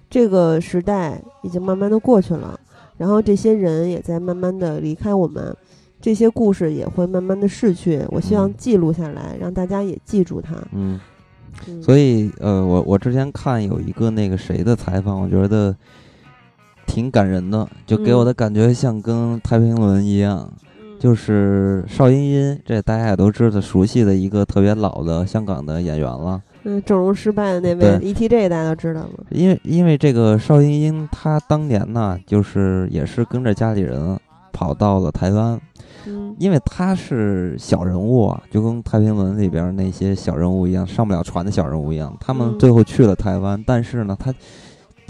这个时代已经慢慢的过去了，然后这些人也在慢慢的离开我们，这些故事也会慢慢的逝去。我希望记录下来，让大家也记住它。”嗯，所以呃，我我之前看有一个那个谁的采访，我觉得。挺感人的，就给我的感觉像跟《太平轮》一样，就是邵音音，这大家也都知道熟悉的一个特别老的香港的演员了。嗯，整容失败的那位 ETJ 大家都知道吗？因为因为这个邵音音，她当年呢，就是也是跟着家里人跑到了台湾。嗯，因为他是小人物啊，就跟《太平轮》里边那些小人物一样，上不了船的小人物一样。他们最后去了台湾，但是呢，他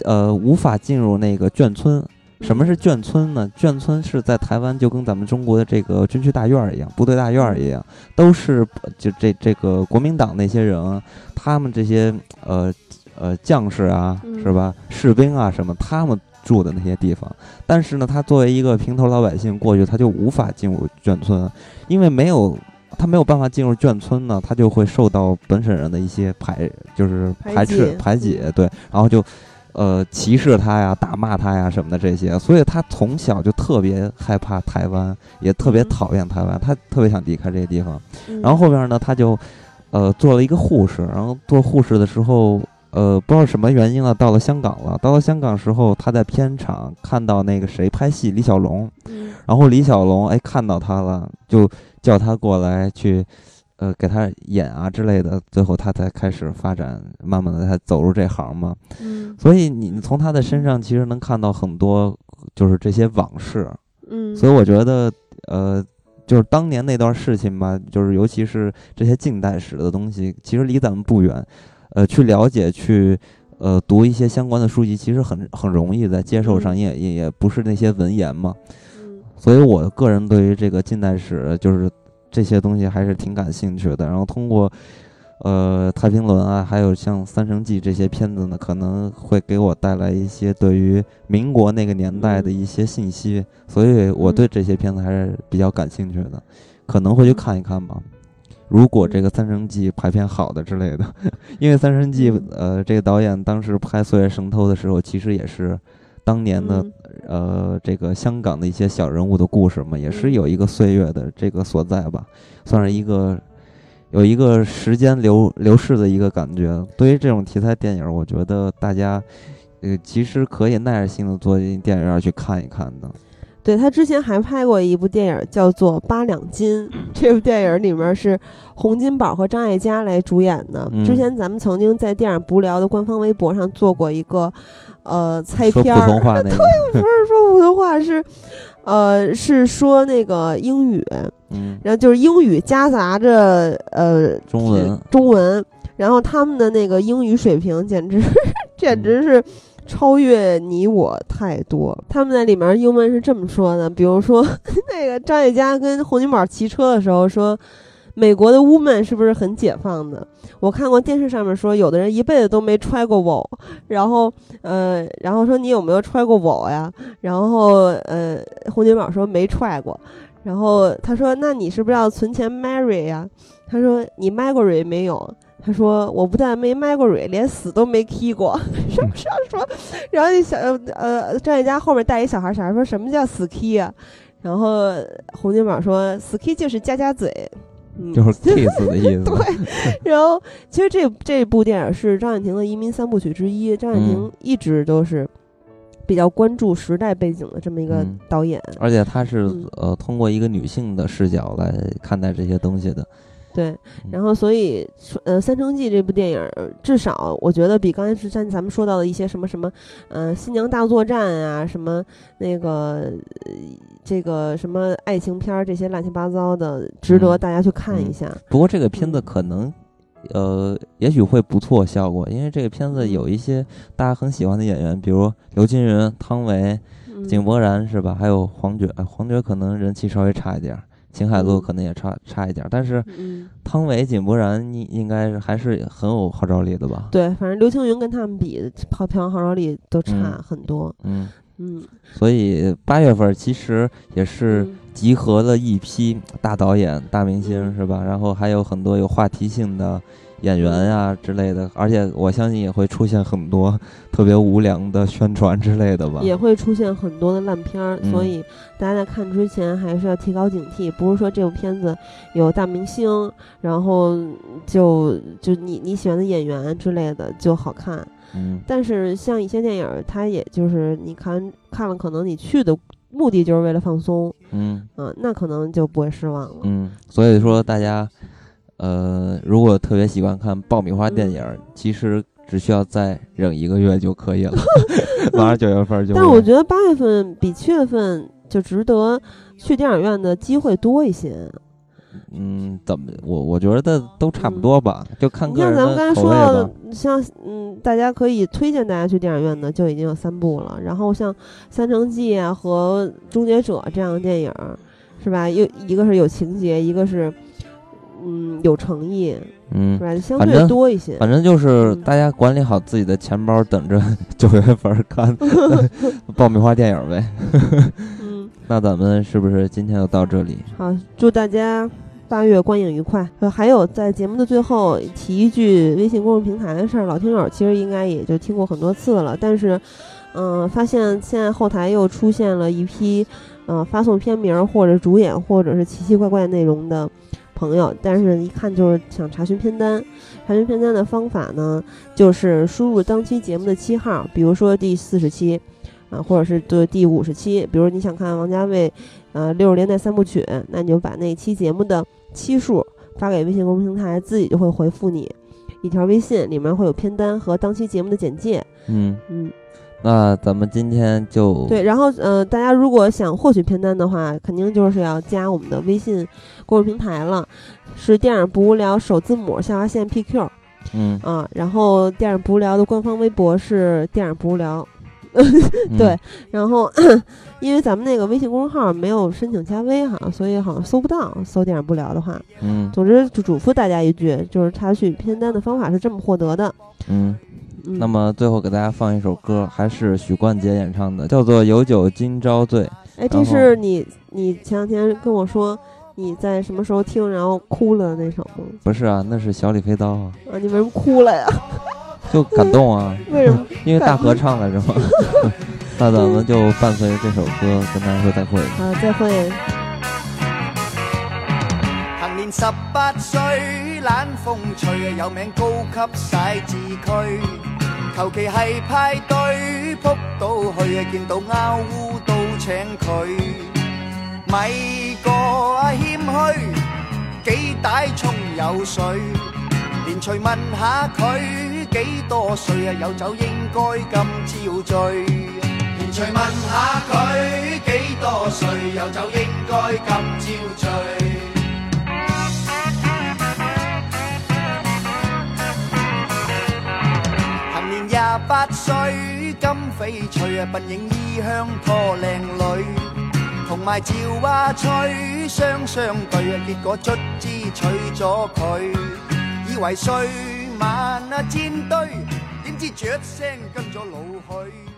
呃无法进入那个眷村。什么是眷村呢？眷村是在台湾，就跟咱们中国的这个军区大院一样，部队大院一样，都是就这这个国民党那些人，他们这些呃呃将士啊，是吧？士兵啊什么，他们住的那些地方。但是呢，他作为一个平头老百姓过去，他就无法进入眷村，因为没有他没有办法进入眷村呢，他就会受到本省人的一些排，就是排斥排挤，对，然后就。呃，歧视他呀，打骂他呀，什么的这些，所以他从小就特别害怕台湾，也特别讨厌台湾，他特别想离开这个地方。然后后边呢，他就呃做了一个护士，然后做护士的时候，呃，不知道什么原因了，到了香港了。到了香港时候，他在片场看到那个谁拍戏，李小龙，然后李小龙哎看到他了，就叫他过来去。呃，给他演啊之类的，最后他才开始发展，慢慢的他走入这行嘛。嗯，所以你从他的身上其实能看到很多，就是这些往事。嗯，所以我觉得，呃，就是当年那段事情吧，就是尤其是这些近代史的东西，其实离咱们不远。呃，去了解，去呃读一些相关的书籍，其实很很容易，在接受上也也也不是那些文言嘛。嗯，所以我个人对于这个近代史，就是。这些东西还是挺感兴趣的，然后通过，呃，《太平轮》啊，还有像《三生记》这些片子呢，可能会给我带来一些对于民国那个年代的一些信息，所以我对这些片子还是比较感兴趣的，可能会去看一看吧。如果这个《三生记》排片好的之类的，因为《三生记》呃，这个导演当时拍《岁月神偷》的时候，其实也是当年的。呃，这个香港的一些小人物的故事嘛，也是有一个岁月的这个所在吧，算是一个有一个时间流流逝的一个感觉。对于这种题材电影，我觉得大家呃其实可以耐着性子坐进电影院去看一看的。对他之前还拍过一部电影叫做《八两金》，这部电影里面是洪金宝和张艾嘉来主演的。之前咱们曾经在电影不聊的官方微博上做过一个。呃，猜片儿，对，不是说普通话，是，呃，是说那个英语，嗯，然后就是英语夹杂着呃中文，中文，然后他们的那个英语水平简直 简直是超越你我太多。他们在里面英文是这么说的，比如说 那个张艾嘉跟洪金宝骑车的时候说。美国的 woman 是不是很解放的？我看过电视上面说，有的人一辈子都没揣过我，然后，呃，然后说你有没有揣过我呀？然后，呃，洪金宝说没揣过，然后他说那你是不是要存钱 marry 呀？他说你 marry 没有？他说我不但没 marry，连死都没 k 过，是不是说？然后那小呃张艾嘉后面带一小孩，小孩说什么叫死 k 啊？然后洪金宝说死 k 就是夹夹嘴。就是 kiss 的意思。对，然后其实这这部电影是张婉婷的移民三部曲之一。张婉婷一直都是比较关注时代背景的这么一个导演，而且他是呃通过一个女性的视角来看待这些东西的。对，然后所以呃，《三生记》这部电影，至少我觉得比刚才之前咱们说到的一些什么什么，呃，新娘大作战啊，什么那个这个什么爱情片儿这些乱七八糟的，值得大家去看一下。不过这个片子可能，呃，也许会不错效果，因为这个片子有一些大家很喜欢的演员，比如刘青云、汤唯、井柏然，是吧？还有黄觉，黄觉可能人气稍微差一点。秦海璐可能也差差一点，但是汤唯、井柏然应应该还是很有号召力的吧？对，反正刘青云跟他们比，票房号召力都差很多。嗯嗯，所以八月份其实也是集合了一批大导演、大明星，是吧？然后还有很多有话题性的。演员呀之类的，而且我相信也会出现很多特别无良的宣传之类的吧。也会出现很多的烂片儿，所以大家在看之前还是要提高警惕。不是说这部片子有大明星，然后就就你你喜欢的演员之类的就好看。嗯。但是像一些电影，它也就是你看看了，可能你去的目的就是为了放松。嗯。嗯，那可能就不会失望了。嗯，所以说大家。呃，如果特别喜欢看爆米花电影，其实只需要再忍一个月就可以了。马上九月份就。但我觉得八月份比七月份就值得去电影院的机会多一些。嗯，怎么我我觉得都差不多吧，就看你看咱们刚才说到的。，像嗯，大家可以推荐大家去电影院的就已经有三部了，然后像《三城记》啊和《终结者》这样的电影，是吧？又一个是有情节，一个是嗯有诚意，嗯是，吧？相对反正多一些。反正就是嗯大家管理好自己的钱包，等着 九月份看 爆米花电影呗。嗯，那咱们是不是今天就到这里？好，祝大家八月观影愉快。呃，还有在节目的最后提一句微信公众平台的事儿，老听友其实应该也就听过很多次了，但是，嗯、发现现在后台又出现了一批，呃，发送片名或者主演或者是奇奇怪怪内容的朋友，但是一看就是想查询片单。查询片单的方法呢，就是输入当期节目的期号，比如说第四十期。啊，或者是对第五十期，比如你想看王家卫，呃，六十年代三部曲，那你就把那期节目的期数发给微信公众平台，自己就会回复你一条微信，里面会有片单和当期节目的简介。嗯，嗯，那咱们今天就对，然后呃，大家如果想获取片单的话，肯定就是要加我们的微信公众平台了，是电影不无聊首字母下划线 PQ 嗯，啊，然后电影不无聊的官方微博是电影不无聊。嗯对，然后 因为咱们那个微信公众号没有申请加微哈，所以好像搜不到。搜电影不聊的话，嗯总之就嘱咐大家一句，就是查询片单的方法是这么获得的。嗯。嗯，那么最后给大家放一首歌，还是许冠杰演唱的，叫做《有酒今朝醉》。哎，这是你你前两天跟我说你在什么时候听然后哭了那首吗？不是啊，那是小李飞刀啊，啊，你为什么哭了呀？就感动啊，为什么？因为大合唱来着嘛。那咱们就伴随着这首歌跟大家说再会。好，再会。行年十八歲，懶風吹，有名高級寫字區。尤其系派对扑到去，见到阿乌都请佢，咪个谦虚，几大冲有水，连随问下佢几多岁啊？有酒应该今朝醉，连随问下佢几多岁？有酒应该今朝醉。十八岁，金翡翠啊，鬓影衣香拖靓女，同埋赵阿翠双双对啊，结果卒之娶咗佢，以为睡晚啊煎堆，点知雀声跟咗老去。